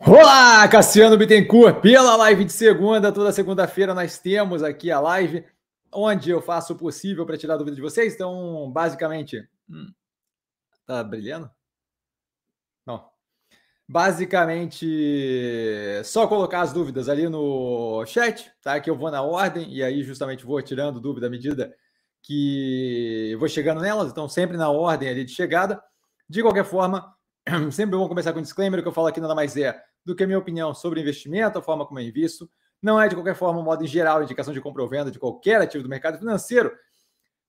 Olá, Cassiano Bittencourt, pela live de segunda, toda segunda-feira nós temos aqui a live onde eu faço o possível para tirar dúvida de vocês. Então, basicamente, hum, tá brilhando? Não. Basicamente, só colocar as dúvidas ali no chat, tá? Que eu vou na ordem e aí justamente vou tirando dúvida à medida que vou chegando nelas, então sempre na ordem ali de chegada. De qualquer forma, sempre vou começar com um disclaimer, que eu falo aqui nada mais é do que a minha opinião sobre investimento, a forma como eu invisto. Não é, de qualquer forma, um modo em geral, indicação de compra ou venda de qualquer ativo do mercado financeiro.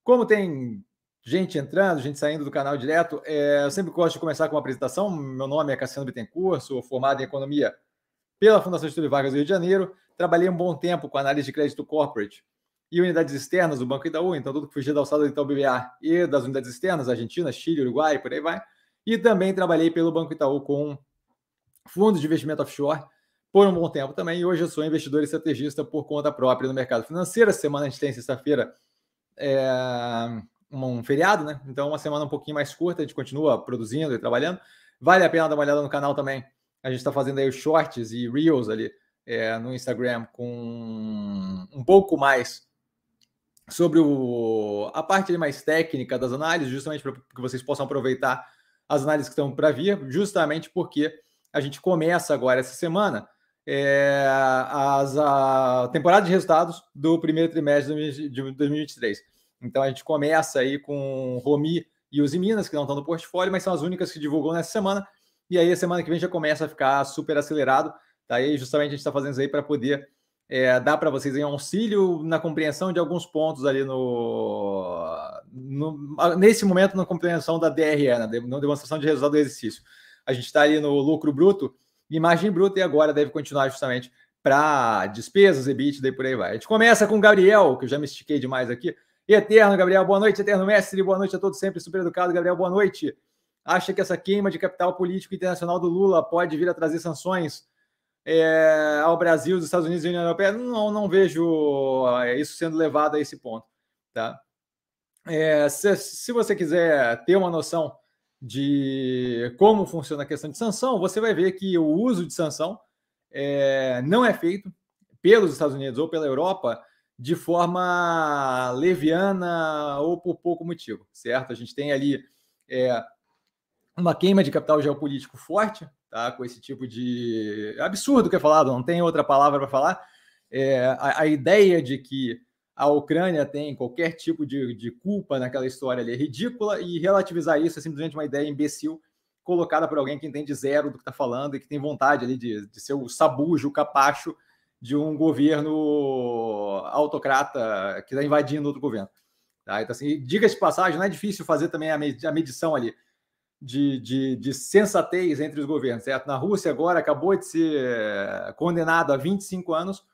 Como tem gente entrando, gente saindo do canal direto, é, eu sempre gosto de começar com uma apresentação. Meu nome é Cassiano Bittencourt, sou formado em Economia pela Fundação Getúlio Vargas do Rio de Janeiro. Trabalhei um bom tempo com análise de crédito corporate e unidades externas do Banco Itaú, então tudo que fugia da alçada do Itaú BBA e das unidades externas, Argentina, Chile, Uruguai, por aí vai. E também trabalhei pelo Banco Itaú com fundos de investimento offshore por um bom tempo também. E hoje eu sou investidor e estrategista por conta própria no mercado financeiro. Essa semana a gente tem sexta-feira é, um feriado, né? Então, uma semana um pouquinho mais curta, a gente continua produzindo e trabalhando. Vale a pena dar uma olhada no canal também. A gente está fazendo aí os shorts e reels ali é, no Instagram com um pouco mais sobre o, a parte mais técnica das análises, justamente para que vocês possam aproveitar as análises que estão para vir, justamente porque a gente começa agora essa semana é, as, a temporada de resultados do primeiro trimestre de 2023. Então a gente começa aí com Romi e os Minas, que não estão no portfólio, mas são as únicas que divulgam nessa semana. E aí a semana que vem já começa a ficar super acelerado. Tá? Justamente a gente está fazendo isso aí para poder é, dar para vocês um auxílio na compreensão de alguns pontos ali no, no nesse momento na compreensão da DRE, na demonstração de resultado do exercício. A gente está ali no lucro bruto margem bruta e agora deve continuar justamente para despesas, EBITDA e por aí vai. A gente começa com o Gabriel, que eu já me estiquei demais aqui. Eterno, Gabriel, boa noite, Eterno Mestre, boa noite a todos, sempre super educado, Gabriel, boa noite. Acha que essa queima de capital político internacional do Lula pode vir a trazer sanções é, ao Brasil, os Estados Unidos e União Europeia? Não, não vejo é, isso sendo levado a esse ponto, tá? É, se, se você quiser ter uma noção de como funciona a questão de sanção, você vai ver que o uso de sanção é, não é feito pelos Estados Unidos ou pela Europa de forma leviana ou por pouco motivo, certo? A gente tem ali é, uma queima de capital geopolítico forte, tá? Com esse tipo de absurdo que é falado, não tem outra palavra para falar. É, a, a ideia de que a Ucrânia tem qualquer tipo de, de culpa naquela história ali é ridícula e relativizar isso é simplesmente uma ideia imbecil colocada por alguém que entende zero do que está falando e que tem vontade ali de, de ser o sabujo, o capacho de um governo autocrata que está invadindo outro governo. Tá? Então, assim, diga-se de passagem, não é difícil fazer também a medição ali de, de, de, sensatez entre os governos, certo? Na Rússia agora acabou de ser condenado a 25 anos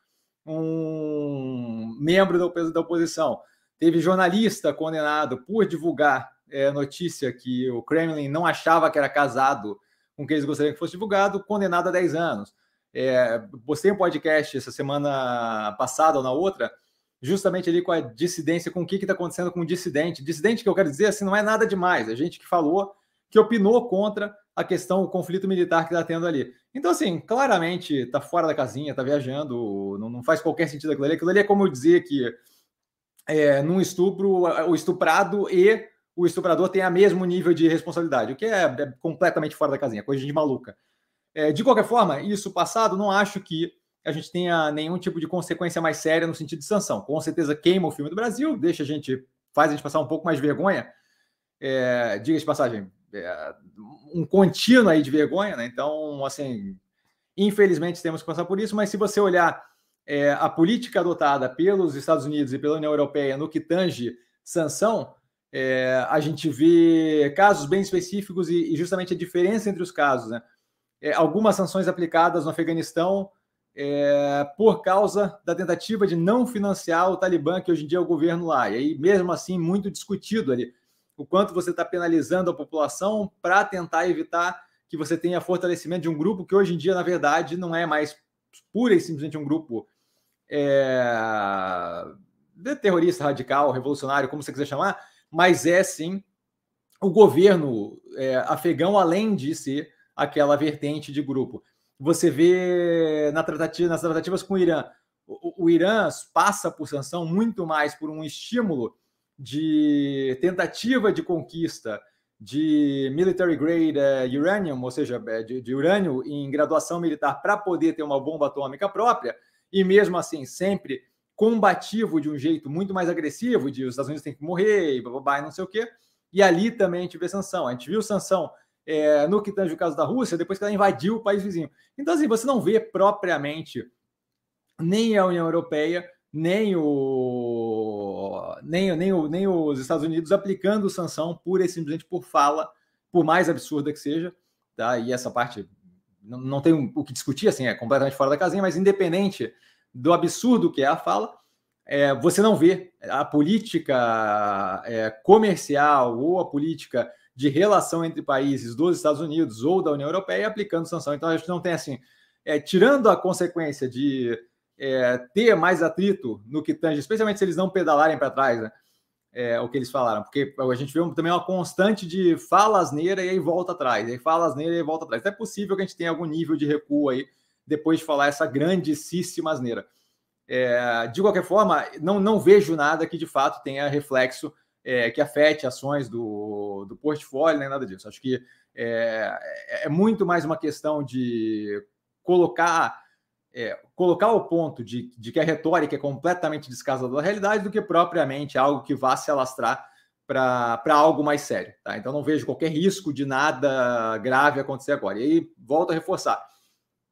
um membro da oposição. Teve jornalista condenado por divulgar é, notícia que o Kremlin não achava que era casado com quem eles gostariam que fosse divulgado, condenado a 10 anos. É, postei um podcast essa semana passada ou na outra, justamente ali com a dissidência, com o que está acontecendo com o dissidente. Dissidente que eu quero dizer assim, não é nada demais, é gente que falou, que opinou contra a questão, o conflito militar que está tendo ali. Então, assim, claramente está fora da casinha, está viajando, não, não, faz qualquer sentido aquilo ali. Aquilo ali é como eu dizer que é, num estupro, o estuprado e o estuprador têm a mesmo nível de responsabilidade, o que é, é completamente fora da casinha, coisa de maluca. É, de qualquer forma, isso passado, não acho que a gente tenha nenhum tipo de consequência mais séria no sentido de sanção. Com certeza queima o filme do Brasil, deixa a gente, faz a gente passar um pouco mais de vergonha. É, diga de passagem, um contínuo aí de vergonha, né? Então, assim, infelizmente temos que passar por isso, mas se você olhar é, a política adotada pelos Estados Unidos e pela União Europeia no que tange sanção, é, a gente vê casos bem específicos e, e, justamente a diferença entre os casos, né? É, algumas sanções aplicadas no Afeganistão é, por causa da tentativa de não financiar o Talibã, que hoje em dia é o governo lá. E aí, mesmo assim, muito discutido ali o quanto você está penalizando a população para tentar evitar que você tenha fortalecimento de um grupo que hoje em dia, na verdade, não é mais pura e simplesmente um grupo é, terrorista radical, revolucionário, como você quiser chamar, mas é sim o governo é, afegão, além de ser aquela vertente de grupo. você vê na tratativa, nas tratativas com o Irã, o, o Irã passa por sanção muito mais por um estímulo de tentativa de conquista de military grade uh, uranium, ou seja, é, de, de urânio em graduação militar para poder ter uma bomba atômica própria, e mesmo assim sempre combativo de um jeito muito mais agressivo, de os Estados Unidos têm que morrer e babá, não sei o quê. E ali também a gente vê sanção. A gente viu sanção é, no que tange o caso da Rússia, depois que ela invadiu o país vizinho. Então, assim, você não vê propriamente nem a União Europeia, nem o nem, nem, nem os Estados Unidos aplicando sanção pura e simplesmente por fala, por mais absurda que seja, tá? E essa parte não, não tem o que discutir, assim, é completamente fora da casinha, mas independente do absurdo que é a fala, é, você não vê a política é, comercial ou a política de relação entre países dos Estados Unidos ou da União Europeia aplicando sanção. Então a gente não tem assim, é, tirando a consequência de é, ter mais atrito no que tange, especialmente se eles não pedalarem para trás, né? É, o que eles falaram, porque a gente vê também uma constante de fala asneira e aí volta atrás, e fala asneira e volta atrás. Então é possível que a gente tenha algum nível de recuo aí depois de falar essa grandíssima asneira. É, de qualquer forma, não, não vejo nada que de fato tenha reflexo é, que afete ações do, do portfólio, nem nada disso. Acho que é, é muito mais uma questão de colocar é, colocar o ponto de, de, que a retórica é completamente descasada da realidade do que propriamente algo que vá se alastrar para algo mais sério. Tá? Então não vejo qualquer risco de nada grave acontecer agora. E aí volto a reforçar.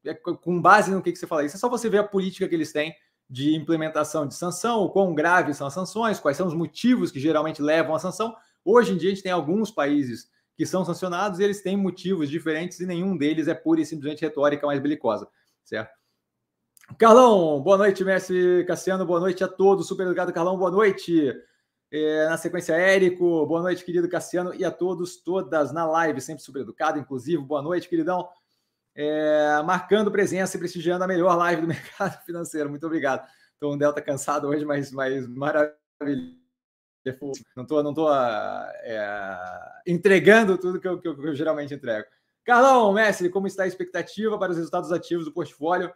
É, com base no que, que você fala, isso é só você ver a política que eles têm de implementação de sanção, o quão graves são as sanções, quais são os motivos que geralmente levam à sanção. Hoje em dia a gente tem alguns países que são sancionados e eles têm motivos diferentes e nenhum deles é pura e simplesmente retórica mais belicosa, certo? Carlão, boa noite, Mestre Cassiano, boa noite a todos. Super educado, Carlão, boa noite. É, na sequência, Érico, boa noite, querido Cassiano, e a todos, todas na live, sempre super educado, inclusive, boa noite, queridão. É, marcando presença e prestigiando a melhor live do mercado financeiro. Muito obrigado. Estou um Delta cansado hoje, mas, mas maravilhoso. Não estou não tô, é, entregando tudo que eu, que, eu, que eu geralmente entrego. Carlão, mestre, como está a expectativa para os resultados ativos do portfólio?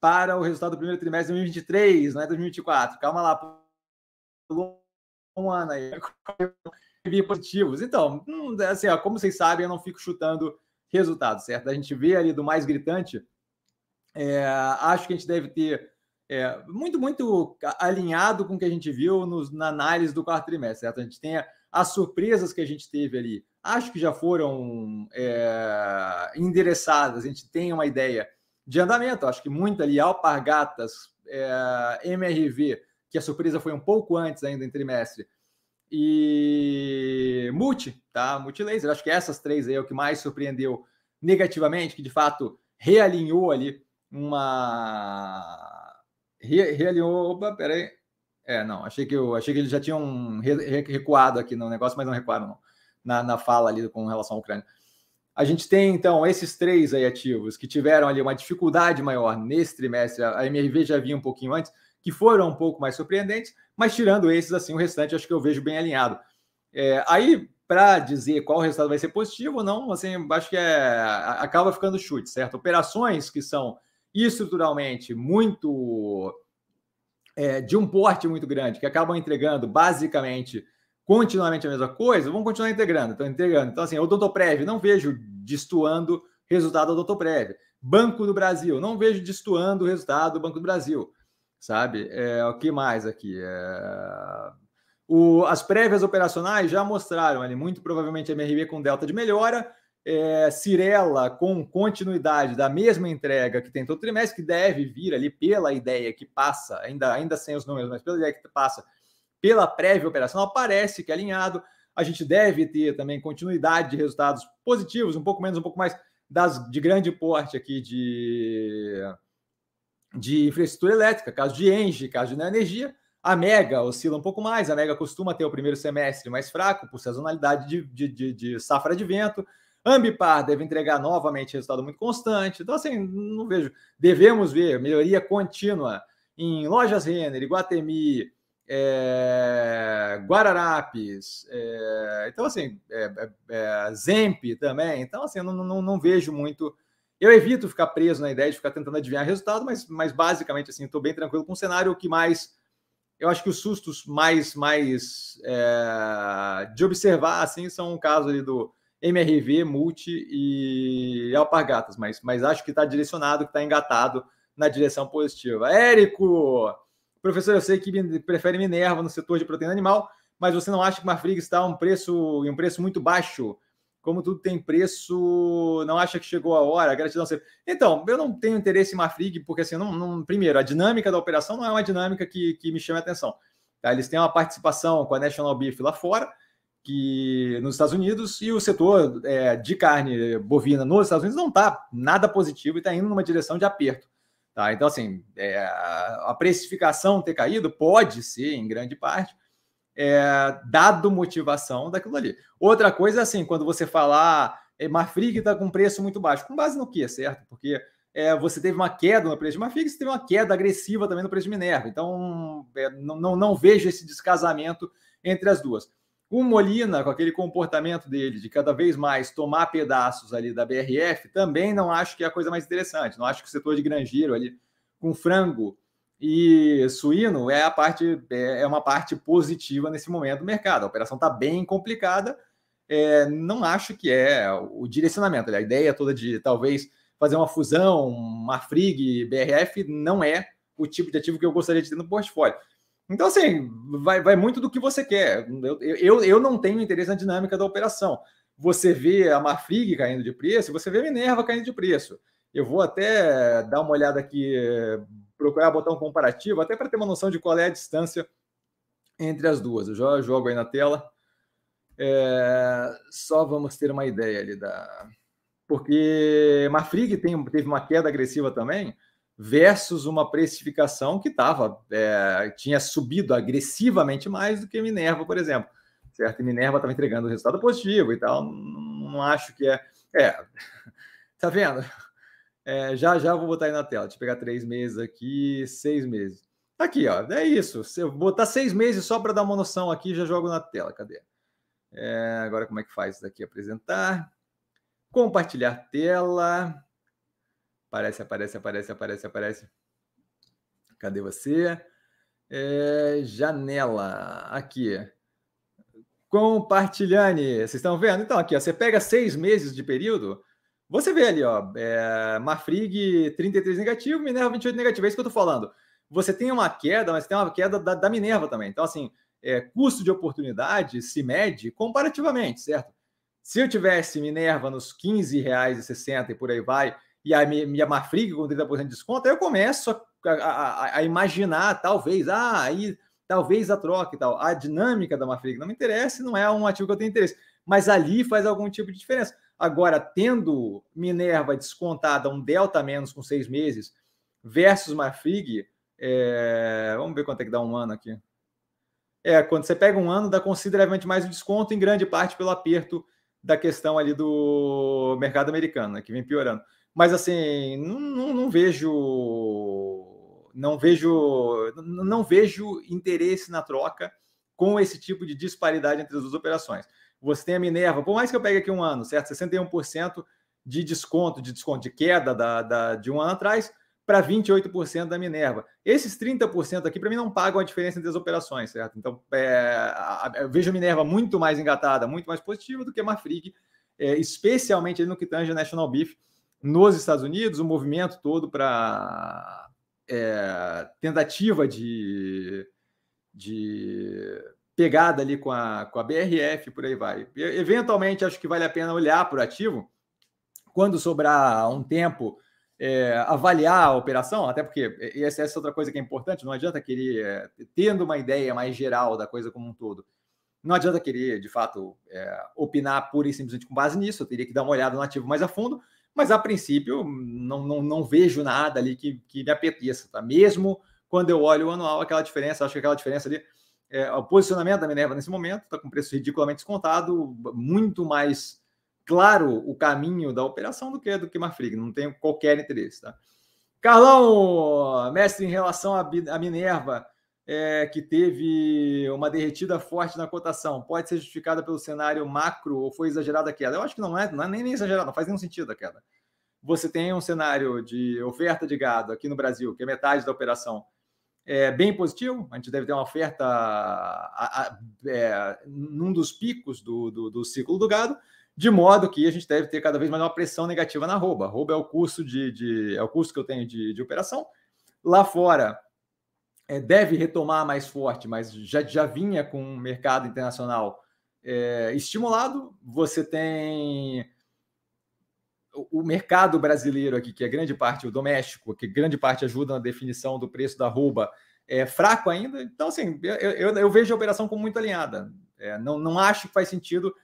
Para o resultado do primeiro trimestre de 2023, não é 2024. Calma lá, um ano aí. positivos. Então, hum, assim, ó, como vocês sabem, eu não fico chutando resultados, certo? A gente vê ali do mais gritante. É, acho que a gente deve ter é, muito, muito alinhado com o que a gente viu nos, na análise do quarto trimestre, certo? A gente tem as surpresas que a gente teve ali, acho que já foram é, endereçadas, a gente tem uma ideia de andamento. Acho que muito ali, Alpargatas, é, MRV, que a surpresa foi um pouco antes ainda em trimestre, e Multi, tá? Multilaser. Acho que essas três aí é o que mais surpreendeu negativamente, que de fato realinhou ali uma. Re, realinhou. Opa, peraí. É, não, achei que eu achei que eles já tinham recuado aqui no negócio, mas não recuaram não, na, na fala ali com relação à Ucrânia. A gente tem, então, esses três aí ativos que tiveram ali uma dificuldade maior nesse trimestre, a MRV já vinha um pouquinho antes, que foram um pouco mais surpreendentes, mas tirando esses, assim, o restante acho que eu vejo bem alinhado. É, aí, para dizer qual resultado vai ser positivo ou não, assim, acho que é, acaba ficando chute, certo? Operações que são estruturalmente muito é, de um porte muito grande, que acabam entregando basicamente continuamente a mesma coisa, vamos continuar integrando, então integrando. Então, assim, o Odontoprev, não vejo destoando resultado do Odontoprev. Banco do Brasil, não vejo destoando o resultado do Banco do Brasil, sabe? É, o que mais aqui? É... O, as prévias operacionais já mostraram ali, muito provavelmente MRV com delta de melhora, é, Cirela com continuidade da mesma entrega que tem todo trimestre, que deve vir ali pela ideia que passa, ainda, ainda sem os números, mas pela ideia que passa pela prévia operacional, parece que é alinhado. A gente deve ter também continuidade de resultados positivos, um pouco menos, um pouco mais das de grande porte aqui de, de infraestrutura elétrica, caso de Engie, caso de energia. A Mega oscila um pouco mais, a Mega costuma ter o primeiro semestre mais fraco por sazonalidade de, de, de, de safra de vento. Ambipar deve entregar novamente resultado muito constante. Então, assim, não vejo. Devemos ver melhoria contínua em lojas Renner, Iguatemi, é, Guararapes, é, então assim, é, é, é Zemp também, então assim, eu não, não, não, vejo muito Eu evito ficar preso na ideia de ficar tentando adivinhar resultado, mas, mas basicamente assim, estou bem tranquilo com o cenário. O que mais eu acho que os sustos mais, mais é, de observar assim são o caso ali do MRV, Multi e Alpargatas, mas, mas acho que está direcionado, que está engatado na direção positiva. Érico, professor, eu sei que prefere Minerva no setor de proteína animal, mas você não acha que Marfrig está um preço, em um preço muito baixo? Como tudo tem preço, não acha que chegou a hora? Gratidão. Então, eu não tenho interesse em Marfrig, porque assim, não, não, primeiro, a dinâmica da operação não é uma dinâmica que, que me chama a atenção. Tá? Eles têm uma participação com a National Beef lá fora, que nos Estados Unidos, e o setor é, de carne bovina nos Estados Unidos não está nada positivo e está indo numa direção de aperto. Tá? Então, assim, é, a precificação ter caído pode ser, em grande parte, é, dado motivação daquilo ali. Outra coisa, assim, quando você falar é, Marfrig está com preço muito baixo, com base no quê, certo? Porque é, você teve uma queda no preço de Marfrig, você teve uma queda agressiva também no preço de Minerva. Então, é, não, não, não vejo esse descasamento entre as duas. O Molina, com aquele comportamento dele de cada vez mais tomar pedaços ali da BRF, também não acho que é a coisa mais interessante. Não acho que o setor de granjeiro ali com frango e suíno é a parte é, é uma parte positiva nesse momento do mercado. A operação está bem complicada. É, não acho que é o direcionamento. A ideia toda de talvez fazer uma fusão, uma FRIG, BRF, não é o tipo de ativo que eu gostaria de ter no portfólio. Então, assim, vai, vai muito do que você quer. Eu, eu, eu não tenho interesse na dinâmica da operação. Você vê a Marfrig caindo de preço, você vê a Minerva caindo de preço. Eu vou até dar uma olhada aqui, procurar botar um comparativo, até para ter uma noção de qual é a distância entre as duas. Eu já jogo aí na tela. É, só vamos ter uma ideia ali da. Porque Marfrig tem, teve uma queda agressiva também versus uma precificação que estava é, tinha subido agressivamente mais do que Minerva, por exemplo. Certo? E Minerva estava entregando resultado positivo e tal. Não, não acho que é. É, tá vendo? É, já já vou botar aí na tela. Deixa eu pegar três meses aqui, seis meses. Aqui, ó, é isso. Se eu botar seis meses só para dar uma noção aqui, já jogo na tela. Cadê? É, agora, como é que faz isso daqui? Apresentar. Compartilhar tela. Aparece, aparece, aparece, aparece, aparece. Cadê você? É, janela. Aqui. Compartilhane. Vocês estão vendo? Então, aqui, ó, você pega seis meses de período, você vê ali, ó, é, Mafrig 33 negativo, Minerva 28 negativo. É isso que eu estou falando. Você tem uma queda, mas tem uma queda da, da Minerva também. Então, assim, é, custo de oportunidade se mede comparativamente, certo? Se eu tivesse Minerva nos R$ 15,60 e por aí vai, e a minha Marfrig com 30% de desconto, aí eu começo a, a, a, imaginar, talvez, ah, aí talvez a troca e tal. A dinâmica da Marfrig não me interessa, não é um ativo que eu tenho interesse. Mas ali faz algum tipo de diferença. Agora, tendo Minerva descontada um delta menos com seis meses versus Marfrig, é... vamos ver quanto é que dá um ano aqui. É, quando você pega um ano, dá consideravelmente mais o desconto, em grande parte pelo aperto da questão ali do mercado americano, né, que vem piorando. Mas assim, não, não, não vejo não vejo não vejo interesse na troca com esse tipo de disparidade entre as duas operações. Você tem a Minerva, por mais que eu pegue aqui um ano, certo? 61% de desconto, de desconto de queda da, da de um ano atrás para 28% da Minerva. Esses 30% aqui, para mim, não pagam a diferença entre as operações, certo? Então, é, eu vejo a Minerva muito mais engatada, muito mais positiva do que a Marfrig, é, especialmente no que tange National Beef, nos Estados Unidos, o movimento todo para é, tentativa de, de pegada ali com a, com a BRF, por aí vai. Eventualmente, acho que vale a pena olhar para o ativo, quando sobrar um tempo, é, avaliar a operação, até porque essa, essa é outra coisa que é importante, não adianta querer, é, tendo uma ideia mais geral da coisa como um todo, não adianta querer, de fato, é, opinar pura e simplesmente com base nisso, eu teria que dar uma olhada no ativo mais a fundo, mas a princípio não, não, não vejo nada ali que, que me apeteça, tá? Mesmo quando eu olho o anual, aquela diferença, acho que aquela diferença ali, é, o posicionamento da Minerva nesse momento está com preço ridiculamente descontado, muito mais claro o caminho da operação do que do que Marfrig, não tenho qualquer interesse, tá? Carlão, mestre, em relação à Minerva, é, que teve uma derretida forte na cotação pode ser justificada pelo cenário macro ou foi exagerada a queda? Eu acho que não é, não é nem, nem exagerado, não faz nenhum sentido a queda. você tem um cenário de oferta de gado aqui no Brasil, que é metade da operação, é bem positivo. A gente deve ter uma oferta a, a, é, num dos picos do, do, do, ciclo do gado, de modo que a gente deve ter cada vez mais uma pressão negativa na rouba. Rouba é o custo de, de é o custo que eu tenho de, de operação. Lá fora é, deve retomar mais forte, mas já, já vinha com o mercado internacional é, estimulado. Você tem o mercado brasileiro aqui, que é grande parte o doméstico, que grande parte ajuda na definição do preço da rouba, é fraco ainda. Então, assim, eu, eu, eu vejo a operação como muito alinhada. É, não, não acho que faz sentido.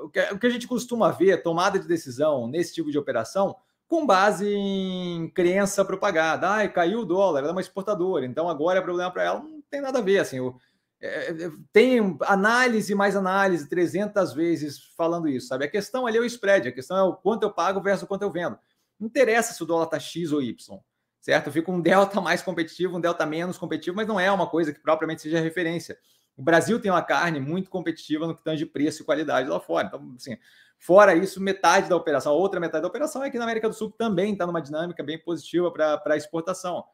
O que, o que a gente costuma ver, tomada de decisão nesse tipo de operação, com base em crença propagada. Ah, caiu o dólar, ela é uma exportadora, então agora é problema para ela. Não tem nada a ver. Assim, o, é, é, tem análise mais análise 300 vezes falando isso, sabe? A questão ali é o spread, a questão é o quanto eu pago versus quanto eu vendo. Não interessa se o dólar está X ou Y, certo? Fica um delta mais competitivo, um delta menos competitivo, mas não é uma coisa que propriamente seja referência. O Brasil tem uma carne muito competitiva no que tange preço e qualidade lá fora. Então, assim, fora isso, metade da operação, a outra metade da operação é que na América do Sul também está numa dinâmica bem positiva para exportação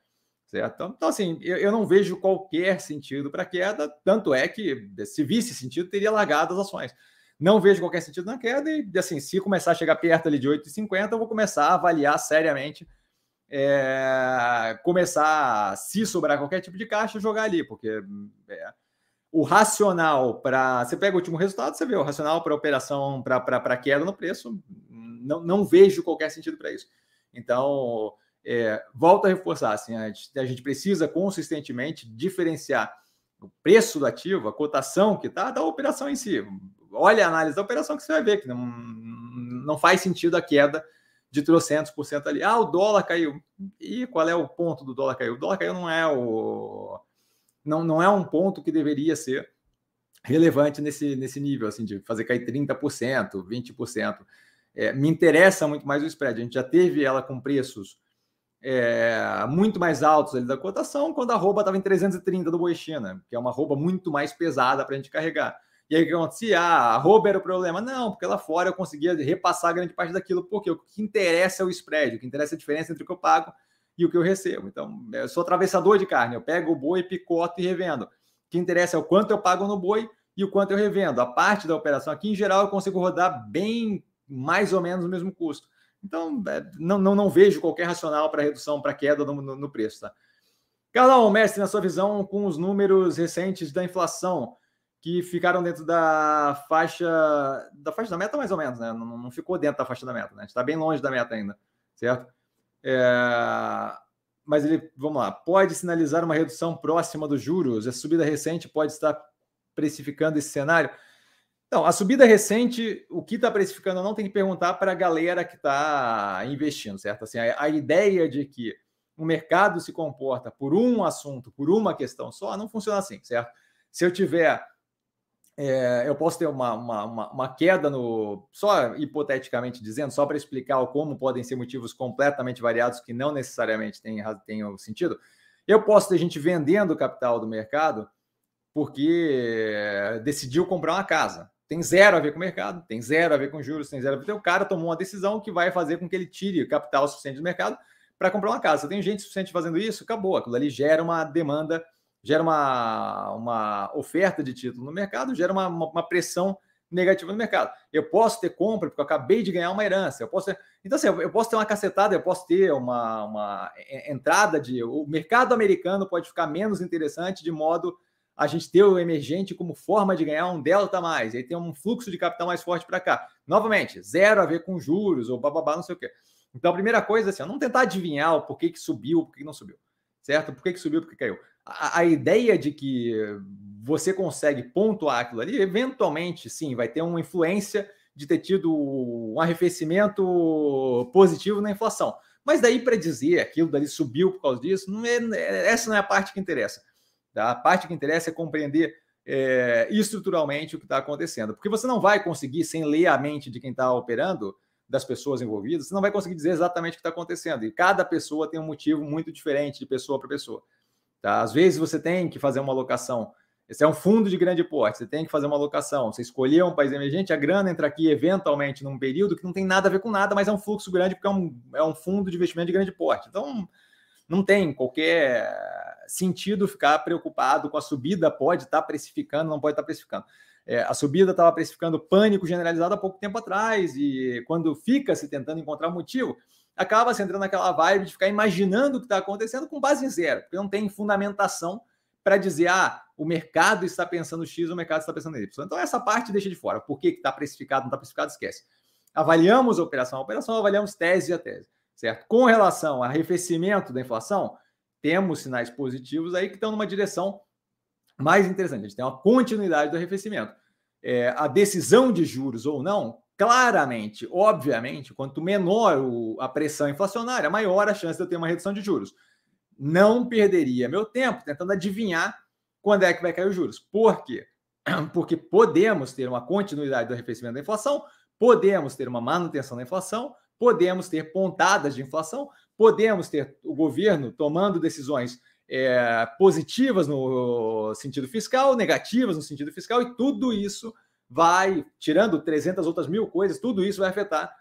certo? Então, assim, eu, eu não vejo qualquer sentido para queda, tanto é que, se visse sentido, teria largado as ações. Não vejo qualquer sentido na queda e, assim, se começar a chegar perto ali de 8,50, eu vou começar a avaliar seriamente, é, começar, se sobrar qualquer tipo de caixa, jogar ali, porque é, o racional para. Você pega o último resultado, você vê o racional para operação, para queda no preço, não, não vejo qualquer sentido para isso. Então, é, volto a reforçar, assim, a gente, a gente precisa consistentemente diferenciar o preço do ativo, a cotação que está, da operação em si. Olha a análise da operação que você vai ver que não, não faz sentido a queda de trocentos por cento ali. Ah, o dólar caiu. E qual é o ponto do dólar caiu? O dólar caiu não é o não, não é um ponto que deveria ser relevante nesse, nesse nível, assim, de fazer cair 30%, 20%. É, me interessa muito mais o spread. A gente já teve ela com preços é, muito mais altos ali da cotação, quando a rouba estava em 330 do Boi China, que é uma rouba muito mais pesada para a gente carregar. E aí o que acontecia? Ah, a rouba era o problema. Não, porque lá fora eu conseguia repassar grande parte daquilo, porque o que interessa é o spread, o que interessa é a diferença entre o que eu pago e o que eu recebo. Então, eu sou atravessador de carne, eu pego o boi, picoto e revendo. O que interessa é o quanto eu pago no boi e o quanto eu revendo. A parte da operação aqui, em geral, eu consigo rodar bem mais ou menos o mesmo custo. Então, é, não, não, não vejo qualquer racional para redução, para queda no, no, no, preço. Tá? Carlão, mestre, na sua visão, com os números recentes da inflação, que ficaram dentro da faixa da faixa da meta, mais ou menos, né? Não, não ficou dentro da faixa da meta, né? Está bem longe da meta ainda, certo? É... Mas ele, vamos lá, pode sinalizar uma redução próxima dos juros? A subida recente pode estar precificando esse cenário? Então, a subida recente, o que está precificando não tem que perguntar para a galera que está investindo, certo? Assim, a, a, ideia de que o mercado se comporta por um assunto, por uma questão só, não funciona assim, certo? Se eu tiver, é, eu posso ter uma, uma, uma, uma, queda no, só hipoteticamente dizendo, só para explicar como podem ser motivos completamente variados que não necessariamente têm, têm sentido. Eu posso ter gente vendendo capital do mercado porque decidiu comprar uma casa tem zero a ver com o mercado, tem zero a ver com juros, tem zero a ver. Então, o cara tomou uma decisão que vai fazer com que ele tire capital suficiente do mercado para comprar uma casa. Tem gente suficiente fazendo isso, acabou. Aquilo ali gera uma demanda, gera uma, uma oferta de título no mercado, gera uma, uma, uma pressão negativa no mercado. Eu posso ter compra porque eu acabei de ganhar uma herança. Eu posso ter... Então, assim, eu posso ter uma cacetada, eu posso ter uma, uma entrada de. O mercado americano pode ficar menos interessante de modo a gente ter o emergente como forma de ganhar um delta mais, aí tem um fluxo de capital mais forte para cá. Novamente, zero a ver com juros ou bababá, não sei o quê. Então, a primeira coisa assim, não tentar adivinhar o porquê que subiu, porquê que não subiu, certo? Por que, que subiu, por que caiu. A, a, ideia de que você consegue pontuar aquilo ali, eventualmente, sim, vai ter uma influência de ter tido um arrefecimento positivo na inflação. Mas daí para dizer aquilo dali subiu por causa disso, não é, essa não é a parte que interessa. Tá? A parte que interessa é compreender é, estruturalmente o que está acontecendo, porque você não vai conseguir, sem ler a mente de quem está operando, das pessoas envolvidas, você não vai conseguir dizer exatamente o que está acontecendo. E cada pessoa tem um motivo muito diferente de pessoa para pessoa. Tá? Às vezes você tem que fazer uma alocação Esse é um fundo de grande porte, você tem que fazer uma alocação. Você escolheu um país emergente, a grana entra aqui eventualmente num período que não tem nada a ver com nada, mas é um fluxo grande porque é um, é um fundo de investimento de grande porte. Então, não tem qualquer sentido ficar preocupado com a subida, pode estar precificando, não pode estar precificando. É, a subida estava precificando pânico generalizado há pouco tempo atrás, e quando fica se tentando encontrar motivo, acaba se entrando naquela vibe de ficar imaginando o que está acontecendo com base em zero, porque não tem fundamentação para dizer, ah, o mercado está pensando X, o mercado está pensando Y. Então, essa parte deixa de fora. Por que está precificado, não está precificado, esquece. Avaliamos a operação a operação, avaliamos tese a tese, certo? Com relação ao arrefecimento da inflação, temos sinais positivos aí que estão numa direção mais interessante. A gente tem uma continuidade do arrefecimento. É, a decisão de juros ou não, claramente, obviamente, quanto menor o, a pressão inflacionária, maior a chance de eu ter uma redução de juros. Não perderia meu tempo tentando adivinhar quando é que vai cair os juros. Por quê? Porque podemos ter uma continuidade do arrefecimento da inflação, podemos ter uma manutenção da inflação, podemos ter pontadas de inflação, podemos ter o governo tomando decisões é, positivas no sentido fiscal, negativas no sentido fiscal, e tudo isso vai, tirando 300 outras mil coisas, tudo isso vai afetar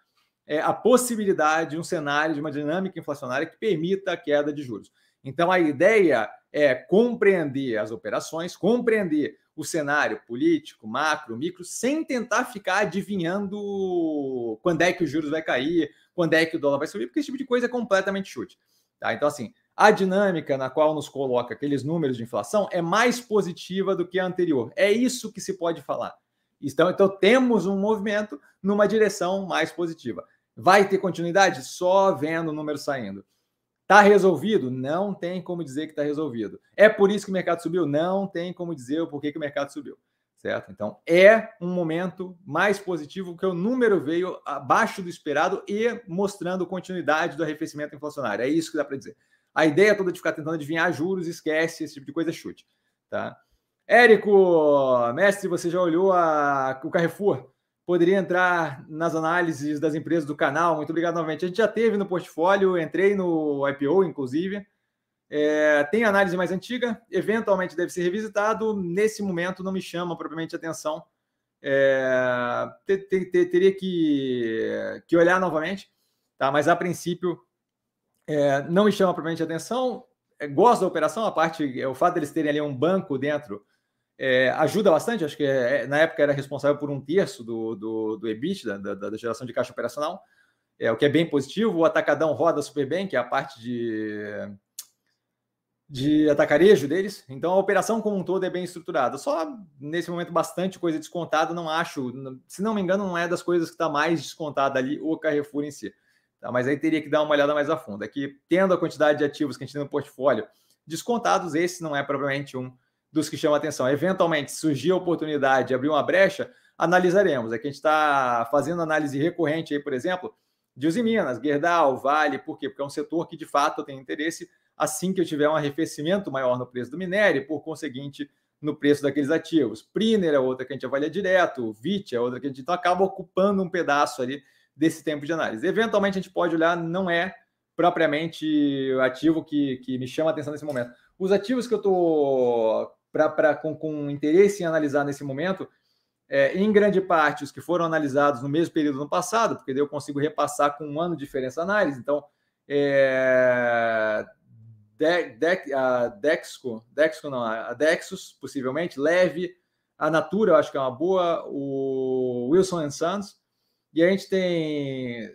é, a possibilidade de um cenário de uma dinâmica inflacionária que permita a queda de juros. Então, a ideia é compreender as operações, compreender o cenário político, macro, micro, sem tentar ficar adivinhando quando é que os juros vai cair, quando é que o dólar vai subir, porque esse tipo de coisa é completamente chute. Tá? Então, assim, a dinâmica na qual nos coloca aqueles números de inflação é mais positiva do que a anterior. É isso que se pode falar. Então, então temos um movimento numa direção mais positiva. Vai ter continuidade? Só vendo o número saindo. Está resolvido? Não tem como dizer que está resolvido. É por isso que o mercado subiu? Não tem como dizer o porquê que o mercado subiu. Certo? Então, é um momento mais positivo, que o número veio abaixo do esperado e mostrando continuidade do arrefecimento inflacionário. É isso que dá para dizer. A ideia toda de ficar tentando adivinhar juros, esquece, esse tipo de coisa, chute. Tá? Érico, mestre, você já olhou a, o Carrefour? Poderia entrar nas análises das empresas do canal. Muito obrigado novamente. A gente já teve no portfólio, entrei no IPO, inclusive. É, tem análise mais antiga, eventualmente deve ser revisitado. Nesse momento, não me chama propriamente atenção. É, ter, ter, teria que, que olhar novamente, tá? mas a princípio é, não me chama propriamente atenção. É, gosto da operação, a parte, é, o fato deles terem ali um banco dentro é, ajuda bastante. Acho que é, na época era responsável por um terço do, do, do EBIT, da, da, da, geração de caixa operacional, é, o que é bem positivo. O Atacadão roda super bem, que é a parte de, de atacarejo deles. Então a operação como um todo é bem estruturada. Só nesse momento bastante coisa descontada, não acho, se não me engano, não é das coisas que está mais descontada ali o Carrefour em si. Tá? Mas aí teria que dar uma olhada mais a fundo. É que, tendo a quantidade de ativos que a gente tem no portfólio descontados, esse não é provavelmente um dos que chama atenção. Eventualmente, surgir a oportunidade de abrir uma brecha, analisaremos. Aqui a gente está fazendo análise recorrente aí, por exemplo, de Usiminas, Gerdau, Vale, por quê? Porque é um setor que de fato tem interesse assim que eu tiver um arrefecimento maior no preço do minério, por conseguinte, no preço daqueles ativos. Priner é outra que a gente avalia direto, VIT é outra que a gente então acaba ocupando um pedaço ali desse tempo de análise. Eventualmente a gente pode olhar, não é propriamente ativo que, que me chama a atenção nesse momento. Os ativos que eu estou com, com interesse em analisar nesse momento, é, em grande parte os que foram analisados no mesmo período do passado, porque daí eu consigo repassar com um ano de diferença análise. Então, é, de, de, a Dexco, Dexco não, a Dexus, possivelmente, Leve, a Natura, eu acho que é uma boa, o Wilson Sons, e a gente tem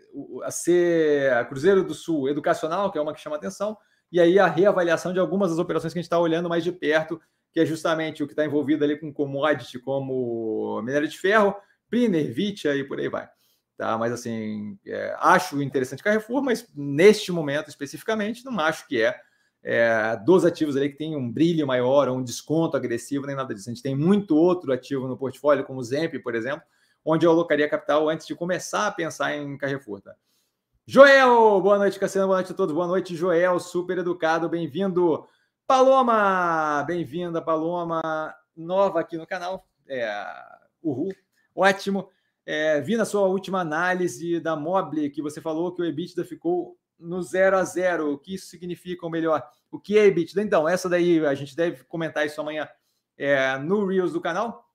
a, C, a Cruzeiro do Sul Educacional, que é uma que chama atenção, e aí a reavaliação de algumas das operações que a gente está olhando mais de perto, que é justamente o que está envolvido ali com commodity, como minério de ferro, Priner, Vitia e por aí vai. Tá? Mas assim, é, acho interessante Carrefour, mas neste momento especificamente, não acho que é, é dos ativos ali que tem um brilho maior, um desconto agressivo, nem nada disso. A gente tem muito outro ativo no portfólio, como o Zemp, por exemplo, onde eu alocaria capital antes de começar a pensar em Carrefour. Tá? Joel, boa noite, Cassiano, boa noite a todos. Boa noite, Joel, super educado, bem-vindo. Paloma, bem-vinda, Paloma, nova aqui no canal. É, uhul, ótimo. É, vi na sua última análise da Mobile que você falou que o EBITDA ficou no 0 a 0. O que isso significa, ou melhor, o que é EBITDA? Então, essa daí a gente deve comentar isso amanhã é, no Reels do canal,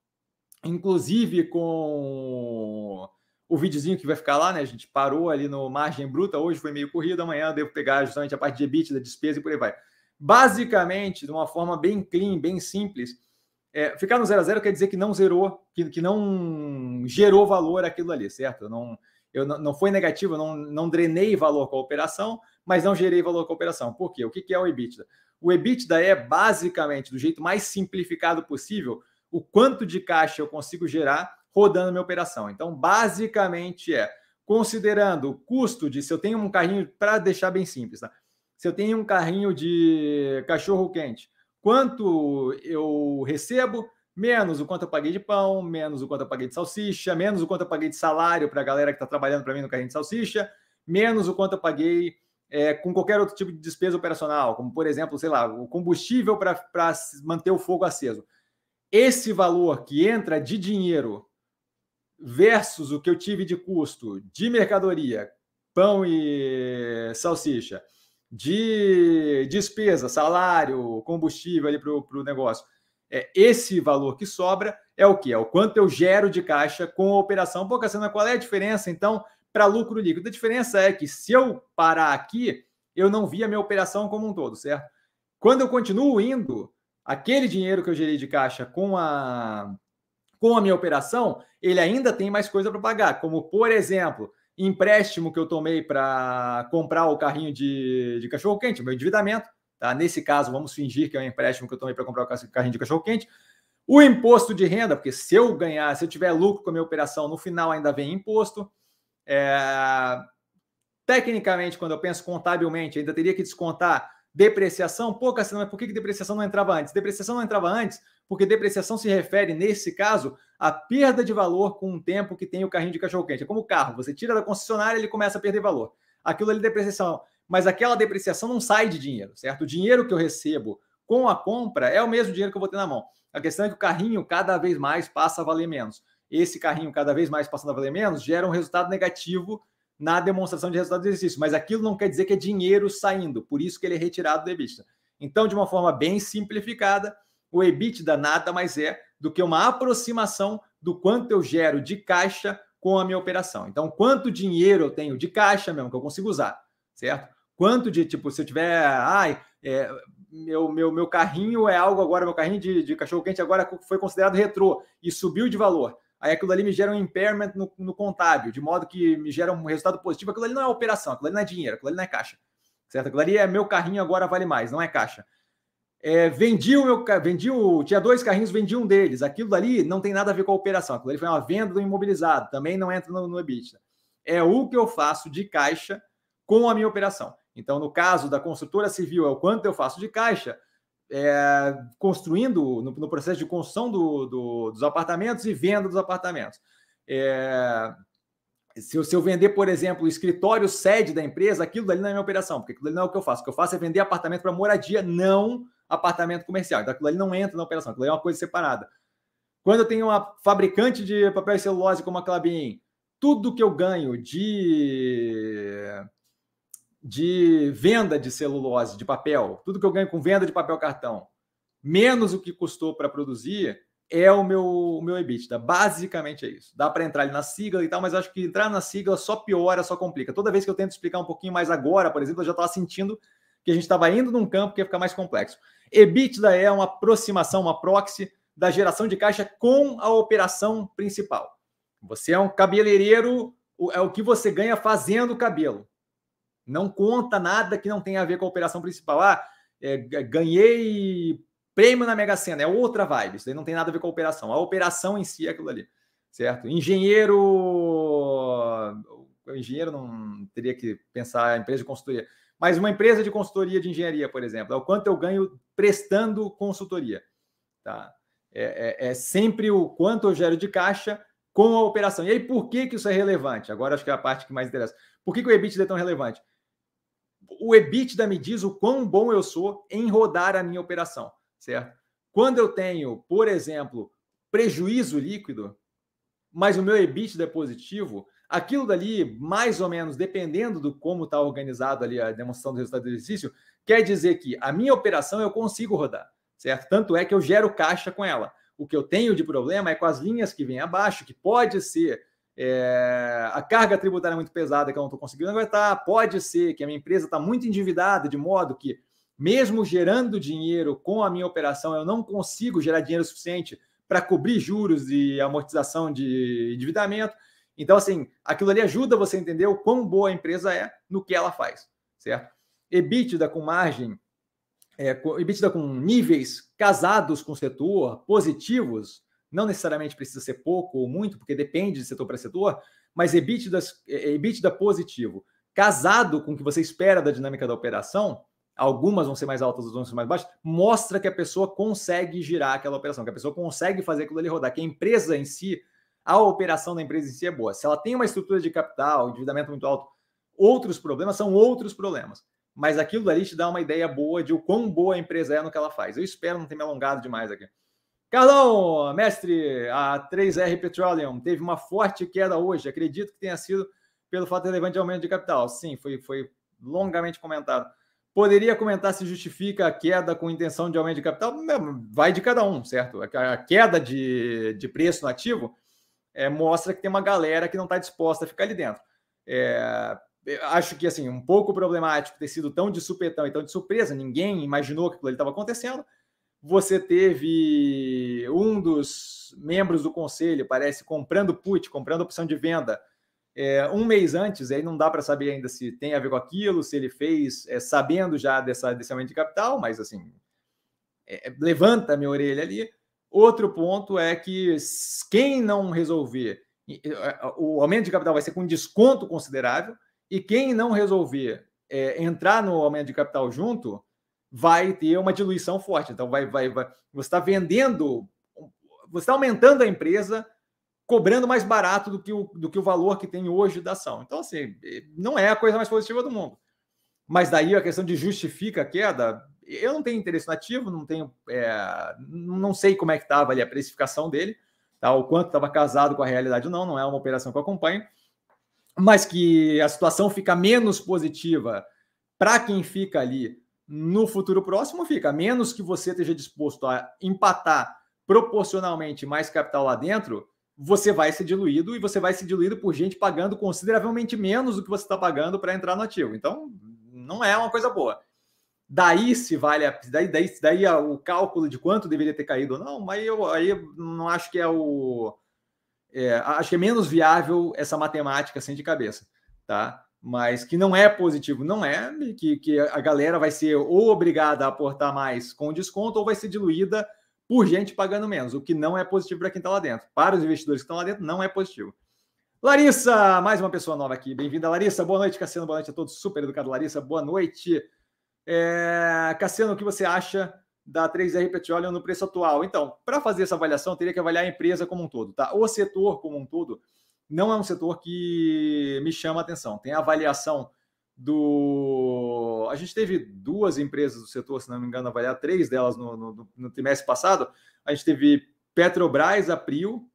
inclusive com o videozinho que vai ficar lá, né? A gente parou ali no margem bruta, hoje foi meio corrido, amanhã eu devo pegar justamente a parte de EBIT, da despesa e por aí vai. Basicamente, de uma forma bem clean, bem simples, é, ficar no zero a zero quer dizer que não zerou, que, que não gerou valor aquilo ali, certo? Não, eu não, não foi negativo, não, não drenei valor com a operação, mas não gerei valor com a operação. Por quê? O que, que é o EBITDA? O EBITDA é basicamente, do jeito mais simplificado possível, o quanto de caixa eu consigo gerar rodando minha operação. Então, basicamente é considerando o custo de se eu tenho um carrinho, para deixar bem simples, tá? se eu tenho um carrinho de cachorro quente, quanto eu recebo, menos o quanto eu paguei de pão, menos o quanto eu paguei de salsicha, menos o quanto eu paguei de salário para a galera que está trabalhando para mim no carrinho de salsicha, menos o quanto eu paguei é, com qualquer outro tipo de despesa operacional, como por exemplo, sei lá, o combustível para manter o fogo aceso. Esse valor que entra de dinheiro versus o que eu tive de custo de mercadoria, pão e salsicha, de despesa, salário, combustível ali para o negócio. É, esse valor que sobra é o que? É o quanto eu gero de caixa com a operação. Pô, Cassiano, qual é a diferença, então, para lucro líquido? A diferença é que se eu parar aqui, eu não vi a minha operação como um todo, certo? Quando eu continuo indo, aquele dinheiro que eu gerei de caixa com a, com a minha operação, ele ainda tem mais coisa para pagar, como, por exemplo, empréstimo que eu tomei para comprar o carrinho de, de cachorro-quente, meu endividamento. Tá? Nesse caso, vamos fingir que é um empréstimo que eu tomei para comprar o carrinho de cachorro-quente. O imposto de renda, porque se eu ganhar, se eu tiver lucro com a minha operação, no final ainda vem imposto. É... Tecnicamente, quando eu penso contabilmente, ainda teria que descontar depreciação. Pô, Cassiano, mas por que, que depreciação não entrava antes? Depreciação não entrava antes porque depreciação se refere, nesse caso, à perda de valor com o tempo que tem o carrinho de cachorro-quente. É como o carro, você tira da concessionária ele começa a perder valor. Aquilo ali é depreciação. Mas aquela depreciação não sai de dinheiro, certo? O dinheiro que eu recebo com a compra é o mesmo dinheiro que eu vou ter na mão. A questão é que o carrinho cada vez mais passa a valer menos. Esse carrinho cada vez mais passando a valer menos gera um resultado negativo na demonstração de resultado do exercício. Mas aquilo não quer dizer que é dinheiro saindo, por isso que ele é retirado do EBITDA. Então, de uma forma bem simplificada, o EBITDA nada mais é do que uma aproximação do quanto eu gero de caixa com a minha operação. Então, quanto dinheiro eu tenho de caixa mesmo que eu consigo usar, certo? Quanto de, tipo, se eu tiver, ai, é, meu, meu, meu carrinho é algo agora, meu carrinho de, de cachorro-quente agora foi considerado retrô e subiu de valor. Aí aquilo ali me gera um impairment no, no, contábil, de modo que me gera um resultado positivo. Aquilo ali não é operação, aquilo ali não é dinheiro, aquilo ali não é caixa, certo? Aquilo ali é meu carrinho agora vale mais, não é caixa. É, vendi o meu vendi o, tinha dois carrinhos, vendi um deles. Aquilo ali não tem nada a ver com a operação. Aquilo ali foi uma venda do imobilizado, também não entra no, no EBITDA. É o que eu faço de caixa com a minha operação. Então, no caso da construtora civil, é o quanto eu faço de caixa, é, construindo no, no, processo de construção do, do, dos apartamentos e venda dos apartamentos. É, se eu, se eu, vender, por exemplo, o escritório sede da empresa, aquilo ali não é minha operação, porque aquilo ali não é o que eu faço. O que eu faço é vender apartamento para moradia, não apartamento comercial. Então aquilo ali não entra na operação, aquilo ali é uma coisa separada. Quando eu tenho uma fabricante de papel e celulose como a Clabin, tudo que eu ganho de de venda de celulose, de papel, tudo que eu ganho com venda de papel cartão, menos o que custou para produzir, é o meu, o meu EBITDA. Basicamente é isso. Dá para entrar ali na sigla e tal, mas acho que entrar na sigla só piora, só complica. Toda vez que eu tento explicar um pouquinho mais agora, por exemplo, eu já estava sentindo que a gente estava indo num campo que ia ficar mais complexo. EBITDA é uma aproximação, uma proxy da geração de caixa com a operação principal. Você é um cabeleireiro, é o que você ganha fazendo o cabelo. Não conta nada que não tenha a ver com a operação principal. Ah, é, ganhei prêmio na Mega Sena, é outra vibe. Isso aí não tem nada a ver com a operação. A operação em si é aquilo ali, certo? Engenheiro. O engenheiro não teria que pensar em empresa de consultoria. Mas uma empresa de consultoria de engenharia, por exemplo, é o quanto eu ganho prestando consultoria. Tá? É, é, é, sempre o quanto eu gero de caixa com a operação. E aí, por que, que isso é relevante? Agora acho que é a parte que mais interessa. Por que, que o EBITDA é tão relevante? O EBITDA me diz o quão bom eu sou em rodar a minha operação, certo? Quando eu tenho, por exemplo, prejuízo líquido, mas o meu EBITDA é positivo, aquilo dali, mais ou menos, dependendo do como está organizado ali a demonstração do resultado do exercício, quer dizer que a minha operação eu consigo rodar, certo? Tanto é que eu gero caixa com ela. O que eu tenho de problema é com as linhas que vêm abaixo, que pode ser é, a carga tributária é muito pesada que eu não estou conseguindo aguentar, pode ser que a minha empresa está muito endividada, de modo que, mesmo gerando dinheiro com a minha operação, eu não consigo gerar dinheiro suficiente para cobrir juros e amortização de endividamento. Então, assim, aquilo ali ajuda você a entender o quão boa a empresa é no que ela faz, certo? EBITDA com margem, é, EBITDA com níveis casados com o setor, positivos, não necessariamente precisa ser pouco ou muito, porque depende de setor para setor, mas EBITDA, EBITDA positivo, casado com o que você espera da dinâmica da operação, algumas vão ser mais altas, outras vão ser mais baixas, mostra que a pessoa consegue girar aquela operação, que a pessoa consegue fazer aquilo ali rodar, que a empresa em si, a operação da empresa em si é boa. Se ela tem uma estrutura de capital, endividamento muito alto, outros problemas são outros problemas. Mas aquilo ali te dá uma ideia boa de o quão boa a empresa é no que ela faz. Eu espero não ter me alongado demais aqui. Carlão, mestre, a 3R Petroleum teve uma forte queda hoje. Acredito que tenha sido pelo fato relevante de aumento de capital. Sim, foi, foi longamente comentado. Poderia comentar se justifica a queda com intenção de aumento de capital? Vai de cada um, certo? A queda de, de preço no ativo é, mostra que tem uma galera que não está disposta a ficar ali dentro. É, acho que assim um pouco problemático ter sido tão de supetão e tão de surpresa. Ninguém imaginou que aquilo estava acontecendo você teve um dos membros do conselho, parece, comprando put, comprando opção de venda é, um mês antes, aí não dá para saber ainda se tem a ver com aquilo, se ele fez é, sabendo já dessa, desse aumento de capital, mas assim, é, levanta a minha orelha ali. Outro ponto é que quem não resolver, o aumento de capital vai ser com desconto considerável, e quem não resolver é, entrar no aumento de capital junto, vai ter uma diluição forte. Então, vai, vai, vai você está vendendo, você está aumentando a empresa, cobrando mais barato do que, o, do que o valor que tem hoje da ação. Então, assim, não é a coisa mais positiva do mundo. Mas daí a questão de justifica a queda, eu não tenho interesse nativo, não tenho, é, não sei como é que estava ali a precificação dele, tá? o quanto estava casado com a realidade ou não, não é uma operação que eu acompanho, mas que a situação fica menos positiva para quem fica ali no futuro próximo fica, a menos que você esteja disposto a empatar proporcionalmente mais capital lá dentro, você vai ser diluído e você vai ser diluído por gente pagando consideravelmente menos do que você está pagando para entrar no ativo. Então, não é uma coisa boa. Daí se vale a, daí, daí, daí o cálculo de quanto deveria ter caído ou não, mas eu aí não acho que é o é, acho que é menos viável essa matemática assim de cabeça, tá? Mas que não é positivo, não é, que, que a galera vai ser ou obrigada a aportar mais com desconto ou vai ser diluída por gente pagando menos, o que não é positivo para quem está lá dentro. Para os investidores que estão lá dentro, não é positivo. Larissa, mais uma pessoa nova aqui. Bem-vinda, Larissa. Boa noite, Cassiano. Boa noite a todos. Super educado, Larissa. Boa noite. É... Cassiano, o que você acha da 3R Petroleum no preço atual? Então, para fazer essa avaliação, teria que avaliar a empresa como um todo, tá? O setor como um todo não é um setor que me chama a atenção. Tem a avaliação do. A gente teve duas empresas do setor, se não me engano, avaliar três delas no, no, no trimestre passado. A gente teve Petrobras, April,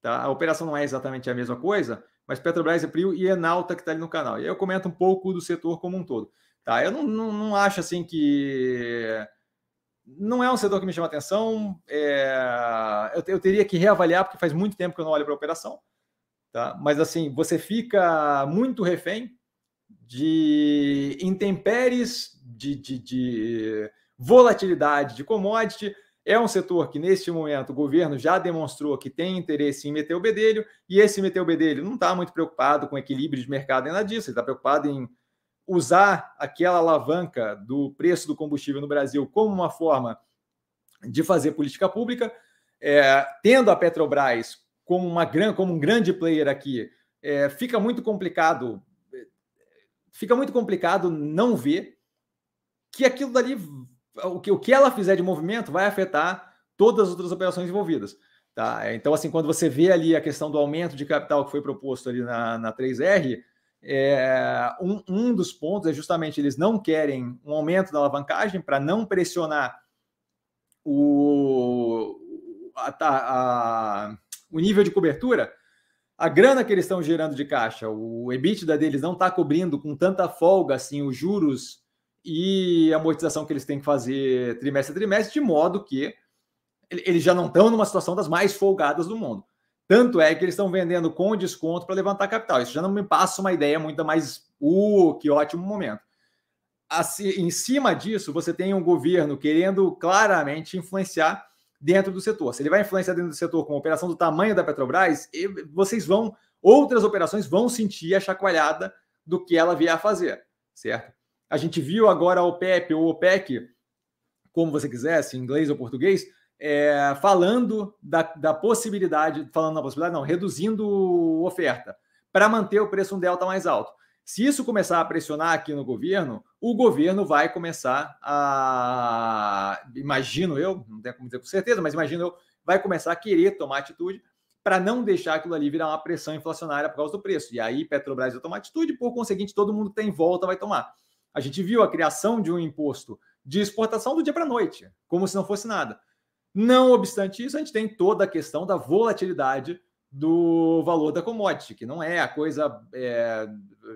tá? A operação não é exatamente a mesma coisa, mas Petrobras, April e Enalta que está ali no canal. E aí eu comento um pouco do setor como um todo. Tá? Eu não, não, não acho assim que não é um setor que me chama atenção. É... Eu, eu, teria que reavaliar, porque faz muito tempo que eu não olho para a operação. Tá? Mas assim, você fica muito refém de intempéries, de, de, de volatilidade de commodity. É um setor que, neste momento, o governo já demonstrou que tem interesse em meter o bedelho, e esse meter o bedelho não está muito preocupado com equilíbrio de mercado nem nada disso, ele está preocupado em usar aquela alavanca do preço do combustível no Brasil como uma forma de fazer política pública, é, tendo a Petrobras como, uma, como um grande player aqui, é, fica muito complicado. Fica muito complicado não ver que aquilo dali, o que, o que ela fizer de movimento vai afetar todas as outras operações envolvidas. Tá? Então, assim, quando você vê ali a questão do aumento de capital que foi proposto ali na, na 3R, é, um, um dos pontos é justamente eles não querem um aumento da alavancagem para não pressionar o, a, a, o nível de cobertura, a grana que eles estão gerando de caixa, o EBITDA deles não está cobrindo com tanta folga assim os juros e a amortização que eles têm que fazer trimestre a trimestre, de modo que eles já não estão numa situação das mais folgadas do mundo. Tanto é que eles estão vendendo com desconto para levantar capital. Isso já não me passa uma ideia muito mais, uh, que ótimo momento. Assim, em cima disso, você tem um governo querendo claramente influenciar dentro do setor. Se ele vai influenciar dentro do setor com a operação do tamanho da Petrobras, vocês vão, outras operações vão sentir a chacoalhada do que ela vier a fazer, certo? A gente viu agora a OPEP ou OPEC, como você quisesse, em inglês ou português, é, falando da, da possibilidade, falando na possibilidade, não, reduzindo oferta para manter o preço um delta mais alto. Se isso começar a pressionar aqui no governo, o governo vai começar a, imagino eu, não tenho como dizer com certeza, mas imagino eu, vai começar a querer tomar atitude para não deixar aquilo ali virar uma pressão inflacionária por causa do preço. E aí Petrobras vai tomar atitude, por conseguinte, todo mundo tem em volta vai tomar. A gente viu a criação de um imposto de exportação do dia para a noite, como se não fosse nada. Não obstante isso, a gente tem toda a questão da volatilidade do valor da commodity, que não é a coisa. É,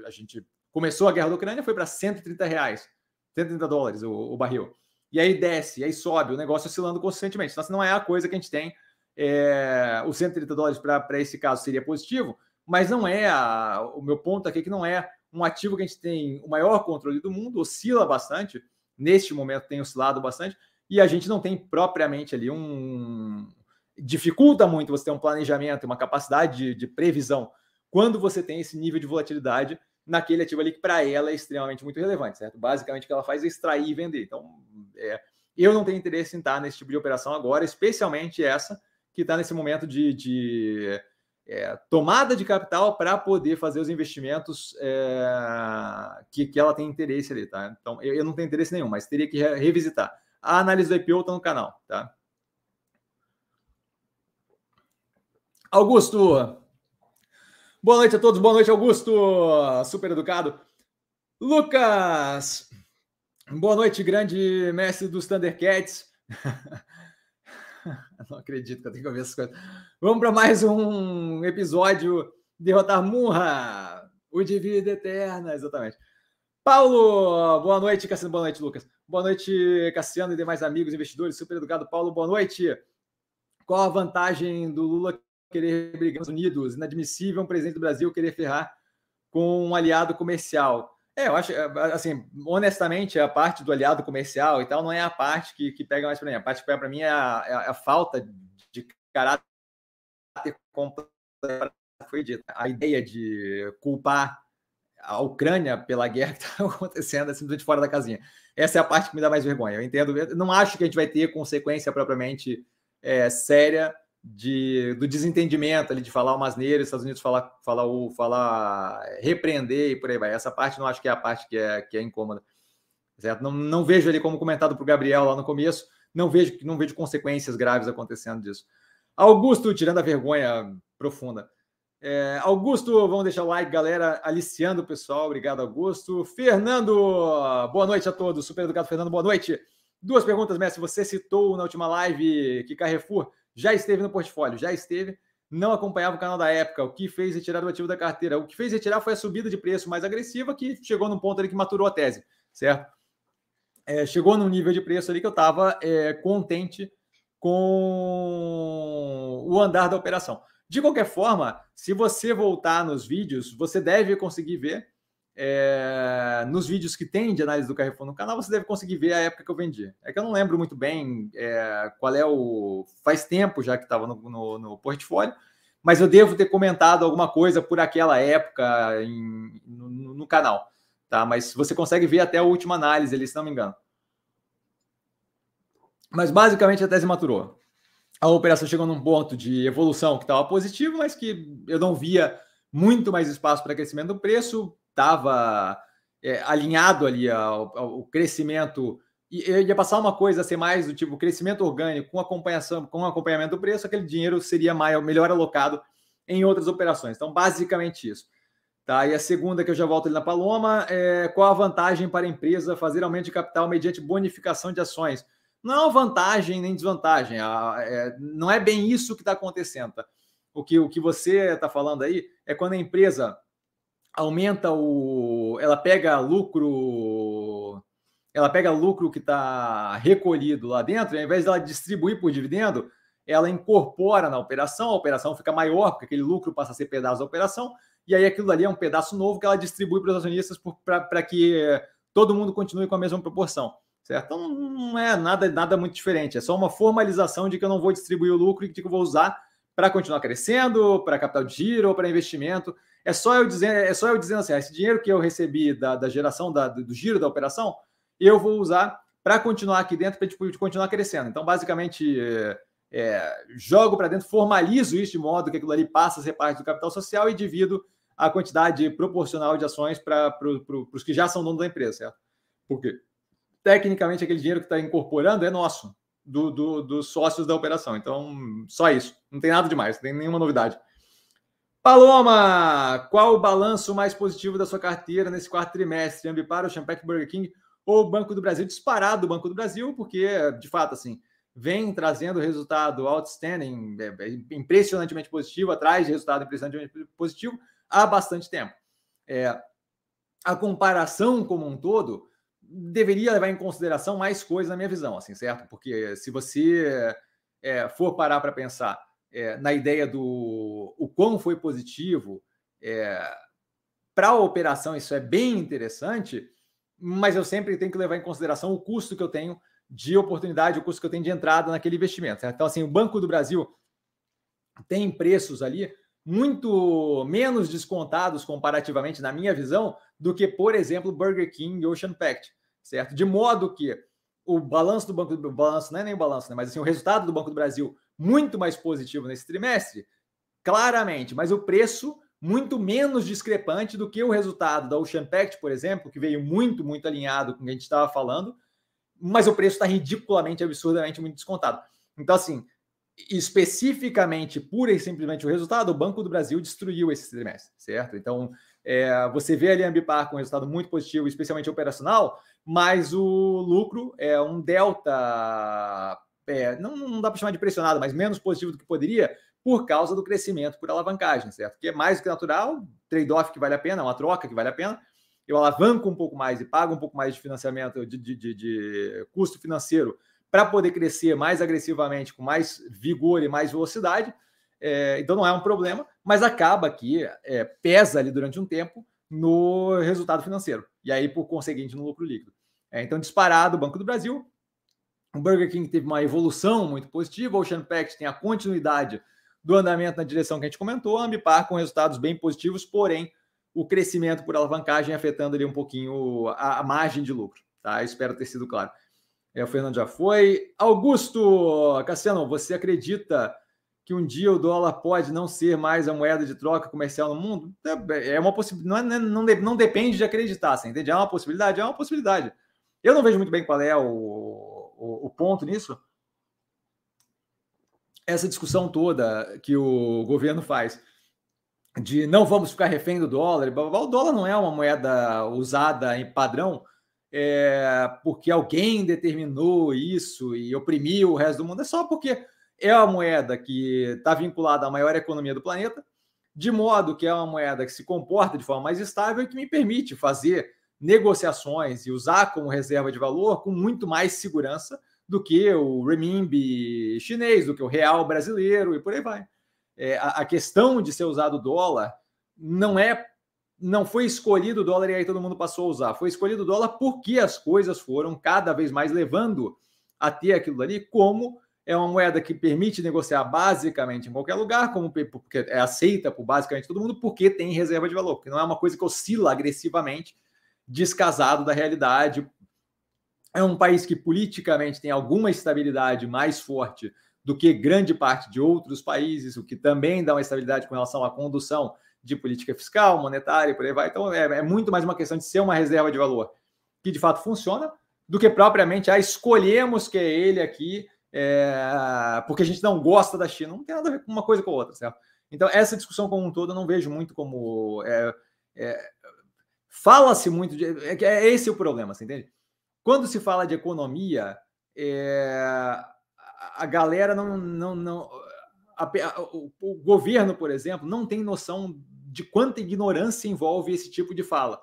a gente começou a guerra da Ucrânia, foi para 130 reais, 130 dólares o, o, barril. E aí desce, e aí sobe, o negócio oscilando constantemente. Então, não é a coisa que a gente tem. É, os 130 dólares para esse caso seria positivo, mas não é a, o meu ponto aqui é que não é um ativo que a gente tem o maior controle do mundo, oscila bastante, neste momento tem oscilado bastante, e a gente não tem propriamente ali um. Dificulta muito você ter um planejamento, uma capacidade de, de previsão quando você tem esse nível de volatilidade naquele ativo ali que para ela é extremamente muito relevante, certo? Basicamente o que ela faz é extrair e vender. Então, é, eu não tenho interesse em estar nesse tipo de operação agora, especialmente essa que está nesse momento de, de é, tomada de capital para poder fazer os investimentos é, que, que ela tem interesse ali, tá? Então, eu, eu, não tenho interesse nenhum, mas teria que re revisitar. A análise do IPO está no canal, tá? Augusto. Boa noite a todos. Boa noite, Augusto. Super educado. Lucas. Boa noite, grande mestre dos Thundercats. Não acredito que eu tenho que ouvir essas coisas. Vamos para mais um episódio Derrotar Murra, o de vida eterna, exatamente. Paulo, boa noite, Cassiano. Boa noite, Lucas. Boa noite, Cassiano e demais amigos investidores. Super educado, Paulo. Boa noite. Qual a vantagem do Lula querer brigar nos Unidos? Inadmissível um presidente do Brasil querer ferrar com um aliado comercial. É, eu acho, assim, honestamente, a parte do aliado comercial e tal não é a parte que, que pega mais para mim. A parte que pega para mim é a, é a, falta de caráter foi dita. A ideia de culpar a Ucrânia pela guerra que está acontecendo é simplesmente fora da casinha. Essa é a parte que me dá mais vergonha. Eu entendo, eu não acho que a gente vai ter consequência propriamente é, séria de, do desentendimento ali, de falar umas neiras, Estados Unidos falar, falar, o, falar, repreender e por aí vai. Essa parte não acho que é a parte que é, que é incômoda. Certo? Não, não vejo ali como comentado para o Gabriel lá no começo, não vejo, não vejo consequências graves acontecendo disso. Augusto, tirando a vergonha profunda. É, Augusto, vamos deixar o like, galera, aliciando o pessoal. Obrigado, Augusto. Fernando, boa noite a todos. Super educado, Fernando, boa noite. Duas perguntas, mestre. Você citou na última live que Carrefour já esteve no portfólio, já esteve, não acompanhava o canal da época. O que fez retirar o ativo da carteira? O que fez retirar foi a subida de preço mais agressiva que chegou num ponto ali que maturou a tese, certo? É, chegou num nível de preço ali que eu estava é, contente com o andar da operação. De qualquer forma, se você voltar nos vídeos, você deve conseguir ver é, nos vídeos que tem de análise do Carrefour no canal, você deve conseguir ver a época que eu vendi. É que eu não lembro muito bem é, qual é o. Faz tempo já que estava no, no, no, portfólio, mas eu devo ter comentado alguma coisa por aquela época em, no, no, canal. Tá? Mas você consegue ver até a última análise ali, se não me engano. Mas basicamente a tese maturou a operação chegou num ponto de evolução que estava positivo, mas que eu não via muito mais espaço para crescimento do preço, estava é, alinhado ali ao, ao, crescimento. E ia passar uma coisa a ser mais do tipo crescimento orgânico com acompanhação, com acompanhamento do preço, aquele dinheiro seria maior, melhor alocado em outras operações. Então, basicamente isso. Tá? E a segunda, que eu já volto ali na Paloma, é qual a vantagem para a empresa fazer aumento de capital mediante bonificação de ações? não é uma vantagem nem desvantagem. É, não é bem isso que está acontecendo. Tá? O, que, o que você está falando aí é quando a empresa aumenta o. Ela pega lucro. ela pega lucro que está recolhido lá dentro, e ao invés dela distribuir por dividendo, ela incorpora na operação, a operação fica maior, porque aquele lucro passa a ser pedaço da operação, e aí aquilo ali é um pedaço novo que ela distribui para os acionistas para que todo mundo continue com a mesma proporção. Certo? Então não é nada, nada muito diferente, é só uma formalização de que eu não vou distribuir o lucro e que eu vou usar para continuar crescendo, para capital de giro ou para investimento. É só eu dizendo, é só eu dizendo assim, ah, esse dinheiro que eu recebi da, da geração da, do giro da operação, eu vou usar para continuar aqui dentro, para tipo, continuar crescendo. Então, basicamente, é, é, jogo para dentro, formalizo isso de modo que aquilo ali passa a ser parte do capital social e divido a quantidade proporcional de ações para pro, pro, os que já são donos da empresa, certo? Porque tecnicamente aquele dinheiro que está incorporando é nosso, do, do, dos sócios da operação. Então, só isso. Não tem nada demais, não tem nenhuma novidade. Paloma, qual o balanço mais positivo da sua carteira nesse quarto trimestre? Ambipar, o Champagne Burger King ou o Banco do Brasil? Disparado o Banco do Brasil, porque, de fato, assim, vem trazendo resultado outstanding, é, é, impressionantemente positivo, atrás de resultado impressionantemente positivo há bastante tempo. É, a comparação como um todo deveria levar em consideração mais coisas na minha visão, assim, certo? Porque se você é, for parar para pensar é, na ideia do o quão foi positivo é, para a operação, isso é bem interessante, mas eu sempre tenho que levar em consideração o custo que eu tenho de oportunidade, o custo que eu tenho de entrada naquele investimento. Certo? Então, assim, o Banco do Brasil tem preços ali muito menos descontados comparativamente, na minha visão, do que, por exemplo, Burger King e Ocean Pact, certo? De modo que o balanço do Banco do balanço não é nem o balanço, né? mas assim, o resultado do Banco do Brasil muito mais positivo nesse trimestre, claramente, mas o preço muito menos discrepante do que o resultado da Ocean Pact, por exemplo, que veio muito, muito alinhado com o que a gente estava falando, mas o preço está ridiculamente, absurdamente muito descontado. Então, assim, especificamente, pura e simplesmente o resultado, o Banco do Brasil destruiu esse trimestre, certo? Então, é, você vê ali a Ambipar com um resultado muito positivo, especialmente operacional, mas o lucro é um delta, é, não, não dá para chamar de pressionado, mas menos positivo do que poderia, por causa do crescimento por alavancagem, certo? Que é mais do que natural, trade-off que vale a pena, uma troca que vale a pena. Eu alavanco um pouco mais e pago um pouco mais de financiamento, de, de, de, de custo financeiro para poder crescer mais agressivamente, com mais vigor e mais velocidade. É, então não é um problema, mas acaba que é, pesa ali durante um tempo no resultado financeiro e aí, por conseguinte, no lucro líquido. É, então, disparado o Banco do Brasil. O Burger King teve uma evolução muito positiva, o Ocean Pact tem a continuidade do andamento na direção que a gente comentou, a Ambipar com resultados bem positivos, porém o crescimento por alavancagem afetando ali um pouquinho a, a margem de lucro. Tá? espero ter sido claro. É, o Fernando já foi. Augusto Cassiano, você acredita que um dia o dólar pode não ser mais a moeda de troca comercial no mundo? É, é uma possibilidade, não, é, não, não, depende de acreditar, você entende? É uma possibilidade, é uma possibilidade. Eu não vejo muito bem qual é o, o, ponto nisso. Essa discussão toda que o governo faz de não vamos ficar refém do dólar, o dólar não é uma moeda usada em padrão é, porque alguém determinou isso e oprimiu o resto do mundo, é só porque é a moeda que está vinculada à maior economia do planeta, de modo que é uma moeda que se comporta de forma mais estável e que me permite fazer negociações e usar como reserva de valor com muito mais segurança do que o renminbi chinês, do que o real brasileiro e por aí vai. É, a, a questão de ser usado o dólar não é não foi escolhido o dólar e aí todo mundo passou a usar. Foi escolhido o dólar porque as coisas foram cada vez mais levando a ter aquilo ali como é uma moeda que permite negociar basicamente em qualquer lugar, como porque é aceita por basicamente todo mundo, porque tem reserva de valor, porque não é uma coisa que oscila agressivamente, descasado da realidade. É um país que politicamente tem alguma estabilidade mais forte do que grande parte de outros países, o que também dá uma estabilidade com relação à condução de política fiscal, monetária, por aí vai. Então, é, é, muito mais uma questão de ser uma reserva de valor que de fato funciona, do que propriamente, ah, escolhemos que é ele aqui, é, porque a gente não gosta da China. Não tem nada a ver com uma coisa com a outra, certo? Então, essa discussão como um todo, eu não vejo muito como. É, é Fala-se muito de. É, é esse o problema, você entende? Quando se fala de economia, é, a galera não. não, não a, a, o, o governo, por exemplo, não tem noção de quanta ignorância envolve esse tipo de fala.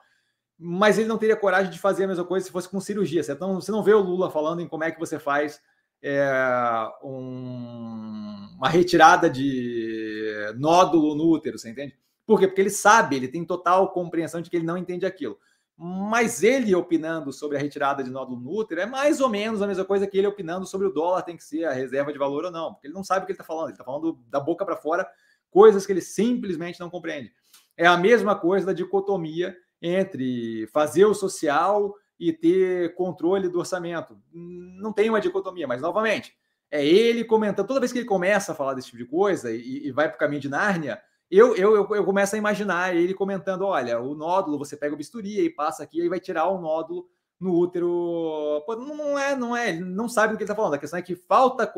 mas ele não teria coragem de fazer a mesma coisa se fosse com cirurgia. Você não, você não vê o Lula falando em como é que você faz é, um, uma retirada de nódulo no útero, você entende? Por quê? Porque ele sabe, ele tem total compreensão de que ele não entende aquilo. Mas ele opinando sobre a retirada de nódulo no é mais ou menos a mesma coisa que ele opinando sobre o dólar tem que ser a reserva de valor ou não, porque ele não sabe o que ele está falando, ele está falando da boca para fora coisas que ele simplesmente não compreende. É a mesma coisa da dicotomia entre fazer o social e ter controle do orçamento. Não tem uma dicotomia, mas novamente, é ele comentando, toda vez que ele começa a falar desse tipo de coisa e, e vai para o caminho de Nárnia, eu, eu, eu, começo a imaginar ele comentando: olha, o nódulo, você pega o bisturi e passa aqui e vai tirar o nódulo no útero. Pô, não é, não é, ele não sabe do que ele está falando. A questão é que falta.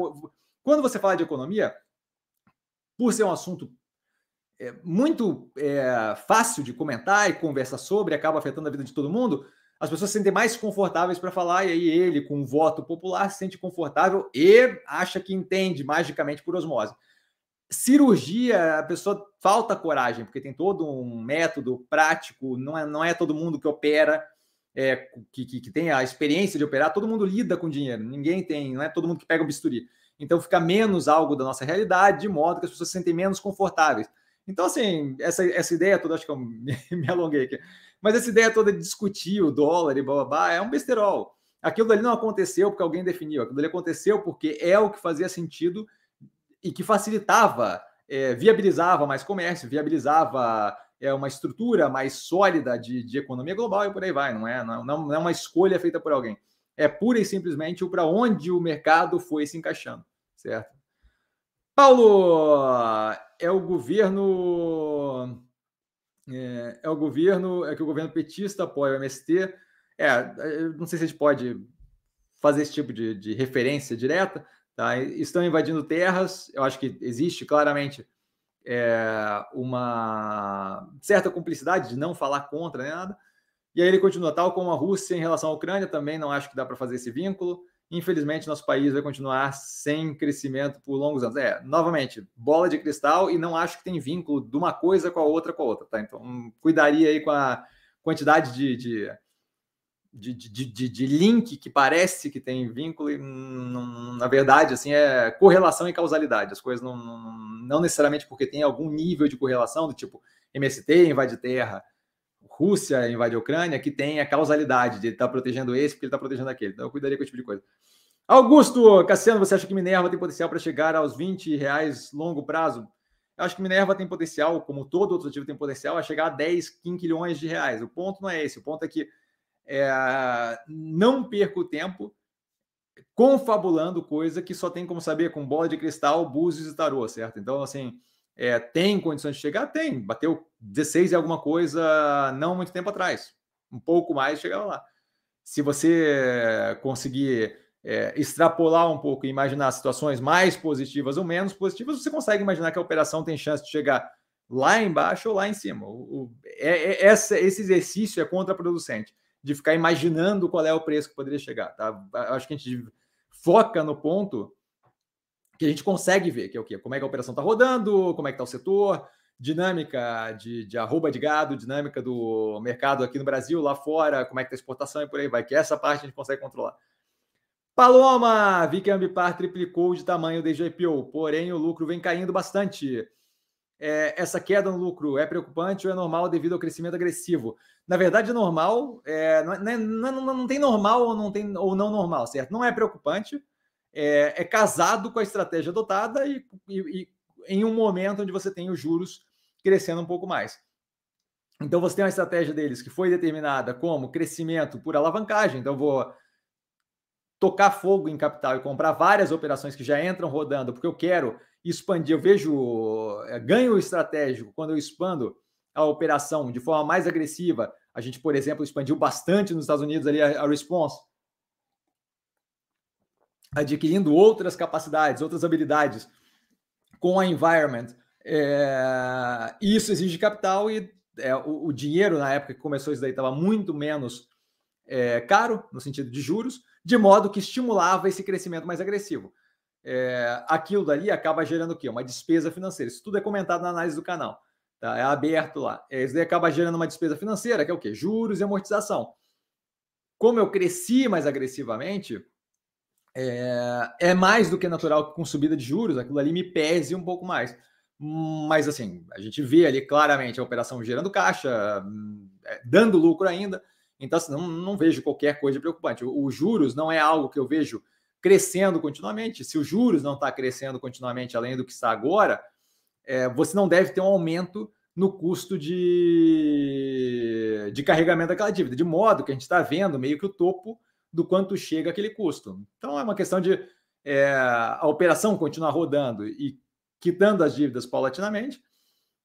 Quando você fala de economia, por ser um assunto é, muito é, fácil de comentar e conversar sobre, acaba afetando a vida de todo mundo, as pessoas se sentem mais confortáveis para falar, e aí ele, com um voto popular, se sente confortável e acha que entende magicamente por osmose. Cirurgia, a pessoa falta coragem, porque tem todo um método prático, não é, não é todo mundo que opera, é, que, que, que, tem a experiência de operar, todo mundo lida com dinheiro, ninguém tem, não é todo mundo que pega o bisturi. Então fica menos algo da nossa realidade, de modo que as pessoas se sentem menos confortáveis. Então, assim, essa, essa ideia toda, acho que eu me, me alonguei aqui, mas essa ideia toda de discutir o dólar e blá, blá, blá é um besterol. Aquilo ali não aconteceu porque alguém definiu, aquilo ali aconteceu porque é o que fazia sentido e que facilitava, é, viabilizava mais comércio, viabilizava é, uma estrutura mais sólida de, de economia global e por aí vai. Não é, não, não é uma escolha feita por alguém. É pura e simplesmente o para onde o mercado foi se encaixando, certo? Paulo, é o governo. É, é, o governo, é que o governo petista apoia o MST. É, não sei se a gente pode fazer esse tipo de, de referência direta, Tá? Estão invadindo terras, eu acho que existe claramente é, uma certa cumplicidade de não falar contra nada. E aí ele continua, tal como a Rússia em relação à Ucrânia, também não acho que dá para fazer esse vínculo. Infelizmente, nosso país vai continuar sem crescimento por longos anos. É, novamente, bola de cristal e não acho que tem vínculo de uma coisa com a outra com a outra, tá? Então, cuidaria aí com a quantidade de, de de, de, de, de, link que parece que tem vínculo e, na verdade, assim, é correlação e causalidade. As coisas não, não, não, necessariamente porque tem algum nível de correlação, do tipo MST invade terra, Rússia invade a Ucrânia, que tem a causalidade de ele estar tá protegendo esse porque ele está protegendo aquele. Então, eu cuidaria com esse tipo de coisa. Augusto Cassiano, você acha que Minerva tem potencial para chegar aos 20 reais longo prazo? Eu acho que Minerva tem potencial, como todo outro ativo tem potencial, a chegar a 10 quinquilhões de reais. O ponto não é esse. O ponto é que é, não perca o tempo confabulando coisa que só tem como saber com bola de cristal, búzios e tarô, certo? Então, assim, é, tem condições de chegar? Tem. Bateu 16 e alguma coisa não muito tempo atrás. Um pouco mais chegava lá. Se você conseguir é, extrapolar um pouco e imaginar situações mais positivas ou menos positivas, você consegue imaginar que a operação tem chance de chegar lá embaixo ou lá em cima. O, o, é, é, esse exercício é contraproducente de ficar imaginando qual é o preço que poderia chegar. Tá? Acho que a gente foca no ponto que a gente consegue ver, que é o quê? Como é que a operação está rodando, como é que está o setor, dinâmica de, de arroba de gado, dinâmica do mercado aqui no Brasil, lá fora, como é que está a exportação e por aí vai, que essa parte a gente consegue controlar. Paloma, vi que a Ambipar triplicou de tamanho desde o IPO, porém o lucro vem caindo bastante é, essa queda no lucro é preocupante ou é normal devido ao crescimento agressivo? Na verdade, é normal, é, não, é, não, não, tem normal ou não, tem, ou não normal, certo? Não é preocupante, é, é casado com a estratégia adotada e, e, e, em um momento onde você tem os juros crescendo um pouco mais. Então, você tem uma estratégia deles que foi determinada como crescimento por alavancagem. Então, vou tocar fogo em capital e comprar várias operações que já entram rodando, porque eu quero expandir. Eu vejo é, ganho estratégico quando eu expando a operação de forma mais agressiva. A gente, por exemplo, expandiu bastante nos Estados Unidos ali a, a Response, adquirindo outras capacidades, outras habilidades com a environment. É, isso exige capital e é, o, o, dinheiro na época que começou isso daí estava muito menos é, caro no sentido de juros, de modo que estimulava esse crescimento mais agressivo é, aquilo dali acaba gerando o quê? Uma despesa financeira. Isso tudo é comentado na análise do canal. Tá? É aberto lá. É, isso daí acaba gerando uma despesa financeira, que é o quê? Juros e amortização. Como eu cresci mais agressivamente, é, é mais do que natural que com subida de juros, aquilo ali me pese um pouco mais. Mas assim, a gente vê ali claramente a operação gerando caixa, é, dando lucro ainda. Então, assim, não, não vejo qualquer coisa preocupante. Os juros não é algo que eu vejo crescendo continuamente. Se os juros não está crescendo continuamente além do que está agora, é, você não deve ter um aumento no custo de, de carregamento daquela dívida, de modo que a gente está vendo meio que o topo do quanto chega aquele custo. Então é uma questão de é, a operação continuar rodando e quitando as dívidas paulatinamente.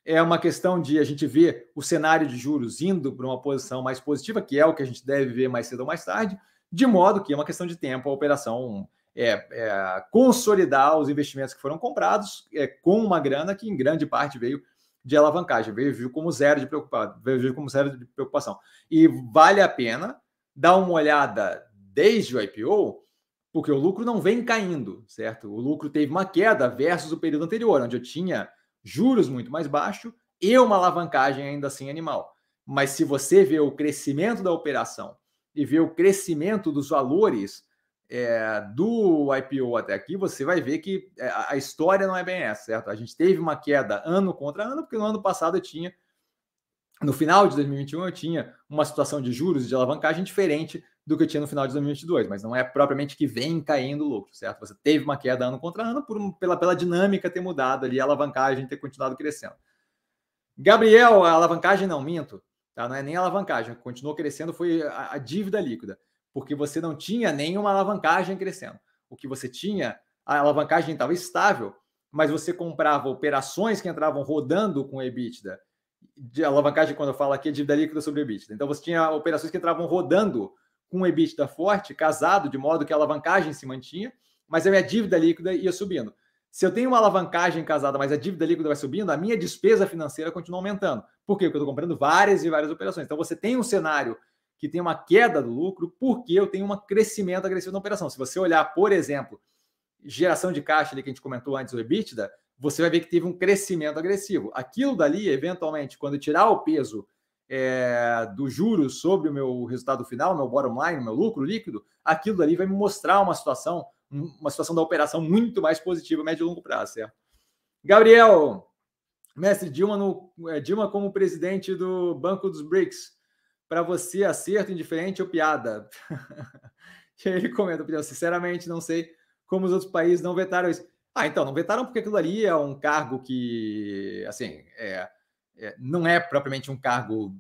É uma questão de a gente ver o cenário de juros indo para uma posição mais positiva, que é o que a gente deve ver mais cedo ou mais tarde, de modo que é uma questão de tempo a operação é, é, consolidar os investimentos que foram comprados é, com uma grana que em grande parte veio de alavancagem, veio, veio como zero de preocupação, veio como zero de preocupação. E vale a pena dar uma olhada desde o IPO, porque o lucro não vem caindo, certo? O lucro teve uma queda versus o período anterior, onde eu tinha juros muito mais baixos e uma alavancagem ainda assim animal. Mas se você vê o crescimento da operação e vê o crescimento dos valores é, do IPO até aqui, você vai ver que é, a história não é bem essa, certo? A gente teve uma queda ano contra ano, porque no ano passado eu tinha, no final de 2021, eu tinha uma situação de juros de alavancagem diferente do que eu tinha no final de 2022, mas não é propriamente que vem caindo o lucro, certo? Você teve uma queda ano contra ano por, pela, pela dinâmica ter mudado ali, a alavancagem ter continuado crescendo. Gabriel, a alavancagem não minto, tá? não é nem a alavancagem, continuou crescendo, foi a, a dívida líquida porque você não tinha nenhuma alavancagem crescendo. O que você tinha, a alavancagem estava estável, mas você comprava operações que entravam rodando com EBITDA. De alavancagem, quando eu falo aqui, é dívida líquida sobre EBITDA. Então você tinha operações que entravam rodando com EBITDA forte, casado, de modo que a alavancagem se mantinha, mas a minha dívida líquida ia subindo. Se eu tenho uma alavancagem casada, mas a dívida líquida vai subindo, a minha despesa financeira continua aumentando. Por quê? Porque eu estou comprando várias e várias operações. Então você tem um cenário que tem uma queda do lucro porque eu tenho um crescimento agressivo na operação. Se você olhar, por exemplo, geração de caixa ali que a gente comentou antes, o EBITDA, você vai ver que teve um crescimento agressivo. Aquilo dali, eventualmente, quando tirar o peso é, do juros sobre o meu resultado final, meu bottom line, meu lucro líquido, aquilo dali vai me mostrar uma situação, uma situação da operação muito mais positiva, médio e longo prazo, certo? Gabriel, mestre Dilma, no, é, Dilma como presidente do Banco dos BRICS, para você, acerto, indiferente ou piada? e aí ele comenta, sinceramente, não sei como os outros países não vetaram isso. Ah, então, não vetaram porque aquilo ali é um cargo que, assim, é, é, não é propriamente um cargo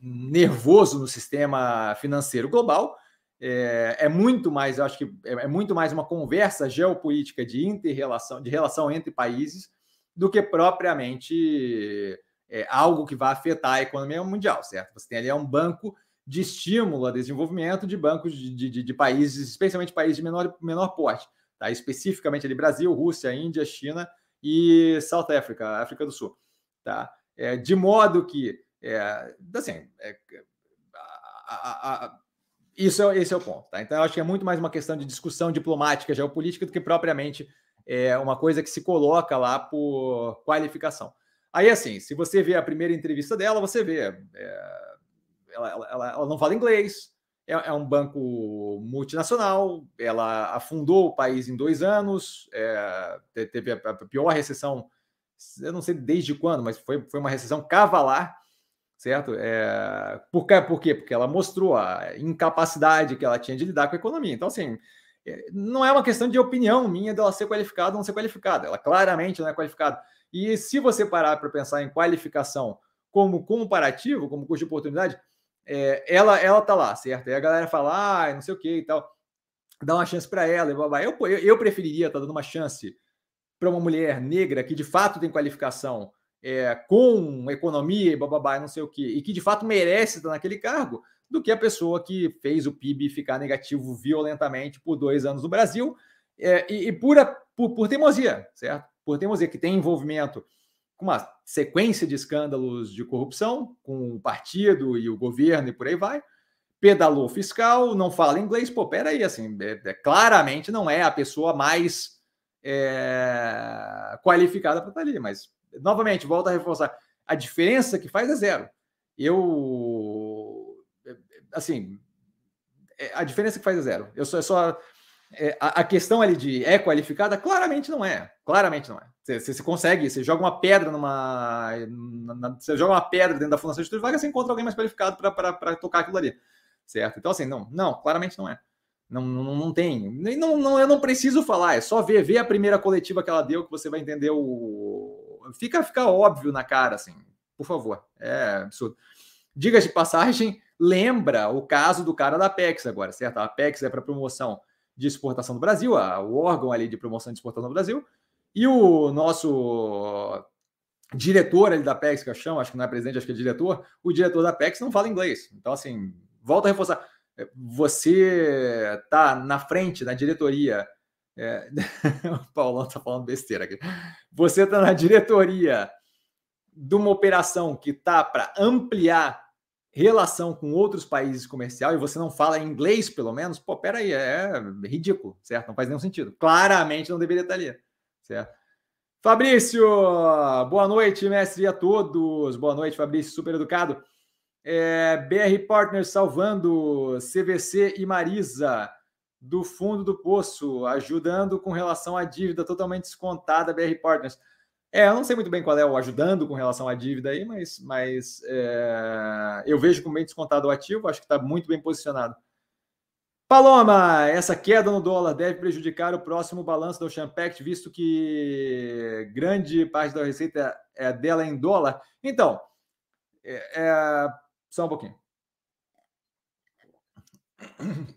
nervoso no sistema financeiro global. É, é muito mais, eu acho que é, é muito mais uma conversa geopolítica de interrelação, de relação entre países, do que propriamente é, algo que vai afetar a economia mundial, certo? Você tem ali um banco de estímulo a desenvolvimento de bancos de, de, de países, especialmente países de menor, menor porte, tá? especificamente ali Brasil, Rússia, Índia, China e South Africa, África do Sul. Tá? É, de modo que, é, assim, é, a, a, a, isso é, esse é o ponto. Tá? Então, eu acho que é muito mais uma questão de discussão diplomática, geopolítica, do que propriamente é, uma coisa que se coloca lá por qualificação. Aí, assim, se você vê a primeira entrevista dela, você vê. É, ela, ela, ela, não fala inglês, é, é, um banco multinacional, ela afundou o país em dois anos, é, teve a, a, pior recessão, eu não sei desde quando, mas foi, foi uma recessão cavalar, certo? É, por, por quê? Porque ela mostrou a incapacidade que ela tinha de lidar com a economia. Então, assim, é, não é uma questão de opinião minha dela ser qualificada ou não ser qualificada, ela claramente não é qualificada. E se você parar para pensar em qualificação como comparativo, como custo de oportunidade, é, ela ela tá lá, certo? E a galera fala, ah, não sei o que e tal, dá uma chance para ela e babá. Eu, eu, eu preferiria estar tá dando uma chance para uma mulher negra que de fato tem qualificação, é, com economia e bababá, não sei o que, e que de fato merece estar naquele cargo, do que a pessoa que fez o PIB ficar negativo violentamente por dois anos no Brasil é, e, e pura por, por teimosia, certo? Por teimosia, que tem envolvimento com uma sequência de escândalos de corrupção com o partido e o governo e por aí vai, pedalou fiscal, não fala inglês, pô, peraí, assim, é, é, claramente não é a pessoa mais é, qualificada para estar ali, mas, novamente, volto a reforçar, a diferença que faz é zero. Eu, assim, é, a diferença que faz é zero. Eu só, eu só é, a, a, questão ali de é qualificada, claramente não é. Claramente não é. Você, consegue, você joga uma pedra numa. Você joga uma pedra dentro da Fundação de Estudo Vaga, você encontra alguém mais qualificado para tocar aquilo ali. Certo? Então, assim, não, não, claramente não é. Não, não, não tem. Não, não, eu não preciso falar, é só ver, ver a primeira coletiva que ela deu, que você vai entender o. Fica, fica óbvio na cara, assim, por favor. É absurdo. Diga de passagem, lembra o caso do cara da Apex agora, certo? A Apex é para promoção de exportação do Brasil, a, o órgão ali de promoção de exportação do Brasil, e o nosso diretor ali da PEX, que eu chamo, acho que não é presidente, acho que é diretor, o diretor da PEX não fala inglês. Então, assim, volta a reforçar. É, você tá na frente, na diretoria. É... o Paulão tá falando besteira aqui. Você tá na diretoria de uma operação que tá para ampliar relação com outros países comercial e você não fala inglês, pelo menos, pô, peraí, é ridículo, certo? Não faz nenhum sentido. Claramente não deveria estar ali, certo? Fabrício, boa noite, mestre, a todos. Boa noite, Fabrício, super educado. É, BR Partners salvando CVC e Marisa do fundo do poço, ajudando com relação à dívida totalmente descontada, BR Partners. É, eu não sei muito bem qual é o ajudando com relação à dívida aí, mas, mas é, eu vejo como bem descontado o ativo, acho que está muito bem posicionado. Paloma, essa queda no dólar deve prejudicar o próximo balanço da Oceanpact, visto que grande parte da receita é dela em dólar. Então, é, é, só um pouquinho.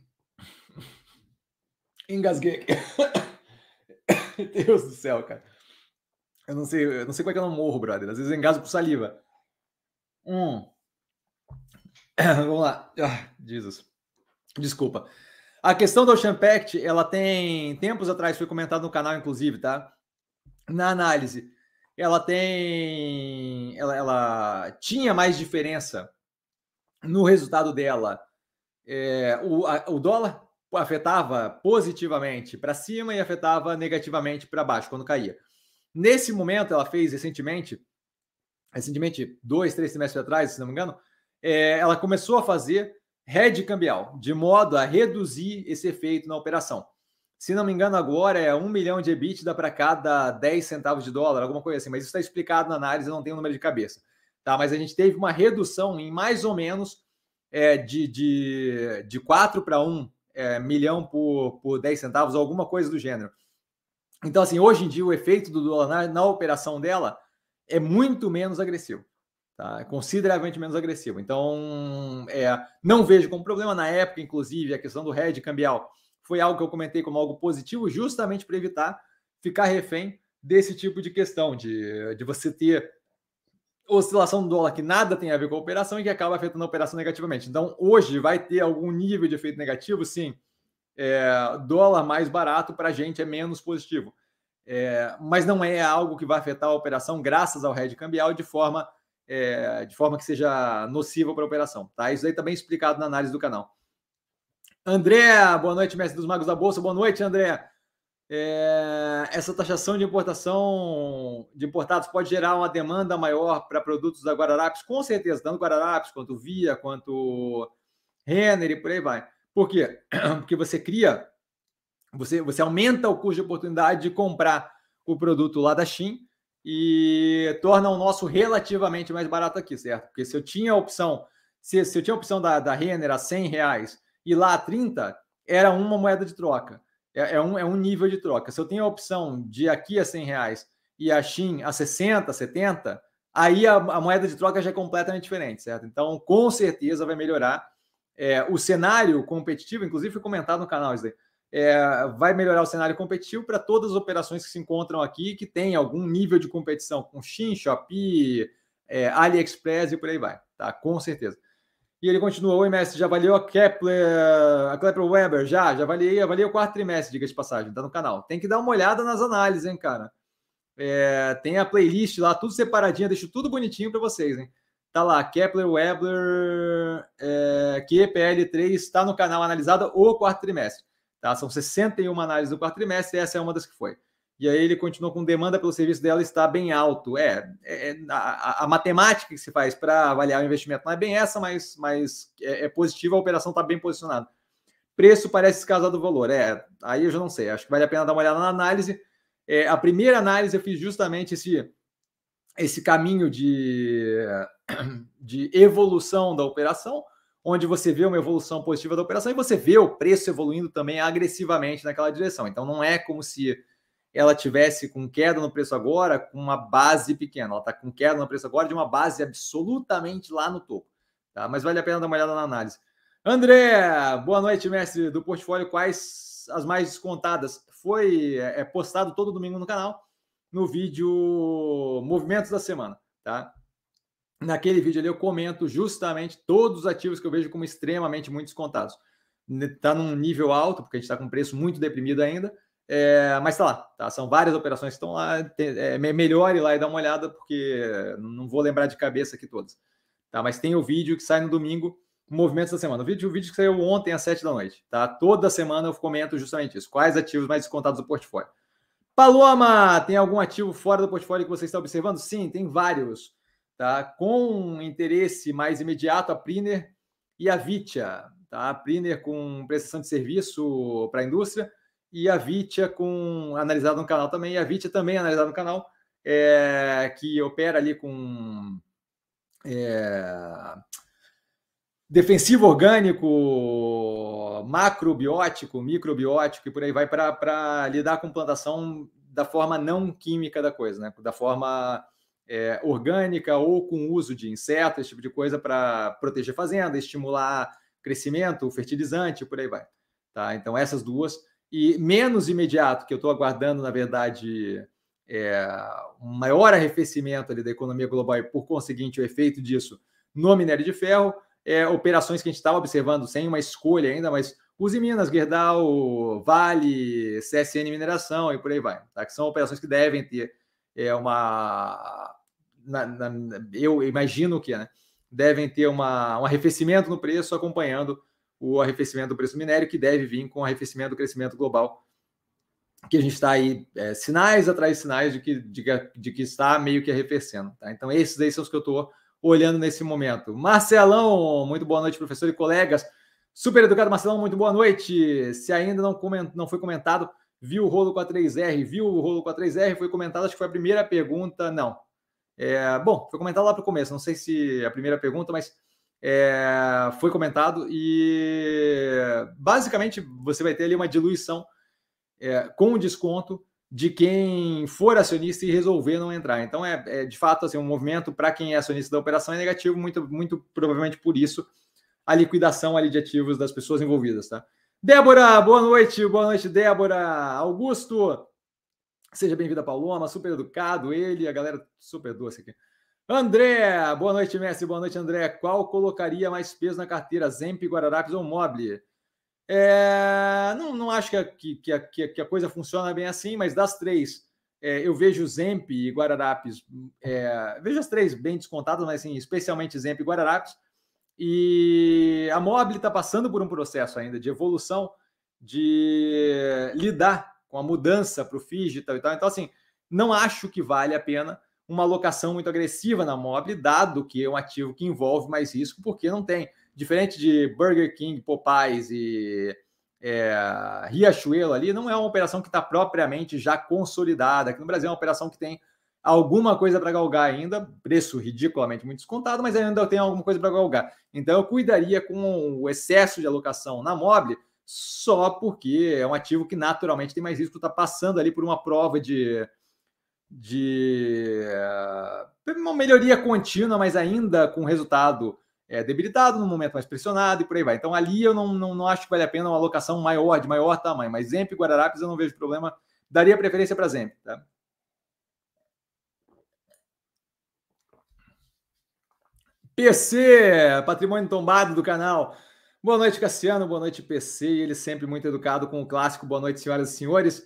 Engasguei. Deus do céu, cara. Eu não sei, eu não sei como é que eu não morro, brother. Às vezes eu engasgo com saliva. Hum. Vamos lá. Ah, Jesus. Desculpa. A questão do Ocean Pact, ela tem tempos atrás foi comentado no canal, inclusive, tá? Na análise, ela tem, ela, ela tinha mais diferença no resultado dela. É, o, a, o dólar afetava positivamente para cima e afetava negativamente para baixo quando caía. Nesse momento, ela fez recentemente, recentemente, dois, três semestres atrás, se não me engano, é, ela começou a fazer hedge cambial, de modo a reduzir esse efeito na operação. Se não me engano, agora é um milhão de EBITDA para cada 10 centavos de dólar, alguma coisa assim, mas isso está explicado na análise, eu não tenho o número de cabeça. Tá? Mas a gente teve uma redução em mais ou menos é, de, de, de 4 para 1 é, milhão por, por 10 centavos, alguma coisa do gênero. Então, assim, hoje em dia, o efeito do dólar na, na operação dela é muito menos agressivo. Tá? É consideravelmente menos agressivo. Então, é, não vejo como problema. Na época, inclusive, a questão do hedge cambial foi algo que eu comentei como algo positivo, justamente para evitar ficar refém desse tipo de questão, de, de você ter oscilação do dólar que nada tem a ver com a operação e que acaba afetando a operação negativamente. Então, hoje vai ter algum nível de efeito negativo, sim, é, dólar mais barato para a gente é menos positivo. É, mas não é algo que vai afetar a operação graças ao hedge cambial de forma, é, de forma que seja nociva para a operação. Tá? Isso aí também tá explicado na análise do canal. André, boa noite, mestre dos magos da Bolsa. Boa noite, André. É, essa taxação de importação de importados pode gerar uma demanda maior para produtos da Guararapes? Com certeza, tanto Guararapes quanto Via, quanto Renner e por aí vai. Por quê? Porque você cria, você, você aumenta o custo de oportunidade de comprar o produto lá da Shein e torna o nosso relativamente mais barato aqui, certo? Porque se eu tinha a opção, se, se eu tinha a opção da, da Renner a 100 reais e lá a 30, era uma moeda de troca. É, é, um, é um nível de troca. Se eu tenho a opção de aqui a 100 reais e a Shein a 60, 70, aí a, a moeda de troca já é completamente diferente, certo? Então, com certeza vai melhorar é, o cenário competitivo, inclusive foi comentado no canal isso daí, é, vai melhorar o cenário competitivo para todas as operações que se encontram aqui que tem algum nível de competição com Shein, Shopee, é, AliExpress e por aí vai, tá? Com certeza. E ele continua, oi mestre, já avaliou a Kepler, a Kepler Weber? Já, já avaliei, avaliei o quarto trimestre, diga de passagem, tá no canal. Tem que dar uma olhada nas análises, hein, cara. É, tem a playlist lá, tudo separadinho, deixo tudo bonitinho para vocês, hein. Tá lá, Kepler Weber, é, QPL3 está no canal analisada o quarto trimestre. Tá? São 61 análises do quarto trimestre, essa é uma das que foi. e aí ele continua com demanda pelo serviço dela está bem alto. É, é, é a, a, matemática que se faz para avaliar o investimento não é bem essa, mas, mas é, é positiva, a operação está bem posicionada. Preço parece escasar do valor. É, aí eu já não sei. Acho que vale a pena dar uma olhada na análise. É, a primeira análise eu fiz justamente esse, esse caminho de, de evolução da operação, onde você vê uma evolução positiva da operação e você vê o preço evoluindo também agressivamente naquela direção. Então não é como se ela tivesse com queda no preço agora, com uma base pequena. Ela está com queda no preço agora de uma base absolutamente lá no topo. Tá? Mas vale a pena dar uma olhada na análise. André, boa noite, mestre do portfólio. Quais as mais descontadas? Foi é, é postado todo domingo no canal, no vídeo Movimentos da Semana. Tá? Naquele vídeo ali eu comento justamente todos os ativos que eu vejo como extremamente muito descontados. Está num nível alto, porque a gente está com preço muito deprimido ainda é, mas tá lá, tá? São várias operações que estão lá. É melhor ir lá e dar uma olhada, porque não vou lembrar de cabeça aqui todas. Tá? Mas tem o vídeo que sai no domingo, movimentos da semana. O vídeo, o vídeo que saiu ontem às 7 da noite. Tá? Toda semana eu comento justamente isso. Quais ativos mais descontados do portfólio. Paloma, tem algum ativo fora do portfólio que você está observando? Sim, tem vários. Tá? Com interesse mais imediato, a Priner e a Vitia. Tá? A Priner com prestação de serviço para a indústria e a Vitia com analisado no canal também, e a Vitia também analisado no canal, é, que opera ali com é, defensivo orgânico, macrobiótico, microbiótico e por aí vai para lidar com plantação da forma não química da coisa, né? da forma é, orgânica ou com uso de insetos, esse tipo de coisa para proteger fazenda, estimular crescimento, fertilizante, por aí vai. Tá? Então, essas duas e menos imediato, que eu estou aguardando, na verdade, é, um maior arrefecimento ali da economia global e, por conseguinte, o efeito disso no minério de ferro, é, operações que a gente estava observando sem uma escolha ainda, mas Use Minas, Gerdau, Vale, CSN Mineração e por aí vai. Tá? Que são operações que devem ter é, uma. Na, na, eu imagino que né, devem ter uma, um arrefecimento no preço acompanhando o arrefecimento do preço minério, que deve vir com o arrefecimento do crescimento global, que a gente está aí, é, sinais atrás de sinais de que, de, de, que está meio que arrefecendo. Tá? Então, esses aí são os que eu estou olhando nesse momento. Marcelão, muito boa noite, professor e colegas. Super educado, Marcelão, muito boa noite. Se ainda não, coment, não foi comentado, viu o rolo com a 3R, viu o rolo com a 3R, foi comentado, acho que foi a primeira pergunta, não. É, bom, foi comentado lá para o começo, não sei se é a primeira pergunta, mas é, foi comentado e basicamente você vai ter ali uma diluição é, com desconto de quem for acionista e resolver não entrar. Então é, é de fato assim um movimento para quem é acionista da operação é negativo, muito muito provavelmente por isso a liquidação ali de ativos das pessoas envolvidas, tá? Débora, boa noite, boa noite, Débora. Augusto, seja bem-vindo a Paloma, super educado, ele, a galera super doce aqui. André, boa noite, Messi. Boa noite, André. Qual colocaria mais peso na carteira, Zemp, Guararapes ou Mobile? É, não, não acho que a, que, a, que a coisa funciona bem assim, mas das três, é, eu vejo Zemp e Guararapes, é, vejo as três bem descontadas, mas assim, especialmente Zemp e Guararapes. E a Mobile está passando por um processo ainda de evolução, de lidar com a mudança para o digital e tal. Então, assim, não acho que vale a pena uma alocação muito agressiva na Mobile, dado que é um ativo que envolve mais risco, porque não tem. Diferente de Burger King, Popeyes e é, Riachuelo ali, não é uma operação que está propriamente já consolidada. Aqui no Brasil é uma operação que tem alguma coisa para galgar ainda, preço ridiculamente muito descontado, mas ainda tem alguma coisa para galgar. Então eu cuidaria com o excesso de alocação na Mobile só porque é um ativo que naturalmente tem mais risco, está passando ali por uma prova de de uh, uma melhoria contínua, mas ainda com resultado é, debilitado, no momento mais pressionado e por aí vai. Então ali eu não, não, não acho que vale a pena uma alocação maior, de maior tamanho, mas Zemp e Guararapes eu não vejo problema, daria preferência para Zemp. Tá? PC, patrimônio tombado do canal. Boa noite, Cassiano. Boa noite, PC. Ele sempre muito educado com o clássico. Boa noite, senhoras e senhores.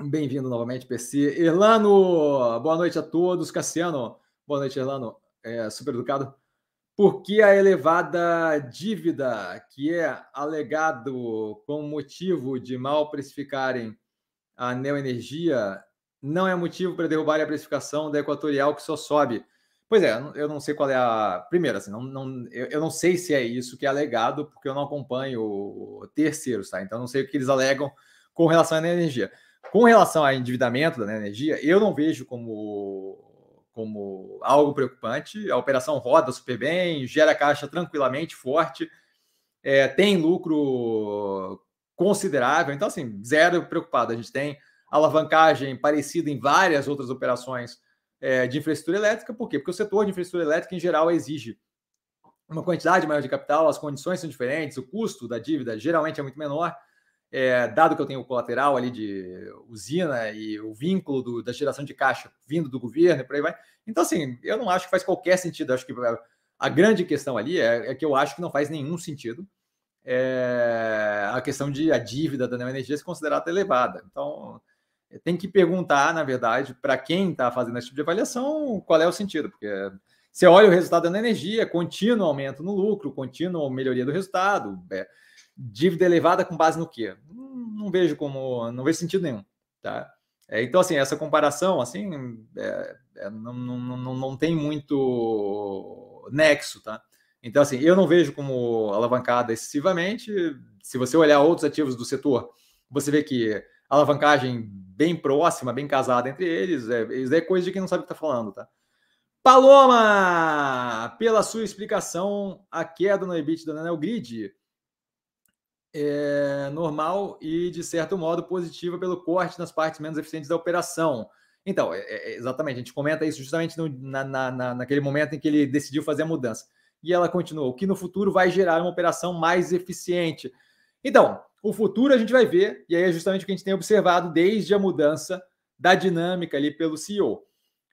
Bem-vindo novamente, PC. Erlano, boa noite a todos. Cassiano, boa noite, Erlano. É, super educado. Por que a elevada dívida que é alegado como motivo de mal precificarem a Neoenergia não é motivo para derrubar a precificação da Equatorial que só sobe. Pois é, eu não sei qual é a. Primeiro, assim, não, não, eu não sei se é isso que é alegado, porque eu não acompanho terceiros, tá? Então, não sei o que eles alegam com relação à energia. Com relação ao endividamento da energia, eu não vejo como, como algo preocupante. A operação roda super bem, gera caixa tranquilamente, forte, é, tem lucro considerável. Então, assim, zero preocupado. A gente tem alavancagem parecida em várias outras operações é, de infraestrutura elétrica. Por quê? Porque o setor de infraestrutura elétrica, em geral, exige uma quantidade maior de capital, as condições são diferentes, o custo da dívida geralmente é muito menor. É, dado que eu tenho o colateral ali de usina e o vínculo do, da geração de caixa vindo do governo e por aí vai. Então, assim, eu não acho que faz qualquer sentido. Acho que a grande questão ali é, é, que eu acho que não faz nenhum sentido é, a questão de a dívida da Neoenergia ser considerada elevada. Então, tem que perguntar, na verdade, para quem está fazendo esse tipo de avaliação, qual é o sentido, porque você olha o resultado da energia, contínuo aumento no lucro, contínuo melhoria do resultado, é, dívida elevada com base no quê? Não, vejo como, não vejo sentido nenhum, tá? É, então, assim, essa comparação, assim, é, é não, não, não, não tem muito nexo, tá? Então, assim, eu não vejo como alavancada excessivamente. Se você olhar outros ativos do setor, você vê que alavancagem bem próxima, bem casada entre eles. É, isso é coisa de quem não sabe o que está falando, tá? Paloma, pela sua explicação, a queda no EBITDA da Grid é normal e, de certo modo, positiva pelo corte nas partes menos eficientes da operação. Então, é, é, exatamente, a gente comenta isso justamente no, na, na, naquele momento em que ele decidiu fazer a mudança. E ela continuou, que no futuro vai gerar uma operação mais eficiente. Então, o futuro a gente vai ver, e aí é justamente o que a gente tem observado desde a mudança da dinâmica ali pelo CEO.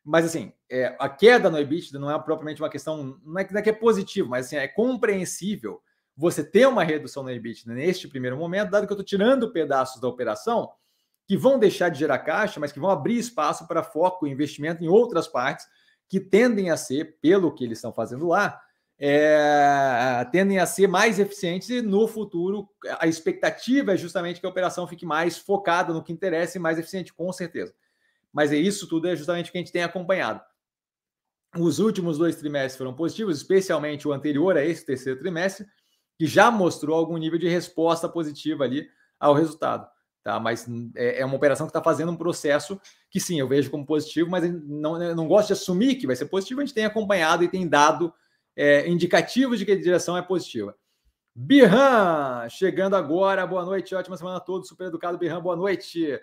Mas assim, é, a queda no EBITDA não é propriamente uma questão, não é, não é que é positivo, mas assim, é compreensível você ter uma redução no EBITDA neste primeiro momento, dado que eu estou tirando pedaços da operação que vão deixar de gerar caixa, mas que vão abrir espaço para foco e investimento em outras partes que tendem a ser, pelo que eles estão fazendo lá, é, tendem a ser mais eficientes e no futuro a expectativa é justamente que a operação fique mais focada no que interessa e mais eficiente, com certeza. Mas é isso tudo é justamente o que a gente tem acompanhado. Os últimos dois trimestres foram positivos, especialmente o anterior a esse terceiro trimestre, que já mostrou algum nível de resposta positiva ali ao resultado. Tá? Mas é, é uma operação que está fazendo um processo que sim, eu vejo como positivo, mas não, eu não gosto de assumir que vai ser positivo, a gente tem acompanhado e tem dado é, indicativos de que a direção é positiva. Birran, chegando agora, boa noite, ótima semana a todos, super educado Birran, boa noite.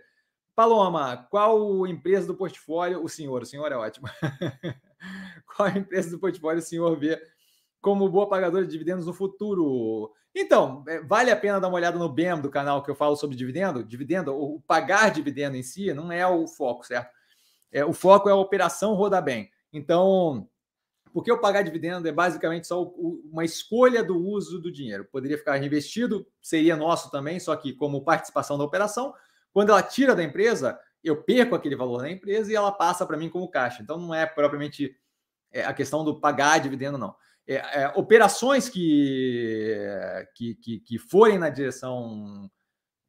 Paloma, qual empresa do portfólio, o senhor, o senhor é ótimo, qual empresa do portfólio o senhor vê como boa pagadora de dividendos no futuro? Então, é, vale a pena dar uma olhada no BEM do canal que eu falo sobre dividendo? Dividendo, o pagar dividendo em si não é o foco, certo? É, o foco é a operação rodar bem. Então, porque o pagar dividendo é basicamente só uma escolha do uso do dinheiro. Poderia ficar reinvestido, seria nosso também, só que como participação da operação. Quando ela tira da empresa, eu perco aquele valor na empresa e ela passa para mim como caixa. Então não é propriamente é, a questão do pagar dividendo, não. É, é, operações que, que, que, que, forem na direção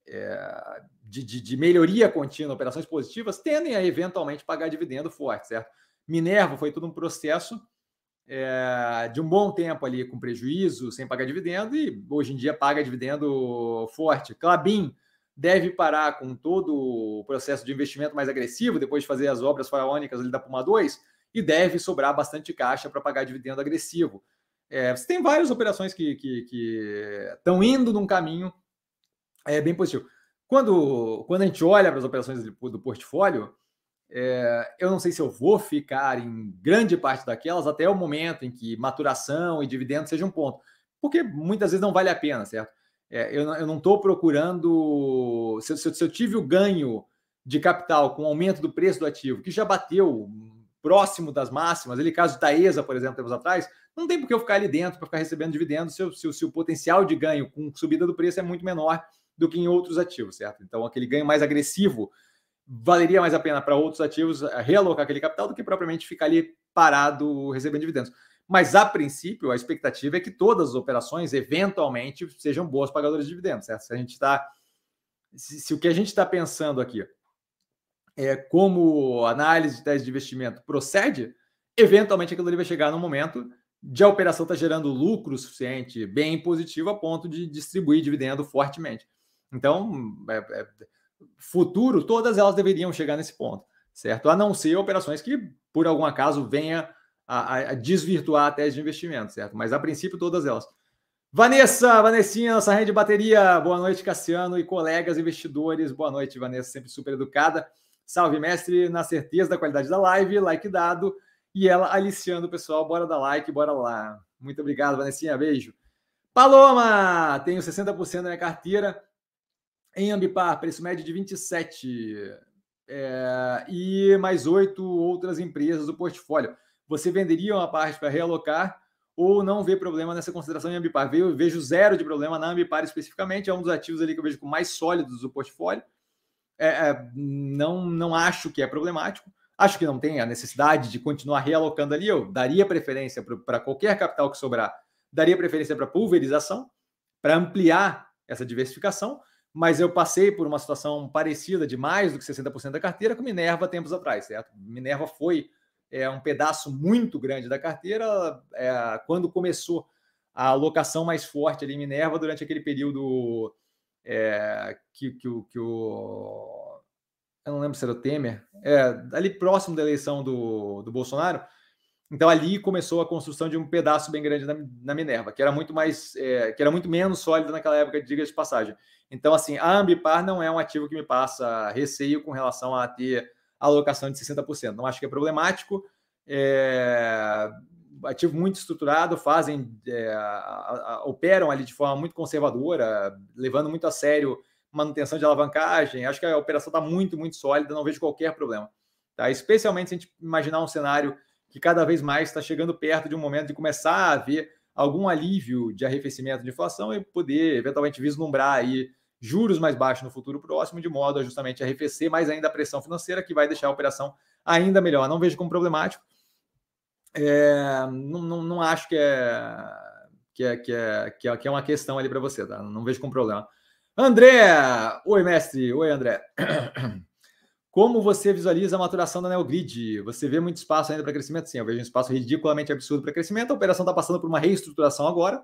é, de, de, de, melhoria contínua, operações positivas, tendem a eventualmente pagar dividendo forte, certo? Minerva foi todo um processo é, de um bom tempo ali com prejuízo, sem pagar dividendo, e hoje em dia paga dividendo forte. Clabin deve parar com todo o processo de investimento mais agressivo, depois de fazer as obras faraônicas ali da Puma 2, e deve sobrar bastante caixa para pagar dividendo agressivo. É, você tem várias operações que estão indo num caminho é, bem positivo. Quando, quando a gente olha para as operações do portfólio, é, eu não sei se eu vou ficar em grande parte daquelas até o momento em que maturação e dividendo seja um ponto, porque muitas vezes não vale a pena, certo? É, eu, eu não estou procurando. Se, se, se, eu tive o ganho de capital com o aumento do preço do ativo, que já bateu próximo das máximas, ele caso de Taesa, por exemplo, tempos atrás, não tem por que eu ficar ali dentro para ficar recebendo dividendos se, se, se o potencial de ganho com subida do preço é muito menor do que em outros ativos, certo? Então, aquele ganho mais agressivo valeria mais a pena para outros ativos eh, realocar aquele capital do que propriamente ficar ali parado recebendo dividendos. Mas, a princípio, a expectativa é que todas as operações, eventualmente, sejam boas pagadoras de dividendos, certo? Se a gente está. Se, se, o que a gente está pensando aqui é, como análise de tese de investimento procede, eventualmente aquilo ali vai chegar no momento de a operação estar tá gerando lucro suficiente, bem positivo, a ponto de distribuir dividendo fortemente. Então, é, é, futuro, todas elas deveriam chegar nesse ponto, certo? A não ser operações que, por algum acaso, venha a, a desvirtuar a tese de investimento, certo? Mas, a princípio, todas elas. Vanessa, Vanessinha, nossa rede de bateria. Boa noite, Cassiano e colegas investidores. Boa noite, Vanessa, sempre super educada. Salve, mestre, na certeza da qualidade da live, like dado. E ela aliciando o pessoal, bora dar like, bora lá. Muito obrigado, Vanessinha, beijo. Paloma, tenho 60% da minha carteira em Ambipar, preço médio de 27. É, e mais oito outras empresas do portfólio. Você venderia uma parte para realocar ou não vê problema nessa consideração em Ambipar? Vejo zero de problema na Ambipar especificamente, é um dos ativos ali que eu vejo com mais sólidos do portfólio é, é, não, não acho que é problemático. Acho que não tem a necessidade de continuar realocando ali. Eu daria preferência para qualquer capital que sobrar, daria preferência para pulverização, para ampliar essa diversificação. Mas eu passei por uma situação parecida de mais do que 60% da carteira com Minerva tempos atrás, certo? Minerva foi é, um pedaço muito grande da carteira é, quando começou a alocação mais forte ali em Minerva durante aquele período é, que, que, que o. Eu não lembro se era o Temer, é, ali próximo da eleição do, do Bolsonaro. Então ali começou a construção de um pedaço bem grande na, na Minerva, que era muito mais, é, que era muito menos sólido naquela época, diga de passagem. Então, assim, a Ambipar não é um ativo que me passa receio com relação a ter alocação de 60%. Não acho que é problemático. É, ativo muito estruturado, fazem, é, a, a, operam ali de forma muito conservadora, levando muito a sério manutenção de alavancagem. Acho que a operação está muito, muito sólida, não vejo qualquer problema. Tá? Especialmente se a gente imaginar um cenário que cada vez mais está chegando perto de um momento de começar a haver algum alívio de arrefecimento de inflação e poder eventualmente vislumbrar aí juros mais baixos no futuro próximo, de modo a justamente arrefecer mais ainda a pressão financeira, que vai deixar a operação ainda melhor. Não vejo como problemático. É, não, não, não, acho que é, que é, que é, que é, que é uma questão ali para você, tá? Não vejo como problema. André! Oi, mestre! Oi, André! Como você visualiza a maturação da Neogrid? Você vê muito espaço ainda para crescimento? Sim, eu vejo um espaço ridiculamente absurdo para crescimento. A operação está passando por uma reestruturação agora,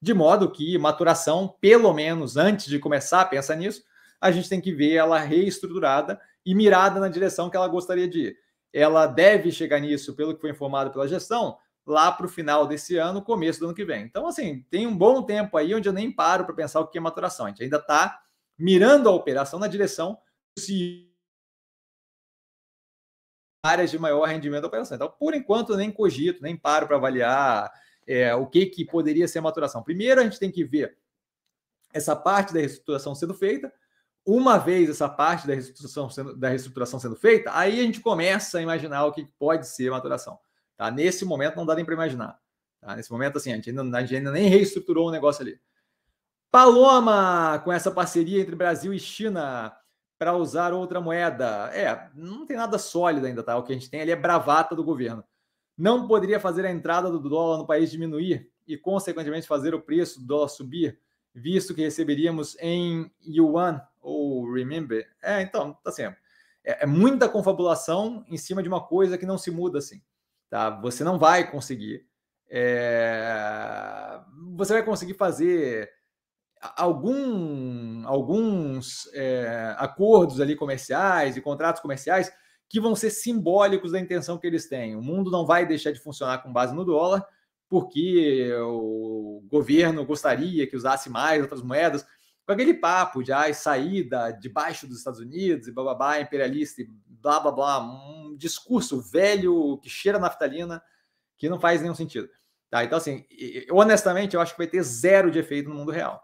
de modo que maturação, pelo menos antes de começar a pensar nisso, a gente tem que ver ela reestruturada e mirada na direção que ela gostaria de ir ela deve chegar nisso, pelo que foi informado pela gestão, lá para o final desse ano, começo do ano que vem. Então, assim, tem um bom tempo aí onde eu nem paro para pensar o que é maturação. A gente ainda está mirando a operação na direção se áreas de maior rendimento da operação. Então, por enquanto, eu nem cogito, nem paro para avaliar é, o que, que poderia ser maturação. Primeiro, a gente tem que ver essa parte da reestruturação sendo feita, uma vez essa parte da reestruturação sendo, da reestruturação sendo feita, aí a gente começa a imaginar o que pode ser maturação. Tá? Nesse momento não dá nem para imaginar. Tá? Nesse momento, assim, a gente, ainda, a gente ainda nem reestruturou o negócio ali. Paloma, com essa parceria entre Brasil e China para usar outra moeda. É, não tem nada sólido ainda, tá? O que a gente tem ali é bravata do governo. Não poderia fazer a entrada do dólar no país diminuir e, consequentemente, fazer o preço do dólar subir, visto que receberíamos em yuan ou remember. É, então, sempre. É, é, muita confabulação em cima de uma coisa que não se muda assim. Tá? Você não vai conseguir. É... Você vai conseguir fazer algum, alguns é, acordos ali comerciais e contratos comerciais que vão ser simbólicos da intenção que eles têm. O mundo não vai deixar de funcionar com base no dólar, porque o governo gostaria que usasse mais outras moedas com aquele papo de ah, saída debaixo dos Estados Unidos e blá, imperialista e blá blá blá, um discurso velho que cheira naftalina que não faz nenhum sentido. Tá? Então, assim, honestamente, eu acho que vai ter zero de efeito no mundo real.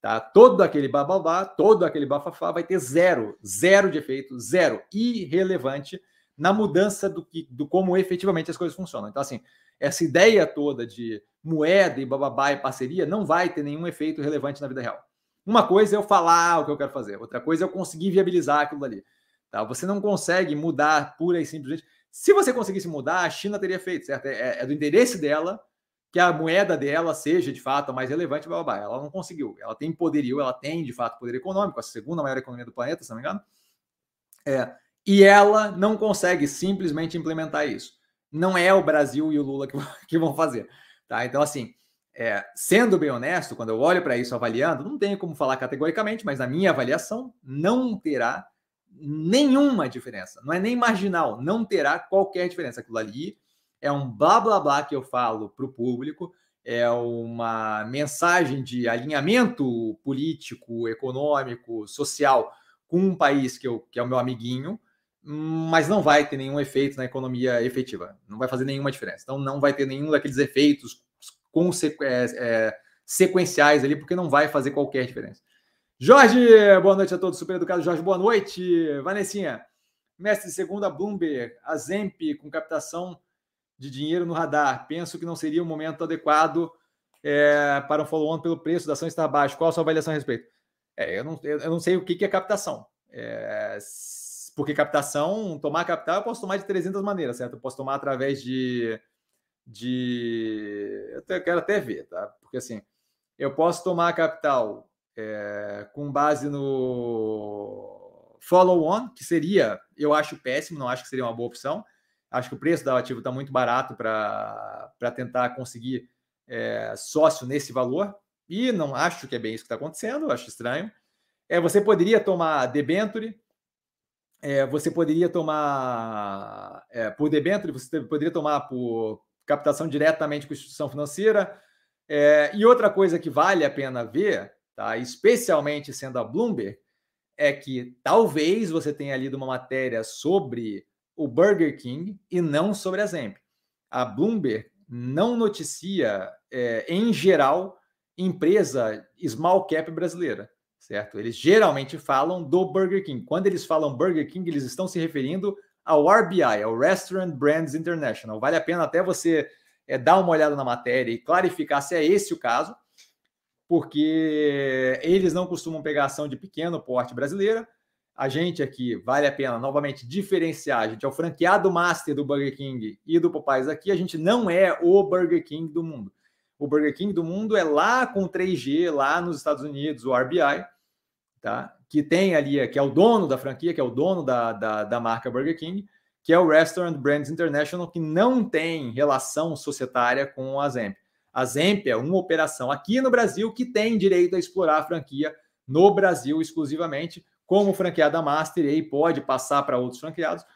Tá? Todo aquele bababá, todo aquele bafafá vai ter zero, zero de efeito, zero, irrelevante na mudança do, que, do como efetivamente as coisas funcionam. Então, assim, essa ideia toda de moeda e bababá e parceria não vai ter nenhum efeito relevante na vida real. Uma coisa é eu falar o que eu quero fazer, outra coisa é eu conseguir viabilizar aquilo ali. Tá? Você não consegue mudar pura e simplesmente. Se você conseguisse mudar, a China teria feito, certo? É, é do interesse dela que a moeda dela seja de fato a mais relevante, blá, blá, blá. ela não conseguiu. Ela tem poderio, ela tem de fato poder econômico, a segunda maior economia do planeta, se não me engano. É, E ela não consegue simplesmente implementar isso. Não é o Brasil e o Lula que, que vão fazer. Tá? Então, assim, é, sendo bem honesto, quando eu olho para isso avaliando, não tenho como falar categoricamente, mas na minha avaliação, não terá nenhuma diferença. Não é nem marginal, não terá qualquer diferença. Aquilo ali é um blá blá blá que eu falo para o público, é uma mensagem de alinhamento político, econômico, social com um país que, eu, que é o meu amiguinho, mas não vai ter nenhum efeito na economia efetiva, não vai fazer nenhuma diferença. Então, não vai ter nenhum daqueles efeitos é, é, sequenciais ali, porque não vai fazer qualquer diferença. Jorge, boa noite a todos, super educado. Jorge, boa noite. Vanessinha, mestre de segunda, Bloomberg, a Zemp com captação de dinheiro no radar. Penso que não seria o momento adequado é, para um follow-on pelo preço da ação estar baixo. Qual a sua avaliação a respeito? É, eu, não, eu não sei o que, que é captação. É, porque captação, tomar capital, eu posso tomar de 300 maneiras, certo? Eu posso tomar através de. De eu quero até ver, tá? Porque assim, eu posso tomar capital é, com base no follow-on, que seria, eu acho péssimo, não acho que seria uma boa opção. Acho que o preço do ativo está muito barato para tentar conseguir é, sócio nesse valor. E não acho que é bem isso que está acontecendo, acho estranho. É, você poderia tomar debenture, é, você poderia tomar é, por debenture, você poderia tomar por captação diretamente com instituição financeira. É, e outra coisa que vale a pena ver, tá, especialmente sendo a Bloomberg, é que talvez você tenha lido uma matéria sobre o Burger King e não sobre a Zemp. A Bloomberg não noticia, é, em geral, empresa small cap brasileira, certo? Eles geralmente falam do Burger King. Quando eles falam Burger King, eles estão se referindo ao RBI, ao Restaurant Brands International. Vale a pena até você é, dar uma olhada na matéria e clarificar se é esse o caso, porque eles não costumam pegar ação de pequeno porte brasileira, a gente aqui vale a pena novamente diferenciar. A gente é o franqueado master do Burger King e do Popeyes aqui. A gente não é o Burger King do mundo. O Burger King do mundo é lá com 3G, lá nos Estados Unidos, o RBI, tá? Que tem ali, que é o dono da franquia, que é o dono da, da, da marca Burger King, que é o Restaurant Brands International, que não tem relação societária com a Zemp. A Zemp é uma operação aqui no Brasil que tem direito a explorar a franquia no Brasil exclusivamente como franqueada master e aí pode passar para outros franqueados.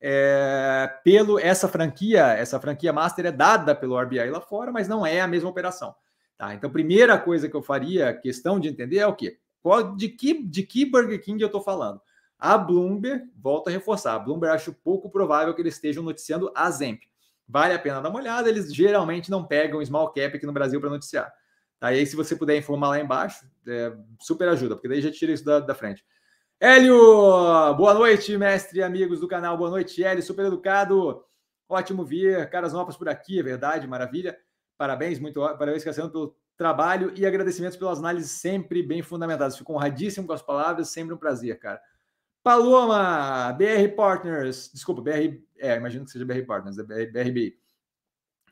É, pelo essa franquia, essa franquia master é dada pelo RBI lá fora, mas não é a mesma operação. Tá? Então, primeira coisa que eu faria, questão de entender é o quê? Qual, de, que, de que Burger King eu estou falando? A Bloomberg, volto a reforçar, a Bloomberg acho pouco provável que eles estejam noticiando a Zemp. Vale a pena dar uma olhada, eles geralmente não pegam small cap aqui no Brasil para noticiar. Tá? E aí, se você puder informar lá embaixo, é, super ajuda, porque daí já tira isso da, da frente. Hélio, boa noite, mestre e amigos do canal. Boa noite, Hélio, super educado. Ótimo ver caras novas por aqui, é verdade, maravilha. Parabéns, muito parabéns, Cassiano, pelo trabalho e agradecimentos pelas análises sempre bem fundamentadas. Fico honradíssimo com as palavras, sempre um prazer, cara. Paloma, BR Partners, desculpa, BR, é, imagino que seja BR Partners, é BR, BRB.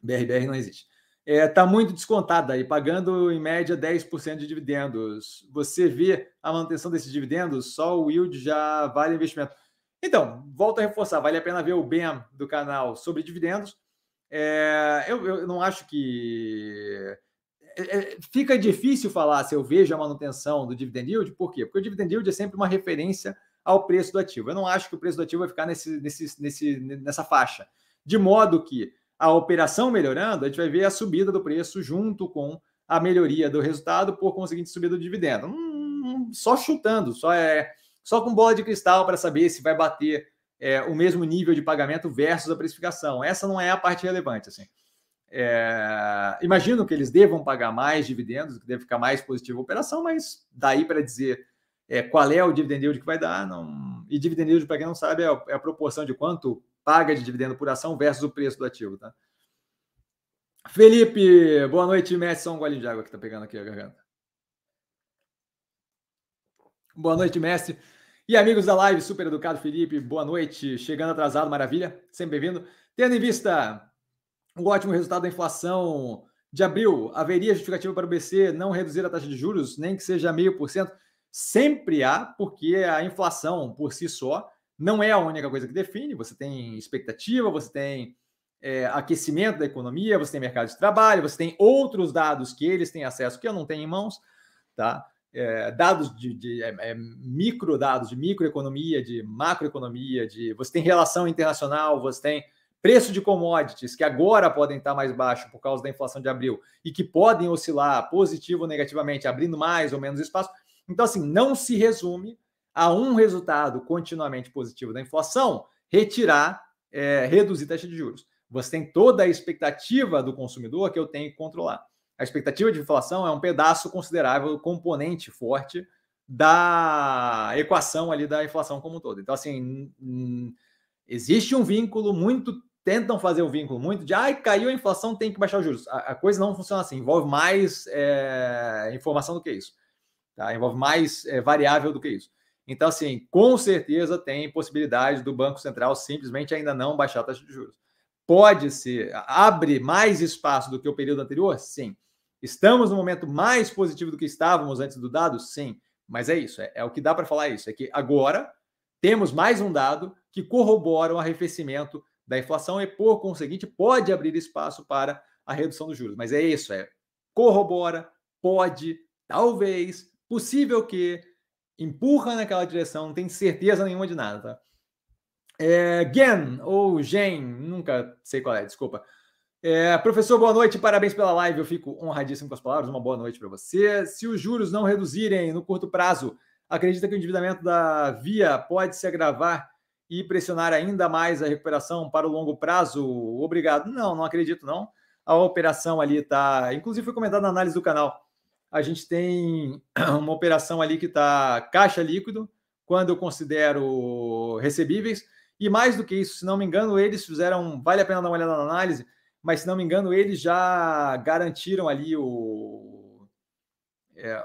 BRBR não existe está é, tá muito descontada aí, pagando em média 10% de dividendos. Você vê a manutenção desses dividendos, só o yield já vale investimento. Então, volto a reforçar, vale a pena ver o BEM do canal sobre dividendos. É, eu, eu, não acho que. É, é, fica difícil falar se eu vejo a manutenção do dividend yield, por quê? Porque o dividend yield é sempre uma referência ao preço do ativo. Eu não acho que o preço do ativo vai ficar nesse, nesse, nesse, nessa faixa. De modo que a operação melhorando, a gente vai ver a subida do preço junto com a melhoria do resultado, por conseguinte, subida do dividendo. Hum, só chutando, só é só com bola de cristal para saber se vai bater é, o mesmo nível de pagamento versus a precificação. Essa não é a parte relevante. Assim. É, imagino que eles devam pagar mais dividendos, que deve ficar mais positiva a operação, mas daí para dizer é, qual é o dividend yield que vai dar, não... e dividend yield, para quem não sabe, é a, é a proporção de quanto paga de dividendo por ação versus o preço do ativo, tá? Felipe, boa noite, Messi. Só um golinho de água que tá pegando aqui a garganta. Boa noite, Messi. E amigos da live, super educado Felipe, boa noite. Chegando atrasado, maravilha, sempre bem-vindo. Tendo em vista o ótimo resultado da inflação de abril, haveria justificativa para o BC não reduzir a taxa de juros, nem que seja meio por cento? Sempre há, porque a inflação por si só não é a única coisa que define. Você tem expectativa, você tem é, aquecimento da economia, você tem mercado de trabalho, você tem outros dados que eles têm acesso que eu não tenho em mãos, tá? É, dados de, de é, é micro dados de microeconomia, de macroeconomia, de você tem relação internacional, você tem preço de commodities que agora podem estar mais baixo por causa da inflação de abril e que podem oscilar positivo ou negativamente, abrindo mais ou menos espaço. Então, assim, não se resume a um resultado continuamente positivo da inflação retirar, é, reduzir taxa de juros. Você tem toda a expectativa do consumidor que eu tenho que controlar. A expectativa de inflação é um pedaço considerável, componente forte da equação ali da inflação como um todo. Então, assim, existe um vínculo muito. Tentam fazer o vínculo muito de ai, caiu a inflação, tem que baixar os juros. A, a coisa não funciona assim, envolve mais é, informação do que isso. Tá? Envolve mais é, variável do que isso. Então, assim, com certeza tem possibilidade do Banco Central simplesmente ainda não baixar a taxa de juros. Pode ser, abre mais espaço do que o período anterior? Sim. Estamos no momento mais positivo do que estávamos antes do dado? Sim. Mas é isso, é, é o que dá para falar isso. É que agora temos mais um dado que corrobora o arrefecimento da inflação e, por conseguinte, pode abrir espaço para a redução dos juros. Mas é isso, é corrobora, pode, talvez, possível que, empurra naquela direção, não tem certeza nenhuma de nada, tá? É, Gen, ou Gen, nunca sei qual é, desculpa. É, professor, boa noite, parabéns pela live. Eu fico honradíssimo com as palavras. Uma boa noite para você. Se os juros não reduzirem no curto prazo, acredita que o endividamento da Via pode se agravar e pressionar ainda mais a recuperação para o longo prazo? Obrigado. Não, não acredito, não. A operação ali está. Inclusive, foi comentado na análise do canal. A gente tem uma operação ali que está caixa líquido, quando eu considero recebíveis e mais do que isso, se não me engano, eles fizeram. Vale a pena dar uma olhada na análise, mas se não me engano, eles já garantiram ali o. É,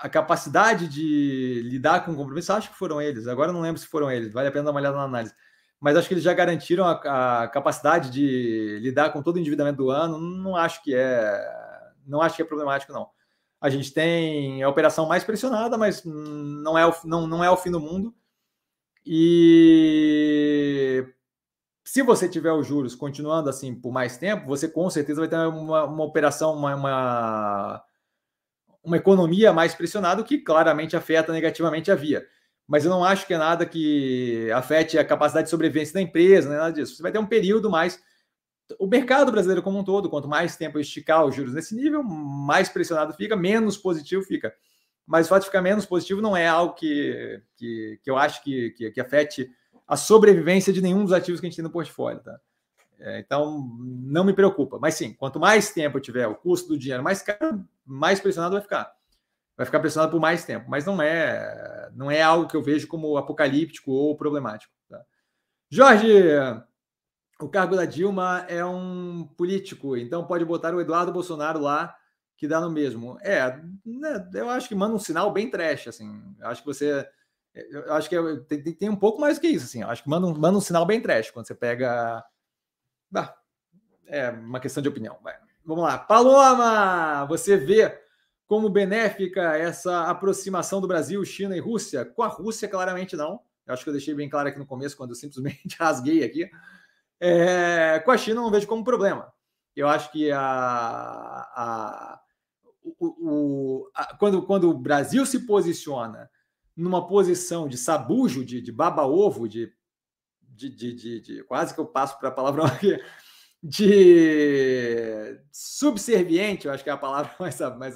a capacidade de lidar com o compromisso, acho que foram eles, agora não lembro se foram eles, vale a pena dar uma olhada na análise. Mas acho que eles já garantiram a, a capacidade de lidar com todo o endividamento do ano. Não acho que é, não acho que é problemático, não. A gente tem a operação mais pressionada, mas não é o, não, não é o fim do mundo. E se você tiver os juros continuando assim por mais tempo, você com certeza vai ter uma, uma operação, uma, uma, uma, economia mais pressionada, que claramente afeta negativamente a via. Mas eu não acho que é nada que afete a capacidade de sobrevivência da empresa, nem nada disso. Você vai ter um período mais. O mercado brasileiro como um todo, quanto mais tempo esticar os juros nesse nível, mais pressionado fica, menos positivo fica mas o fato de ficar menos positivo não é algo que, que, que eu acho que, que, que, afete a sobrevivência de nenhum dos ativos que a gente tem no portfólio. Tá? É, então, não me preocupa. Mas sim, quanto mais tempo eu tiver o custo do dinheiro mais caro, mais pressionado vai ficar. Vai ficar pressionado por mais tempo. Mas não é, não é algo que eu vejo como apocalíptico ou problemático. Tá? Jorge, o cargo da Dilma é um político, então pode botar o Eduardo Bolsonaro lá que dá no mesmo. É, né, eu acho que manda um sinal bem trash, assim. Eu acho que você. Eu acho que é, tem, tem um pouco mais do que isso, assim. Eu acho que manda um, manda um sinal bem trash quando você pega. Ah, é uma questão de opinião. Vai. Vamos lá. Paloma, você vê como benéfica essa aproximação do Brasil, China e Rússia? Com a Rússia, claramente não. Eu acho que eu deixei bem claro aqui no começo, quando eu simplesmente rasguei aqui. É, com a China, não vejo como problema. Eu acho que a, a, o, o, a, quando, quando o Brasil se posiciona numa posição de sabujo, de, de baba-ovo, de, de, de, de, quase que eu passo para a palavra aqui, de subserviente, eu acho que é a palavra mais, mais,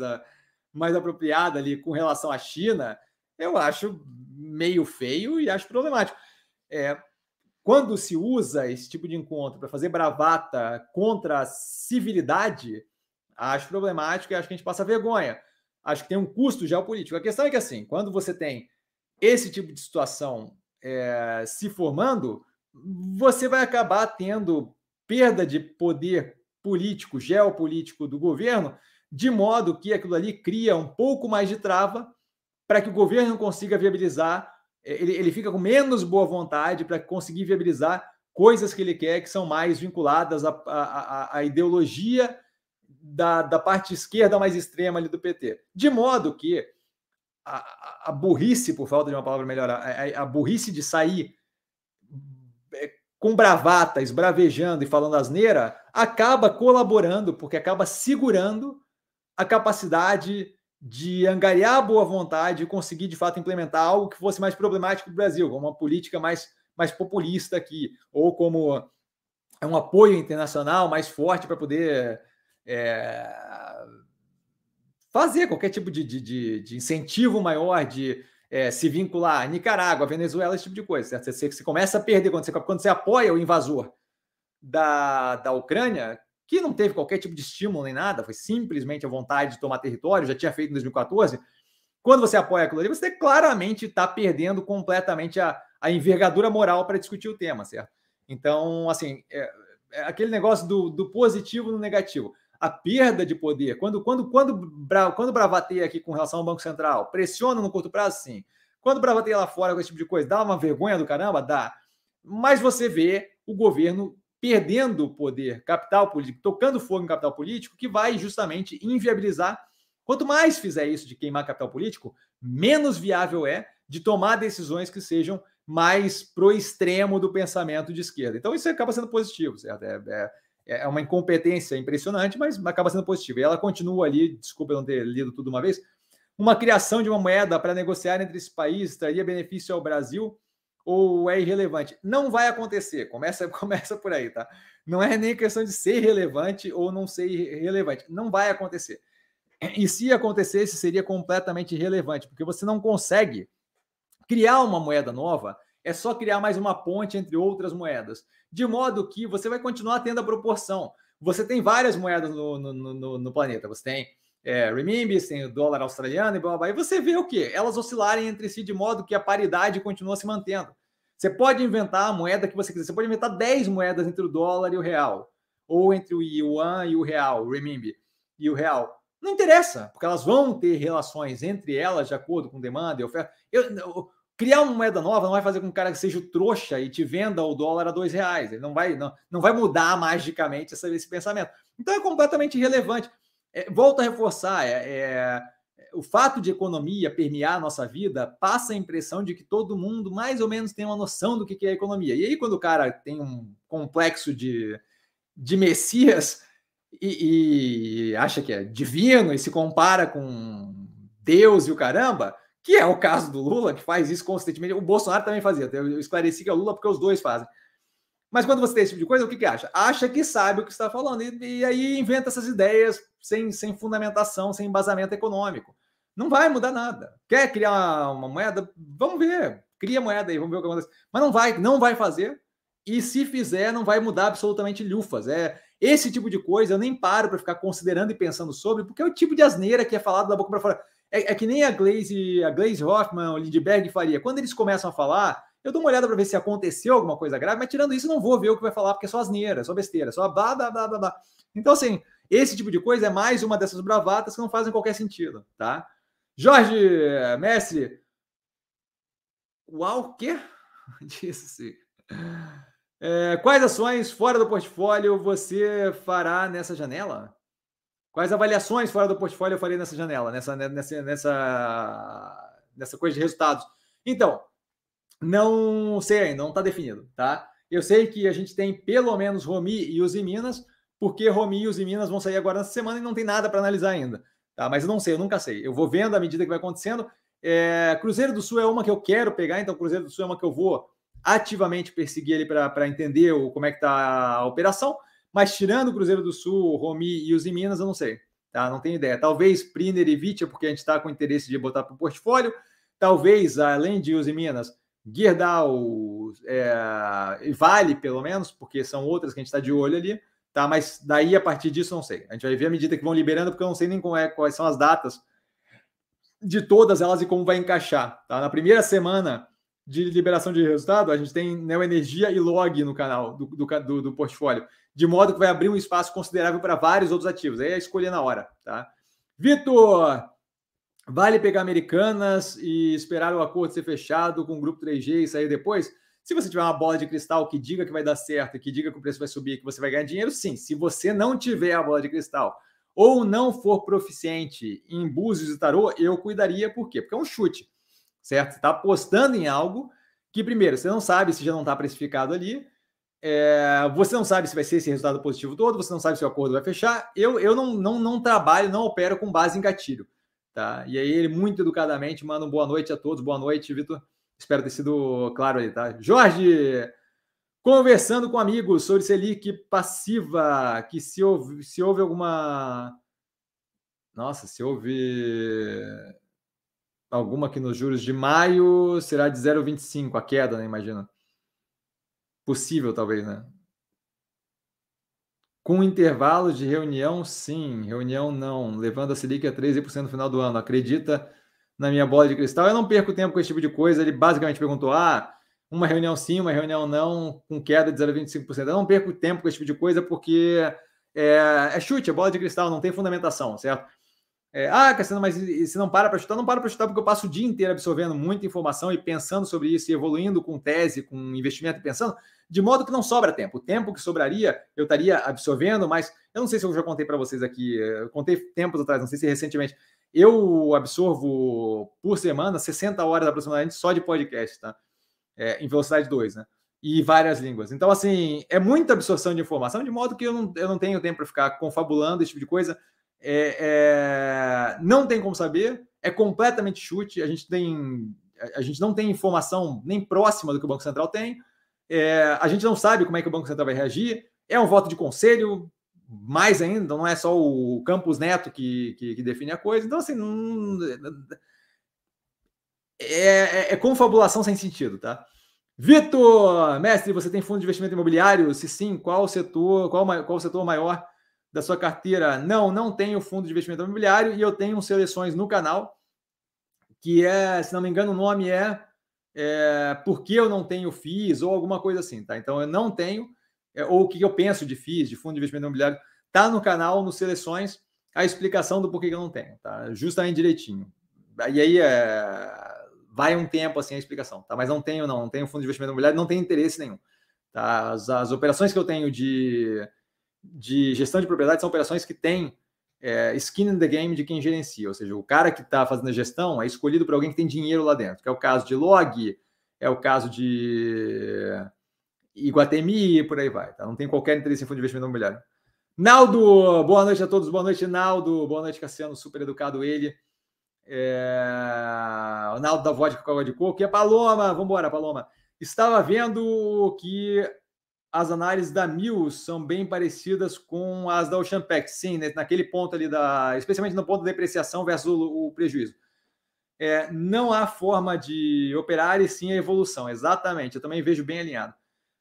mais apropriada ali com relação à China, eu acho meio feio e acho problemático. É, quando se usa esse tipo de encontro para fazer bravata contra a civilidade, Acho problemático e acho que a gente passa vergonha. Acho que tem um custo geopolítico. A questão é que, assim, quando você tem esse tipo de situação é, se formando, você vai acabar tendo perda de poder político, geopolítico do governo, de modo que aquilo ali cria um pouco mais de trava para que o governo consiga viabilizar, ele, ele fica com menos boa vontade para conseguir viabilizar coisas que ele quer que são mais vinculadas à ideologia da, da parte esquerda mais extrema ali do PT. De modo que a, a burrice, por falta de uma palavra melhor, a, a burrice de sair com bravata, esbravejando e falando asneira, acaba colaborando, porque acaba segurando a capacidade de angariar a boa vontade e conseguir, de fato, implementar algo que fosse mais problemático para o Brasil, como uma política mais, mais populista aqui, ou como um apoio internacional mais forte para poder é, fazer qualquer tipo de, de, de incentivo maior, de é, se vincular a Nicarágua, Venezuela, esse tipo de coisa, certo? Você, você começa a perder quando você, quando você apoia o invasor da, da Ucrânia, que não teve qualquer tipo de estímulo nem nada, foi simplesmente a vontade de tomar território, já tinha feito em 2014. Quando você apoia aquilo ali, você claramente está perdendo completamente a, a envergadura moral para discutir o tema, certo? Então, assim, é, é aquele negócio do, do positivo no negativo a perda de poder, quando quando quando quando bravateia aqui com relação ao Banco Central, pressiona no curto prazo, sim. Quando bravateia lá fora com esse tipo de coisa, dá uma vergonha do caramba, dá. Mas você vê o governo perdendo poder, capital político, tocando fogo em capital político, que vai justamente inviabilizar. Quanto mais fizer isso de queimar capital político, menos viável é de tomar decisões que sejam mais pro extremo do pensamento de esquerda. Então isso acaba sendo positivo, certo? É, é, é, é uma incompetência impressionante, mas acaba sendo positiva. E ela continua ali, desculpa não ter lido tudo uma vez, uma criação de uma moeda para negociar entre esses países traria benefício ao Brasil ou é irrelevante? Não vai acontecer. Começa, começa por aí, tá? Não é nem questão de ser relevante ou não ser irrelevante. Não vai acontecer. E se acontecesse, seria completamente irrelevante, porque você não consegue criar uma moeda nova é só criar mais uma ponte entre outras moedas, de modo que você vai continuar tendo a proporção. Você tem várias moedas no, no, no, no planeta. Você tem é, renminbi, tem o dólar australiano e blá, blá, blá. E você vê o quê? Elas oscilarem entre si de modo que a paridade continua se mantendo. Você pode inventar a moeda que você quiser. Você pode inventar 10 moedas entre o dólar e o real. Ou entre o yuan e o real, o renminbi e o real. Não interessa, porque elas vão ter relações entre elas de acordo com demanda e oferta. Eu, Criar uma moeda nova não vai fazer com que o cara seja trouxa e te venda o dólar a dois reais. Ele não vai, não, não vai mudar magicamente esse, esse pensamento. Então é completamente irrelevante. É, volto a reforçar, é, é, o fato de economia permear a nossa vida passa a impressão de que todo mundo mais ou menos tem uma noção do que é economia. E aí, quando o cara tem um complexo de, de Messias e, e acha que é divino e se compara com Deus e o caramba, que é o caso do Lula, que faz isso constantemente. O Bolsonaro também fazia. Eu esclareci que é o Lula porque os dois fazem. Mas quando você tem esse tipo de coisa, o que, que acha? Acha que sabe o que está falando. E, e, aí inventa essas ideias sem, sem fundamentação, sem embasamento econômico. Não vai mudar nada. Quer criar uma moeda? Vamos ver. Cria moeda aí, vamos ver o que acontece. Mas não vai, não vai fazer. E se fizer, não vai mudar absolutamente lufas. É esse tipo de coisa, eu nem paro para ficar considerando e pensando sobre, porque é o tipo de asneira que é falado da boca para fora. É, é, que nem a Glaze, a Glaze Hoffman, o Lindbergh faria. Quando eles começam a falar, eu dou uma olhada para ver se aconteceu alguma coisa grave, mas tirando isso, não vou ver o que vai falar, porque é só asneira, só besteira, só blá, blá, blá, blá, blá. Então, assim, esse tipo de coisa é mais uma dessas bravatas que não fazem qualquer sentido, tá? Jorge Messi. Uau, o quê? Disse. É, quais ações fora do portfólio você fará nessa janela? Quais avaliações fora do portfólio eu falei nessa janela, nessa, nessa, nessa, nessa coisa de resultados? Então, não sei ainda, não está definido, tá? Eu sei que a gente tem pelo menos Romi e Uzi Minas, porque Romi e Uzi Minas vão sair agora nessa semana e não tem nada para analisar ainda, tá? Mas eu não sei, eu nunca sei. Eu vou vendo à medida que vai acontecendo. É, Cruzeiro do Sul é uma que eu quero pegar, então Cruzeiro do Sul é uma que eu vou ativamente perseguir ali para entender o, como é que está a operação. Mas tirando o Cruzeiro do Sul, Romi e os em Minas, eu não sei. Tá? Não tenho ideia. Talvez Priner e Vitia, porque a gente está com interesse de botar para o portfólio. Talvez, além de os em Minas, Gerdau é, Vale, pelo menos, porque são outras que a gente está de olho ali. Tá? Mas daí, a partir disso, não sei. A gente vai ver à medida que vão liberando, porque eu não sei nem é, quais são as datas de todas elas e como vai encaixar. Tá? Na primeira semana de liberação de resultado, a gente tem Neoenergia e Log no canal do, do, do, do portfólio de modo que vai abrir um espaço considerável para vários outros ativos. Aí é escolher na hora, tá? Vitor, vale pegar Americanas e esperar o acordo ser fechado com o grupo 3G e sair depois? Se você tiver uma bola de cristal que diga que vai dar certo, que diga que o preço vai subir, que você vai ganhar dinheiro, sim. Se você não tiver a bola de cristal ou não for proficiente em búzios e tarô, eu cuidaria, por quê? Porque é um chute, certo? Você está apostando em algo que, primeiro, você não sabe se já não está precificado ali, é, você não sabe se vai ser esse resultado positivo todo, você não sabe se o acordo vai fechar. Eu, eu não, não, não trabalho, não opero com base em gatilho. Tá? E aí ele, muito educadamente, manda um boa noite a todos. Boa noite, Vitor. Espero ter sido claro aí, tá? Jorge, conversando com amigos sobre Selic passiva, que se houve, se houve alguma. Nossa, se houve alguma aqui nos juros de maio, será de 0,25 a queda, né? Imagina. Possível, talvez, né? Com intervalo de reunião, sim. Reunião, não. Levando a Selic a 13% no final do ano. Acredita na minha bola de cristal? Eu não perco tempo com esse tipo de coisa. Ele basicamente perguntou: ah, uma reunião sim, uma reunião não, com queda de 0,25%. Eu não perco tempo com esse tipo de coisa porque é, é chute, é bola de cristal, não tem fundamentação, certo? É, ah, Cassiano, mas se não para para chutar, não para para chutar porque eu passo o dia inteiro absorvendo muita informação e pensando sobre isso e evoluindo com tese, com investimento e pensando, de modo que não sobra tempo. O tempo que sobraria eu estaria absorvendo, mas eu não sei se eu já contei para vocês aqui, eu contei tempos atrás, não sei se recentemente, eu absorvo por semana 60 horas aproximadamente só de podcast, tá? É, em velocidade 2, né? E várias línguas. Então, assim, é muita absorção de informação, de modo que eu não, eu não tenho tempo para ficar confabulando esse tipo de coisa é, é, não tem como saber, é completamente chute. A gente tem, a gente não tem informação nem próxima do que o Banco Central tem. É, a gente não sabe como é que o Banco Central vai reagir. É um voto de conselho, mais ainda, não é só o Campos Neto que, que, que define a coisa. Então, assim, não, é, é, é confabulação sem sentido, tá? Vitor, mestre, você tem fundo de investimento imobiliário? Se sim, qual setor, qual, qual setor maior da sua carteira, não, não tenho fundo de investimento imobiliário e eu tenho seleções no canal, que é, se não me engano, o nome é, é Por que eu não tenho FIIs ou alguma coisa assim, tá? Então eu não tenho, é, ou o que eu penso de FIIs, de fundo de investimento imobiliário, tá no canal, no Seleções, a explicação do porquê que eu não tenho, tá? Justamente direitinho. E aí é, vai um tempo assim a explicação, tá? Mas não tenho, não, não tenho fundo de investimento imobiliário, não tenho interesse nenhum. Tá? As, as operações que eu tenho de de gestão de propriedade são operações que têm é, skin in the game de quem gerencia, ou seja, o cara que está fazendo a gestão é escolhido por alguém que tem dinheiro lá dentro, que é o caso de Log, é o caso de Iguatemi, por aí vai. Tá? Não tem qualquer interesse em fundo de investimento imobiliário. Naldo, boa noite a todos, boa noite, Naldo, boa noite, Cassiano, super educado ele. É... O Naldo da vodka com água de coco. E a Paloma, vamos embora, Paloma. Estava vendo que as análises da Mills são bem parecidas com as da Oceanpact, sim, né? naquele ponto ali da, especialmente no ponto da depreciação versus o, o prejuízo. É, não há forma de operar e sim a evolução, exatamente. Eu também vejo bem alinhado.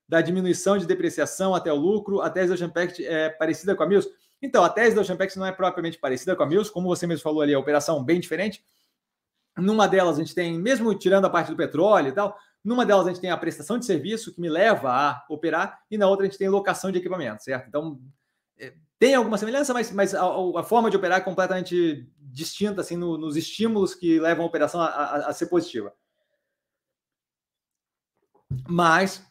Da diminuição de depreciação até o lucro, a tese da Oceanpact é parecida com a Mills. Então, a tese da Oceanpact não é propriamente parecida com a Mills, como você mesmo falou ali, a operação bem diferente. Numa delas, a gente tem, mesmo tirando a parte do petróleo e tal, numa delas a gente tem a prestação de serviço que me leva a operar, e na outra a gente tem locação de equipamento, certo? Então, é, tem alguma semelhança, mas, mas a, a, forma de operar é completamente distinta assim, no, nos estímulos que levam a operação a, a, a ser positiva. Mas,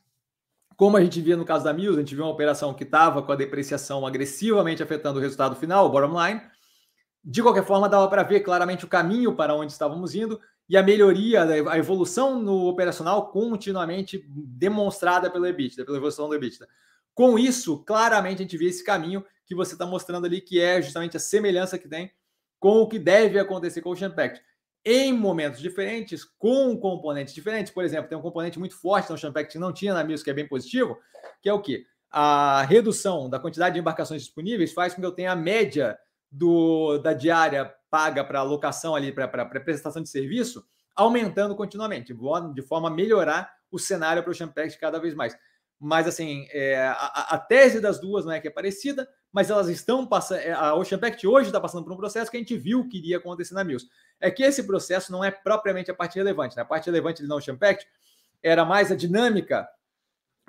como a gente via no caso da Mills, a gente viu uma operação que estava com a depreciação agressivamente afetando o resultado final, o bottom line. De qualquer forma, dava para ver claramente o caminho para onde estávamos indo e a melhoria, a evolução no operacional continuamente demonstrada pelo EBITDA, pela evolução do EBITDA. Com isso, claramente a gente vê esse caminho que você está mostrando ali, que é justamente a semelhança que tem com o que deve acontecer com o Ocean Pact. Em momentos diferentes, com componentes diferentes, por exemplo, tem um componente muito forte no Ocean Pact que não tinha na MIS, que é bem positivo, que é o quê? A redução da quantidade de embarcações disponíveis faz com que eu tenha a média do, da diária paga para locação ali, para prestação de serviço, aumentando continuamente, de forma a melhorar o cenário para o Champex cada vez mais. Mas, assim, é, a, a, tese das duas não é que é parecida, mas elas estão passando. É, a Oceanpact hoje está passando por um processo que a gente viu que iria acontecer na Mills. É que esse processo não é propriamente a parte relevante. Né? A parte relevante da Oceanpact era mais a dinâmica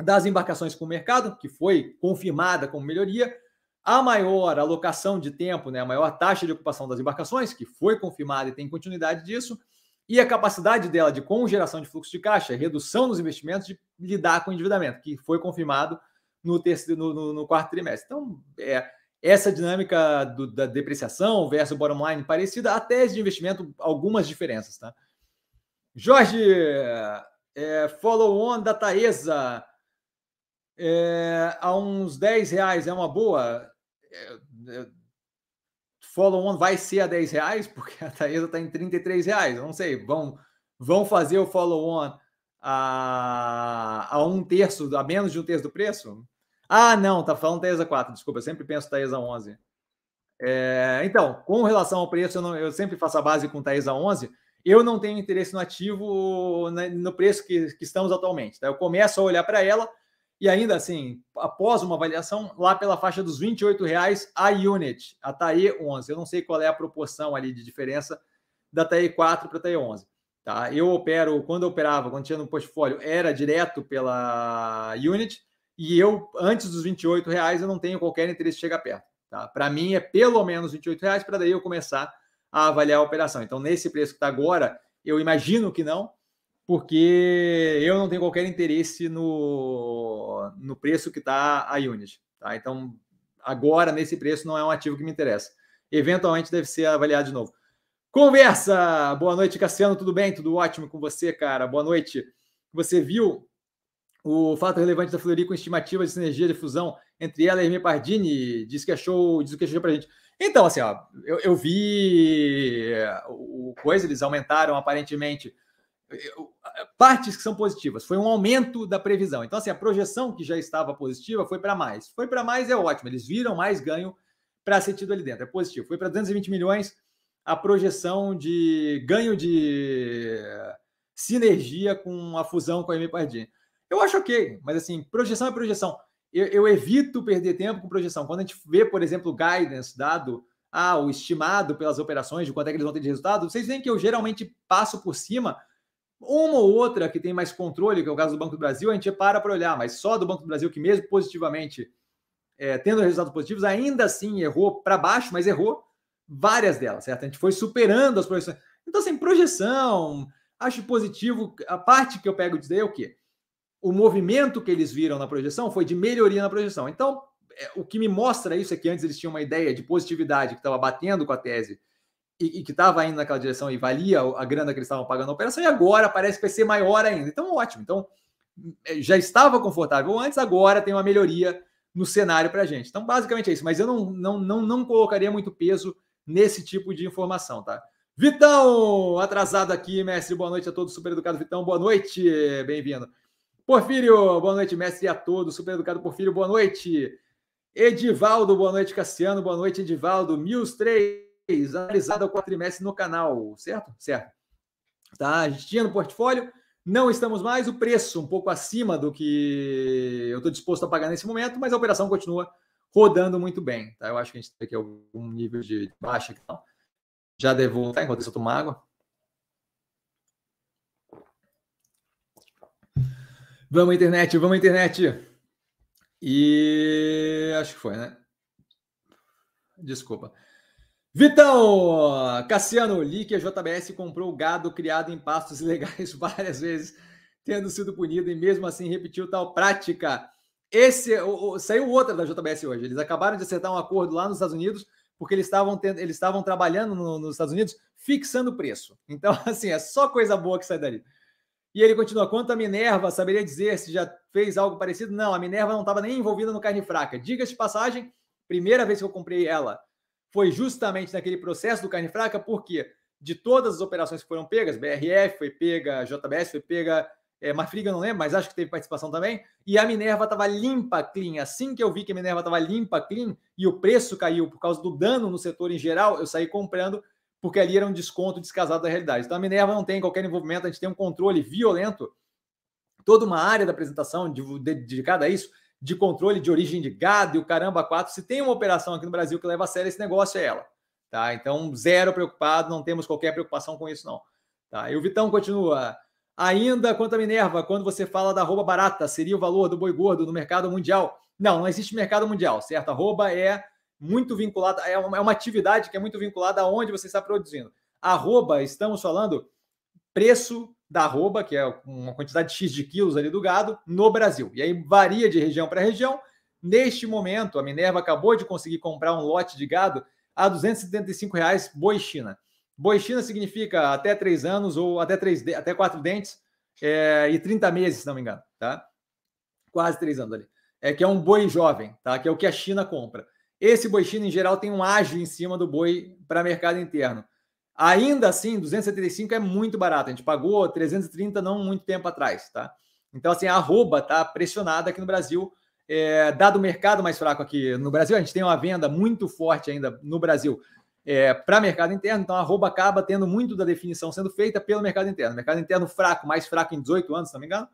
das embarcações com o mercado, que foi confirmada como melhoria, a maior alocação de tempo, né, a maior taxa de ocupação das embarcações, que foi confirmada e tem continuidade disso, e a capacidade dela de, com geração de fluxo de caixa, redução dos investimentos, de lidar com o endividamento, que foi confirmado no, terceiro, no, no, no quarto trimestre. Então, é, essa dinâmica do, da depreciação versus bottom line parecida, a tese de investimento, algumas diferenças. Tá? Jorge, é, follow on da Taesa. É, a uns 10 reais é uma boa. É, é, follow on vai ser a 10 reais, porque a Taesa está em 33 reais. Não sei, vão, vão fazer o follow on a, a um terço, a menos de um terço do preço? Ah, não, tá falando Taesa 4, desculpa, eu sempre penso Taesa 11. É, então, com relação ao preço, eu, não, eu, sempre faço a base com Taesa 11, eu não tenho interesse no ativo no preço que, que estamos atualmente. Tá? Eu começo a olhar para ela e ainda assim, após uma avaliação, lá pela faixa dos R$ reais a unit, a TAE 11. Eu não sei qual é a proporção ali de diferença da TAE 4 para a TAE 11. Tá? Eu opero, quando eu operava, quando tinha no portfólio, era direto pela unit, e eu, antes dos 28 reais, eu não tenho qualquer interesse de chegar perto. Tá? Para mim, é pelo menos 28 reais para daí eu começar a avaliar a operação. Então, nesse preço que está agora, eu imagino que não, porque eu não tenho qualquer interesse no, no preço que está a Unity. Tá? Então, agora, nesse preço, não é um ativo que me interessa. Eventualmente deve ser avaliado de novo. Conversa! Boa noite, Cassiano. Tudo bem? Tudo ótimo com você, cara? Boa noite. Você viu o fato relevante da Fleury com estimativa de sinergia de fusão entre ela e Hermie Pardini? Diz que achou, diz que achou pra gente. Então, assim, ó, eu, eu vi o coisa, eles aumentaram aparentemente partes que são positivas. Foi um aumento da previsão. Então, assim, a projeção que já estava positiva foi para mais. Foi para mais é ótimo. Eles viram mais ganho para ser tido ali dentro. É positivo. Foi para 220 milhões a projeção de ganho de sinergia com a fusão com a M Eu acho ok, mas assim, projeção é projeção. Eu, eu, evito perder tempo com projeção. Quando a gente vê, por exemplo, o guidance dado, ah, o estimado pelas operações, de quanto é que eles vão ter de resultado, vocês veem que eu geralmente passo por cima uma ou outra que tem mais controle, que é o caso do Banco do Brasil, a gente para para olhar, mas só do Banco do Brasil, que mesmo positivamente, é, tendo resultados positivos, ainda assim errou para baixo, mas errou várias delas, certo? A gente foi superando as projeções. Então, assim, projeção, acho positivo. A parte que eu pego disso daí é o quê? O movimento que eles viram na projeção foi de melhoria na projeção. Então, é, o que me mostra isso é que antes eles tinham uma ideia de positividade que estava batendo com a tese e, e que estava indo naquela direção e valia a grana que eles estavam pagando na operação, e agora parece que vai ser maior ainda. Então, ótimo. Então, é, já estava confortável antes, agora tem uma melhoria no cenário para a gente. Então, basicamente é isso. Mas eu não, não, não, não colocaria muito peso nesse tipo de informação, tá? Vitão, atrasado aqui, mestre. Boa noite a todos. Super educado, Vitão. Boa noite, bem-vindo. Porfírio, boa noite, mestre, a todos. Super educado, Porfírio, boa noite. Edivaldo, boa noite, Cassiano. Boa noite, Edivaldo. Mills 3 analisado ao quatrimestre no canal, certo? Certo. Tá, a gente tinha no portfólio, não estamos mais, o preço um pouco acima do que eu estou disposto a pagar nesse momento, mas a operação continua rodando muito bem, tá? Eu acho que a gente tem aqui algum nível de baixa então. Já devo voltar enquanto eu tomo água. Vamos, internet, vamos, internet. E acho que foi, né? Desculpa. Vitão! Cassiano, li que a JBS comprou gado criado em pastos ilegais várias vezes, tendo sido punido e mesmo assim repetiu tal prática. Esse o, o, saiu outra da JBS hoje. Eles acabaram de acertar um acordo lá nos Estados Unidos porque eles estavam eles estavam trabalhando no, nos Estados Unidos fixando o preço. Então, assim, é só coisa boa que sai dali. E ele continua: quanto a Minerva, saberia dizer se já fez algo parecido? Não, a Minerva não estava nem envolvida no carne fraca. Diga-se de passagem, primeira vez que eu comprei ela foi justamente naquele processo do carne fraca, porque de todas as operações que foram pegas, BRF foi pega, JBS foi pega, é, Marfriga não lembro, mas acho que teve participação também, e a Minerva estava limpa, clean. Assim que eu vi que a Minerva estava limpa, clean, e o preço caiu por causa do dano no setor em geral, eu saí comprando, porque ali era um desconto descasado da realidade. Então a Minerva não tem qualquer envolvimento, a gente tem um controle violento, toda uma área da apresentação dedicada a isso, de controle de origem de gado e o caramba quatro. Se tem uma operação aqui no Brasil que leva a sério esse negócio, é ela. Tá? Então, zero preocupado, não temos qualquer preocupação com isso, não. Tá? E o Vitão continua. Ainda quanto a Minerva, quando você fala da arroba barata, seria o valor do boi gordo no mercado mundial? Não, não existe mercado mundial, certo? A arroba é muito vinculada, é uma, é uma atividade que é muito vinculada aonde você está produzindo. Arroba, estamos falando preço da arroba, que é uma quantidade X de quilos ali do gado, no Brasil. E aí varia de região para região. Neste momento, a Minerva acabou de conseguir comprar um lote de gado a 275 reais boi China. Boi China significa até três anos ou até, três, até quatro dentes é, e 30 meses, se não me engano, tá? Quase três anos ali. é que é um boi jovem, tá? Que é o que a China compra. Esse boi China, em geral, tem um ágio em cima do boi para mercado interno. Ainda assim, 275 é muito barato. A gente pagou 330 não muito tempo atrás, tá? Então, assim, a arroba tá pressionada aqui no Brasil. É, dado o mercado mais fraco aqui no Brasil, a gente tem uma venda muito forte ainda no Brasil é, para mercado interno, então a arroba acaba tendo muito da definição sendo feita pelo mercado interno. Mercado interno fraco, mais fraco em 18 anos, se não me engano,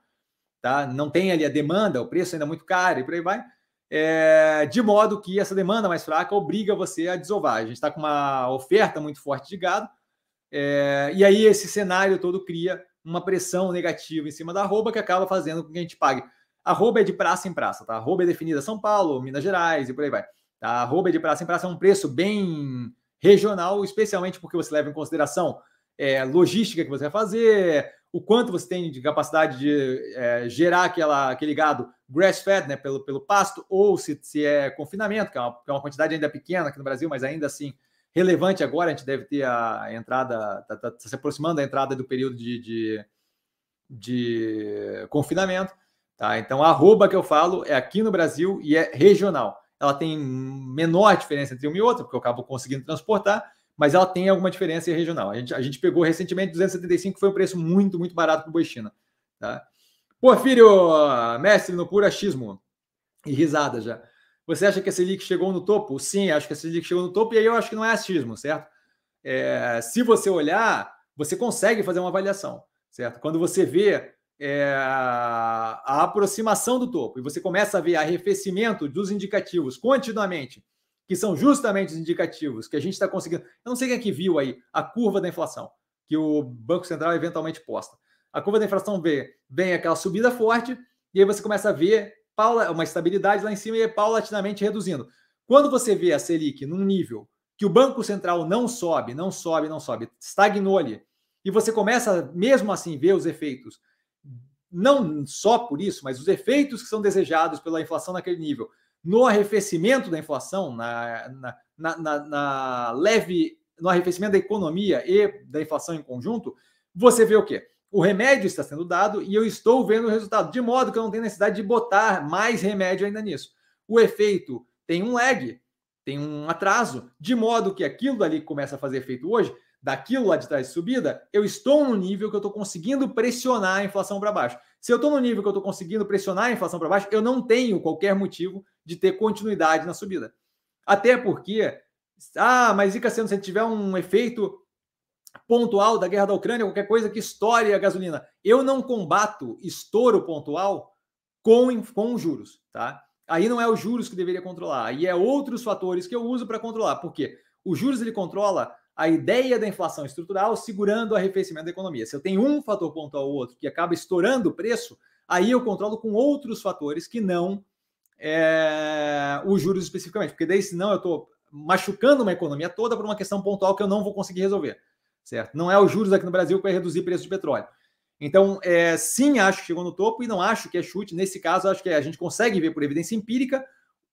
tá? Não tem ali a demanda, o preço ainda é muito caro e por aí vai. É, de modo que essa demanda mais fraca obriga você a desovar. A gente está com uma oferta muito forte de gado, é, e aí esse cenário todo cria uma pressão negativa em cima da arroba que acaba fazendo com que a gente pague. Arroba é de praça em praça, tá? Arroba é definida São Paulo, Minas Gerais e por aí vai. Tá? Arroba é de praça em praça é um preço bem regional, especialmente porque você leva em consideração é, logística que você vai fazer, o quanto você tem de capacidade de é, gerar aquela, aquele gado grass-fed, né, pelo, pelo pasto, ou se, se é confinamento, que é, uma, que é uma quantidade ainda pequena aqui no Brasil, mas ainda assim relevante agora, a gente deve ter a entrada, está tá, tá se aproximando da entrada do período de, de, de confinamento. Tá? Então, a arroba que eu falo é aqui no Brasil e é regional. Ela tem menor diferença entre uma e outra, porque eu acabo conseguindo transportar, mas ela tem alguma diferença regional. A gente, a gente pegou recentemente 275, foi um preço muito, muito barato para o boi China. Tá? Porfírio, mestre no puro achismo e risada já. Você acha que a Selic chegou no topo? Sim, acho que a Selic chegou no topo, e aí eu acho que não é achismo, certo? É, se você olhar, você consegue fazer uma avaliação, certo? Quando você vê é, a aproximação do topo e você começa a ver arrefecimento dos indicativos continuamente, que são justamente os indicativos que a gente está conseguindo. Eu não sei quem é que viu aí a curva da inflação, que o Banco Central eventualmente posta. A curva da inflação vê, vem aquela subida forte, e aí você começa a ver uma estabilidade lá em cima e paulatinamente reduzindo. Quando você vê a Selic num nível que o Banco Central não sobe, não sobe, não sobe, estagnou ali, e você começa mesmo assim ver os efeitos, não só por isso, mas os efeitos que são desejados pela inflação naquele nível, no arrefecimento da inflação, na, na, na, na leve, no arrefecimento da economia e da inflação em conjunto, você vê o quê? o remédio está sendo dado e eu estou vendo o resultado, de modo que eu não tenho necessidade de botar mais remédio ainda nisso. O efeito tem um lag, tem um atraso, de modo que aquilo dali começa a fazer efeito hoje, daquilo lá de trás de subida, eu estou no nível que eu estou conseguindo pressionar a inflação para baixo. Se eu estou no nível que eu estou conseguindo pressionar a inflação para baixo, eu não tenho qualquer motivo de ter continuidade na subida. Até porque, ah, mas e Cassiano, se tiver um efeito pontual da guerra da Ucrânia, qualquer coisa que estoure a gasolina. Eu não combato estouro pontual com, com juros, tá? Aí não é os juros que deveria controlar, aí é outros fatores que eu uso para controlar. Por quê? Os juros ele controla a ideia da inflação estrutural segurando o arrefecimento da economia. Se eu tenho um fator pontual ou outro que acaba estourando o preço, aí eu controlo com outros fatores que não é, os juros especificamente, porque daí senão eu estou machucando uma economia toda por uma questão pontual que eu não vou conseguir resolver certo? Não é os juros aqui no Brasil que vai reduzir o preço de petróleo. Então, é, sim, acho que chegou no topo e não acho que é chute. Nesse caso, acho que a gente consegue ver por evidência empírica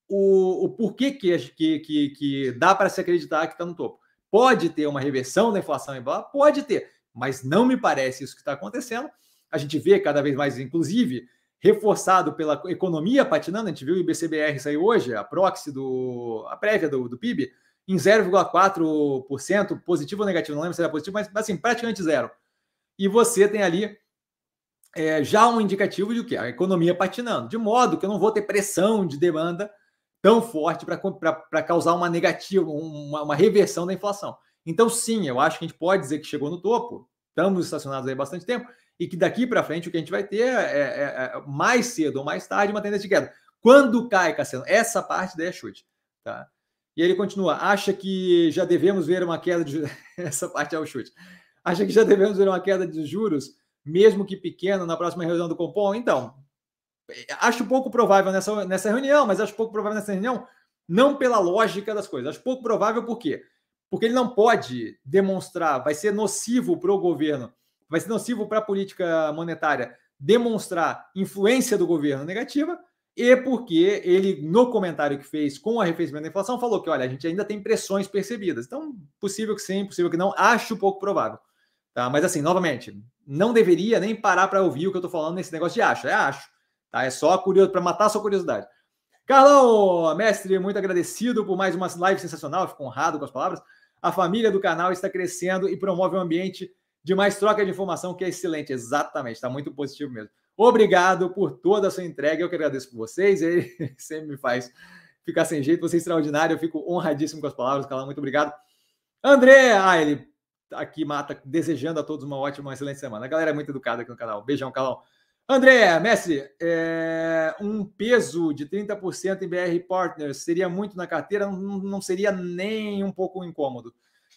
o, o porquê que, que, que, que dá para se acreditar que está no topo. Pode ter uma reversão da inflação em blá, pode ter, mas não me parece isso que está acontecendo. A gente vê cada vez mais, inclusive, reforçado pela economia patinando. A gente viu o IBCBR sair hoje, a proxy do a prévia do, do PIB, em 0,4% positivo ou negativo, não lembro se era positivo, mas assim, praticamente zero. E você tem ali é, já um indicativo de que a economia patinando, de modo que eu não vou ter pressão de demanda tão forte para causar uma negativa, uma, uma, reversão da inflação. Então, sim, eu acho que a gente pode dizer que chegou no topo, estamos estacionados aí bastante tempo, e que daqui para frente o que a gente vai ter é, é, é, mais cedo ou mais tarde uma tendência de queda. Quando cai, Cassiano? Essa parte daí é chute. Tá? E ele continua: acha que já devemos ver uma queda de. Essa parte é o chute. Acha que já devemos ver uma queda de juros, mesmo que pequena, na próxima reunião do Compom? Então, acho pouco provável nessa, nessa reunião, mas acho pouco provável nessa reunião, não pela lógica das coisas. Acho pouco provável por quê? Porque ele não pode demonstrar, vai ser nocivo para o governo, vai ser nocivo para a política monetária demonstrar influência do governo negativa e porque ele, no comentário que fez com o arrefecimento da inflação, falou que, olha, a gente ainda tem pressões percebidas. Então, possível que sim, possível que não, acho pouco provável. Tá? Mas, assim, novamente, não deveria nem parar para ouvir o que eu estou falando nesse negócio de acho. É acho. Tá? É só curioso, para matar a sua curiosidade. Carlão, mestre, muito agradecido por mais uma live sensacional, fico honrado com as palavras. A família do canal está crescendo e promove um ambiente de mais troca de informação que é excelente. Exatamente, está muito positivo mesmo. Obrigado por toda a sua entrega. Eu que agradeço por vocês. Ele sempre me faz ficar sem jeito. Você é extraordinário. Eu fico honradíssimo com as palavras. Carlão, muito obrigado. André, ah, ele aqui mata, desejando a todos uma ótima, uma excelente semana. A galera é muito educada aqui no canal. Beijão, Carlão. André, Messi, é, um peso de 30% em BR Partners seria muito na carteira? Não, não seria nem um pouco incômodo,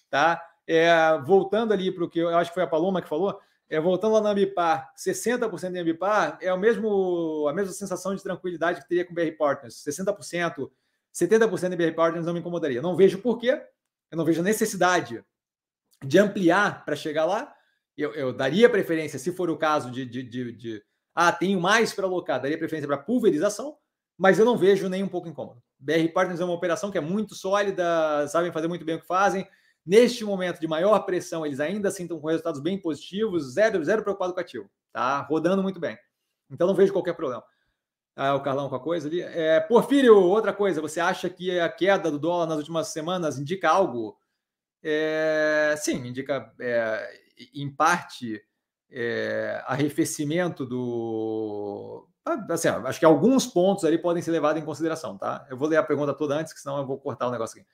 tá? É, voltando ali para o que eu acho que foi a Paloma que falou, é, voltando lá na Ambipar, 60% em Ambipar é o mesmo, a mesma sensação de tranquilidade que teria com BR Partners. 60%, 70% em BR Partners não me incomodaria. Não vejo por quê, eu não vejo necessidade de ampliar para chegar lá. Eu, eu, daria preferência, se for o caso de, de, de, de ah, tenho mais para alocar, daria preferência para pulverização, mas eu não vejo nem um pouco incômodo. BR Partners é uma operação que é muito sólida, sabem fazer muito bem o que fazem. Neste momento de maior pressão, eles ainda sintam com resultados bem positivos, zero, zero preocupado com ativo, tá? Rodando muito bem. Então não vejo qualquer problema. Ah, o Carlão com a coisa ali. É, Porfírio, outra coisa, você acha que a queda do dólar nas últimas semanas indica algo? É, sim, indica é, em parte é, arrefecimento do. Ah, assim, acho que alguns pontos ali podem ser levados em consideração, tá? Eu vou ler a pergunta toda antes, que senão eu vou cortar o negócio aqui.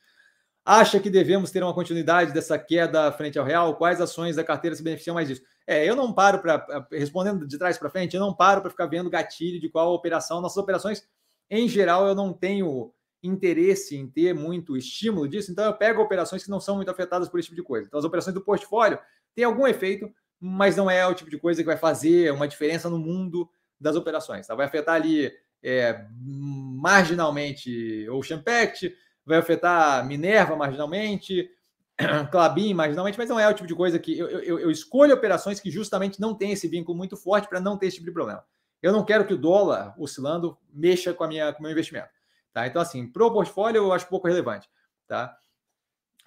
Acha que devemos ter uma continuidade dessa queda frente ao real? Quais ações da carteira se beneficiam mais disso? É, eu não paro para respondendo de trás para frente, eu não paro para ficar vendo gatilho de qual operação. Nossas operações, em geral, eu não tenho interesse em ter muito estímulo disso, então eu pego operações que não são muito afetadas por esse tipo de coisa. Então, as operações do portfólio têm algum efeito, mas não é o tipo de coisa que vai fazer uma diferença no mundo das operações. Tá? Vai afetar ali é, marginalmente Ocean Pact, vai afetar Minerva marginalmente, Clabin marginalmente, mas não é o tipo de coisa que eu, eu, eu escolho operações que justamente não tem esse vínculo muito forte para não ter esse tipo de problema. Eu não quero que o dólar oscilando mexa com, a minha, com o meu investimento. Tá? Então, assim, para o portfólio eu acho pouco relevante. Tá?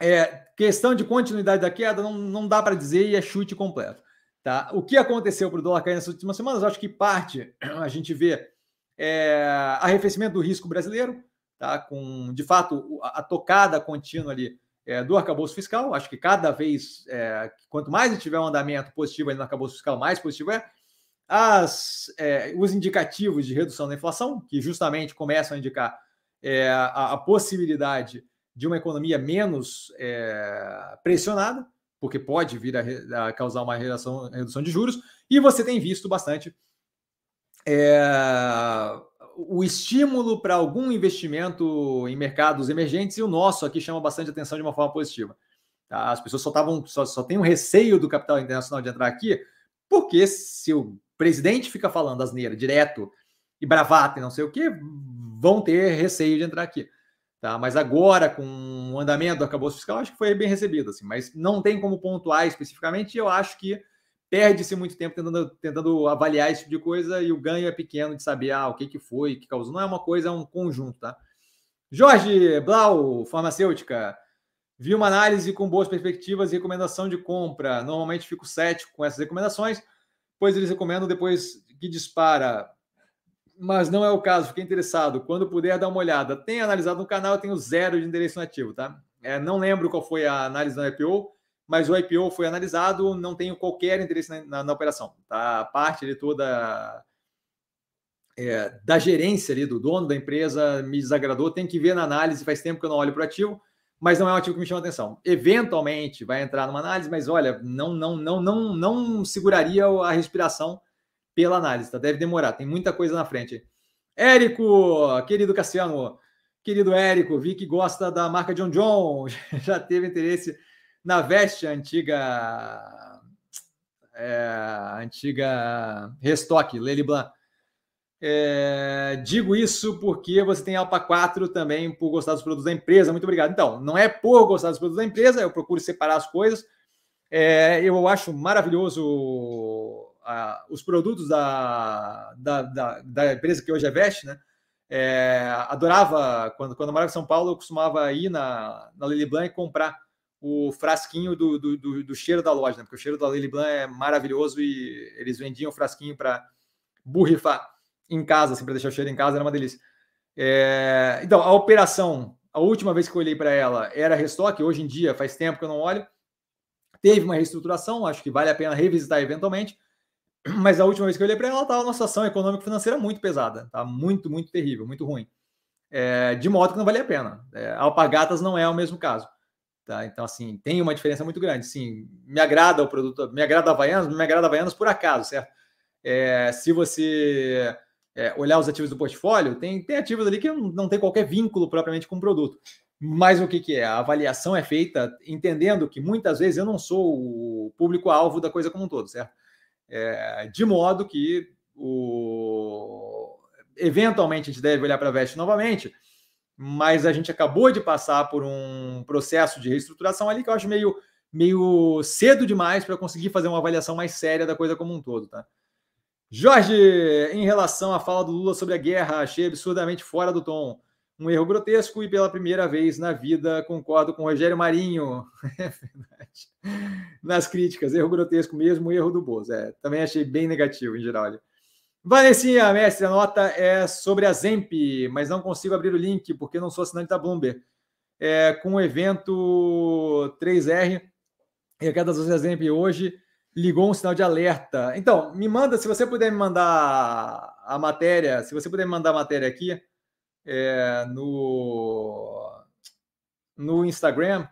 É, questão de continuidade da queda não, não dá para dizer e é chute completo. Tá? O que aconteceu para o dólar cair nessas últimas semanas? Acho que parte a gente vê é, arrefecimento do risco brasileiro, tá? com de fato a, tocada contínua ali é, do arcabouço fiscal. Acho que cada vez, é, quanto mais tiver um andamento positivo ali no arcabouço fiscal, mais positivo é. As, é, os indicativos de redução da inflação, que justamente começam a indicar é, a, a, possibilidade de uma economia menos é, pressionada, porque pode vir a, a causar uma redução, de juros, e você tem visto bastante é, o estímulo para algum investimento em mercados emergentes, e o nosso aqui chama bastante atenção de uma forma positiva. Tá? As pessoas só, tavam, só, só têm um receio do capital internacional de entrar aqui, porque se o presidente fica falando asneira direto e bravata e não sei o que, vão ter receio de entrar aqui. Tá? Mas agora, com o andamento do arcabouço fiscal, acho que foi bem recebido. Assim, mas não tem como pontuar especificamente, e eu acho que perde-se muito tempo tentando, tentando avaliar esse tipo de coisa e o ganho é pequeno de saber ah, o que, que foi, o que causou. Não é uma coisa, é um conjunto, tá? Jorge Blau, farmacêutica. Vi uma análise com boas perspectivas e recomendação de compra. Normalmente fico cético com essas recomendações, pois eles recomendam depois que dispara mas não é o caso. Fiquei interessado. Quando puder, dar uma olhada. Tem analisado no canal, eu tenho zero de endereço nativo, tá? É, não lembro qual foi a análise da IPO, mas o IPO foi analisado, não tenho qualquer interesse na, na, na operação. Tá? A parte ali toda é, da gerência ali, do dono da empresa, me desagradou. Tem que ver na análise, faz tempo que eu não olho para o ativo, mas não é um ativo que me chama atenção. Eventualmente vai entrar numa análise, mas olha, não, não, não, não, não seguraria a respiração pela análise, tá? Deve demorar, tem muita coisa na frente. Érico, querido Cassiano, querido Érico, vi que gosta da marca John John, já teve interesse na veste antiga é, antiga Restock, Lely Blanc. É, digo isso porque você tem Alpa 4 também por gostar dos produtos da empresa. Muito obrigado. Então, não é por gostar dos produtos da empresa, eu procuro separar as coisas. É, eu acho maravilhoso os produtos da, da, da, da, empresa que hoje é Veste, né? É, adorava, quando, quando eu morava em São Paulo, eu costumava ir na, na Lily Blanc e comprar o frasquinho do, do, do, do, cheiro da loja, né? porque o cheiro da Lily Blanc é maravilhoso e eles vendiam o frasquinho para borrifar em casa, assim, para deixar o cheiro em casa, era uma delícia. É, então, a operação, a última vez que eu olhei para ela era restock, hoje em dia faz tempo que eu não olho. Teve uma reestruturação, acho que vale a pena revisitar eventualmente. Mas a última vez que eu olhei para ela, estava numa situação econômica financeira muito pesada, tá? Muito, muito terrível, muito ruim. É, de modo que não valia a pena. É, Alpagatas não é o mesmo caso. Tá? Então, assim, tem uma diferença muito grande. Sim, me agrada o produto, me agrada Havaianas, me agrada Havaianas por acaso, certo? É, se você é, olhar os ativos do portfólio, tem, tem ativos ali que não, não tem qualquer vínculo propriamente com o produto. Mas o que, que é? A avaliação é feita entendendo que muitas vezes eu não sou o público-alvo da coisa como um todo, certo? É, de modo que o... eventualmente a gente deve olhar para a Veste novamente, mas a gente acabou de passar por um processo de reestruturação ali que eu acho meio, meio cedo demais para conseguir fazer uma avaliação mais séria da coisa como um todo, tá? Jorge, em relação à fala do Lula sobre a guerra, achei absurdamente fora do tom. Um erro grotesco e pela primeira vez na vida concordo com Rogério Marinho. É verdade. Nas críticas, erro grotesco mesmo, erro do Bozo. É, também achei bem negativo em geral. Vanessinha, mestre, a nota é sobre a Zemp, mas não consigo abrir o link porque não sou assinante da Bloomberg. É, com o evento 3R e a queda da Zemp hoje ligou um sinal de alerta. Então, me manda, se você puder me mandar a matéria, se você puder me mandar a matéria aqui é, no, no Instagram,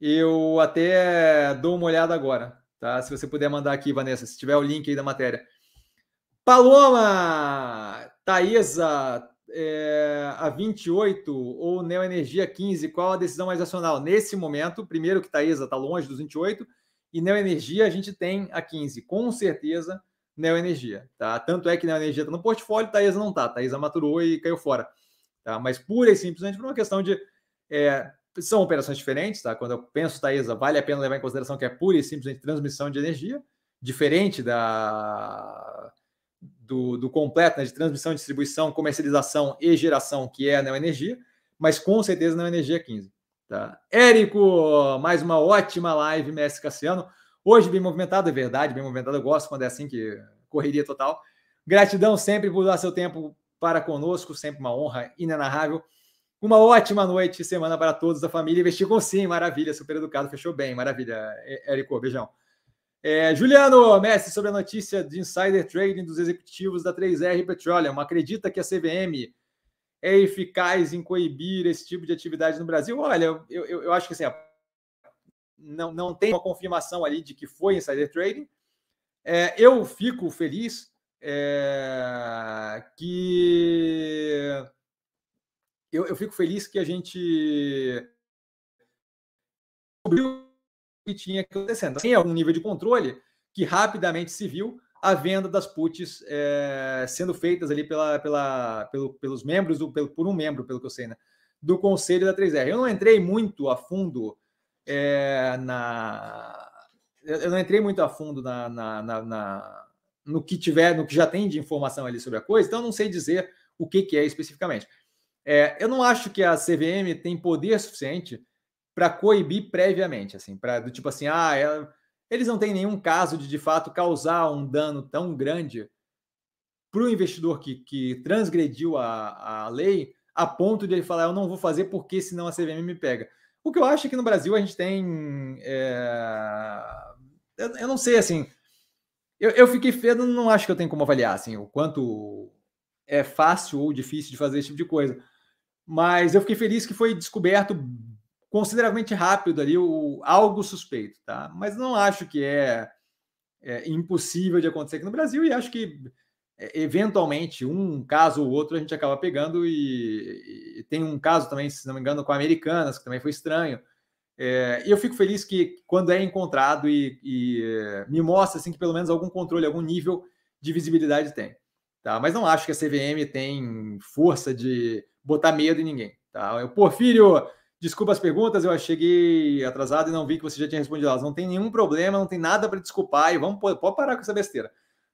eu até dou uma olhada agora, tá? Se você puder mandar aqui, Vanessa, se tiver o link aí da matéria. Paloma, Thaisa, é, a 28 ou Neoenergia 15, qual a decisão mais racional? Nesse momento, primeiro que Thaisa está longe dos 28, e Neoenergia a gente tem a 15, com certeza, Neoenergia. Tá? Tanto é que Neoenergia está no portfólio, Thaisa não está. Thaisa maturou e caiu fora. Tá? Mas pura e simplesmente por uma questão de. É, são operações diferentes, tá? Quando eu penso Thaisa, vale a pena levar em consideração que é pura e simplesmente transmissão de energia, diferente da do, do completo, né, de transmissão, distribuição, comercialização e geração, que é a Neoenergia, mas com certeza Neoenergia 15. Tá? Érico, mais uma ótima live, Mestre Cassiano. Hoje bem movimentado, é verdade, bem movimentado. Eu gosto quando é assim, que correria total. Gratidão sempre por dar seu tempo para conosco, sempre uma honra inenarrável. Uma ótima noite, semana para todos da família. Investir com sim, maravilha, super educado, fechou bem, maravilha, Érico, beijão. É, Juliano, mestre, sobre a notícia de insider trading dos executivos da 3R Petroleum, acredita que a CVM é eficaz em coibir esse tipo de atividade no Brasil? Olha, eu, eu, eu acho que assim, não, não tem uma confirmação ali de que foi insider trading. É, eu fico feliz é, que eu, eu fico feliz que a gente descobriu que tinha que acontecendo. Tem algum nível de controle que rapidamente se viu a venda das puts é, sendo feitas ali pela, pela, pelo, pelos membros, do, pelo, por um membro, pelo que eu sei, né, do conselho da 3R. Eu não entrei muito a fundo é, na. Eu não entrei muito a fundo na, na, na, na, no que tiver, no que já tem de informação ali sobre a coisa, então não sei dizer o que, que é especificamente. É, eu não acho que a CVM tem poder suficiente para coibir previamente, assim, do tipo assim, ah, ela, eles não têm nenhum caso de de fato causar um dano tão grande para o investidor que, que transgrediu a, a lei a ponto de ele falar, eu não vou fazer porque senão a CVM me pega. O que eu acho é que no Brasil a gente tem. É... Eu, eu, não sei, assim. Eu, eu fiquei feio, não acho que eu tenho como avaliar assim, o quanto é fácil ou difícil de fazer esse tipo de coisa. Mas eu fiquei feliz que foi descoberto consideravelmente rápido ali o, algo suspeito, tá? Mas não acho que é, é impossível de acontecer aqui no Brasil e acho que é, eventualmente um caso ou outro a gente acaba pegando e, e, tem um caso também, se não me engano, com Americanas que também foi estranho. É, eu fico feliz que quando é encontrado e, e é, me mostra assim que pelo menos algum controle, algum nível de visibilidade tem. Tá? Mas não acho que a CVM tem força de botar medo em ninguém. Tá? O Porfírio Desculpa as perguntas, eu cheguei atrasado e não vi que você já tinha respondido elas. Não tem nenhum problema, não tem nada para desculpar e vamos pode parar com essa besteira.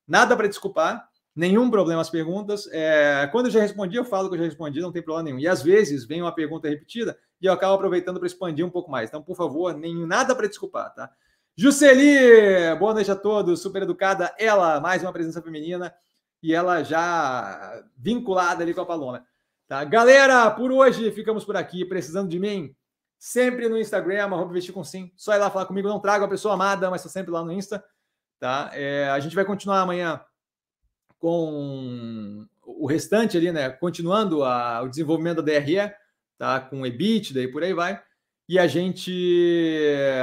Nada para desculpar, nenhum problema as perguntas. É, quando eu já respondi, eu falo que eu já respondi, não tem problema nenhum. E às vezes vem uma pergunta repetida e eu acabo aproveitando para expandir um pouco mais. Então, por favor, nem nada para desculpar, tá? Jusceli, boa noite a todos, super educada. Ela, mais uma presença feminina e ela já vinculada ali com a Paloma. Tá? Galera, por hoje ficamos por aqui. Precisando de mim? Sempre no Instagram, vestir com sim. Só ir lá falar comigo. Não trago a pessoa amada, mas estou sempre lá no Insta. Tá? É, a gente vai continuar amanhã com o restante ali, né? Continuando a, o desenvolvimento da DRE, tá? Com EBITDA e por aí vai. E a gente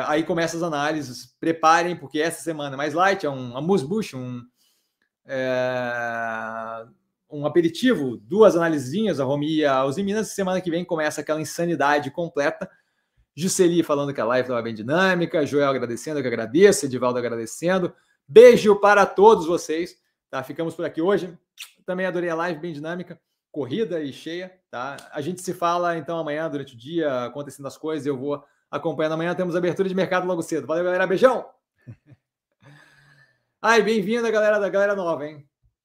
aí começa as análises. Preparem, porque essa semana é mais light, é um amuse-bush, um, é, um aperitivo, duas analisinhas, a Romi e a Minas. Semana que vem começa aquela insanidade completa. Jusceli falando que a live estava bem dinâmica, Joel agradecendo, eu que agradeço, Edivaldo agradecendo. Beijo para todos vocês. Tá? Ficamos por aqui hoje. Também adorei a live, bem dinâmica, corrida e cheia. Tá? A gente se fala então amanhã, durante o dia, acontecendo as coisas. Eu vou acompanhando amanhã. Temos abertura de mercado logo cedo. Valeu, galera. Beijão! Ai, bem-vinda, galera da galera nova, hein?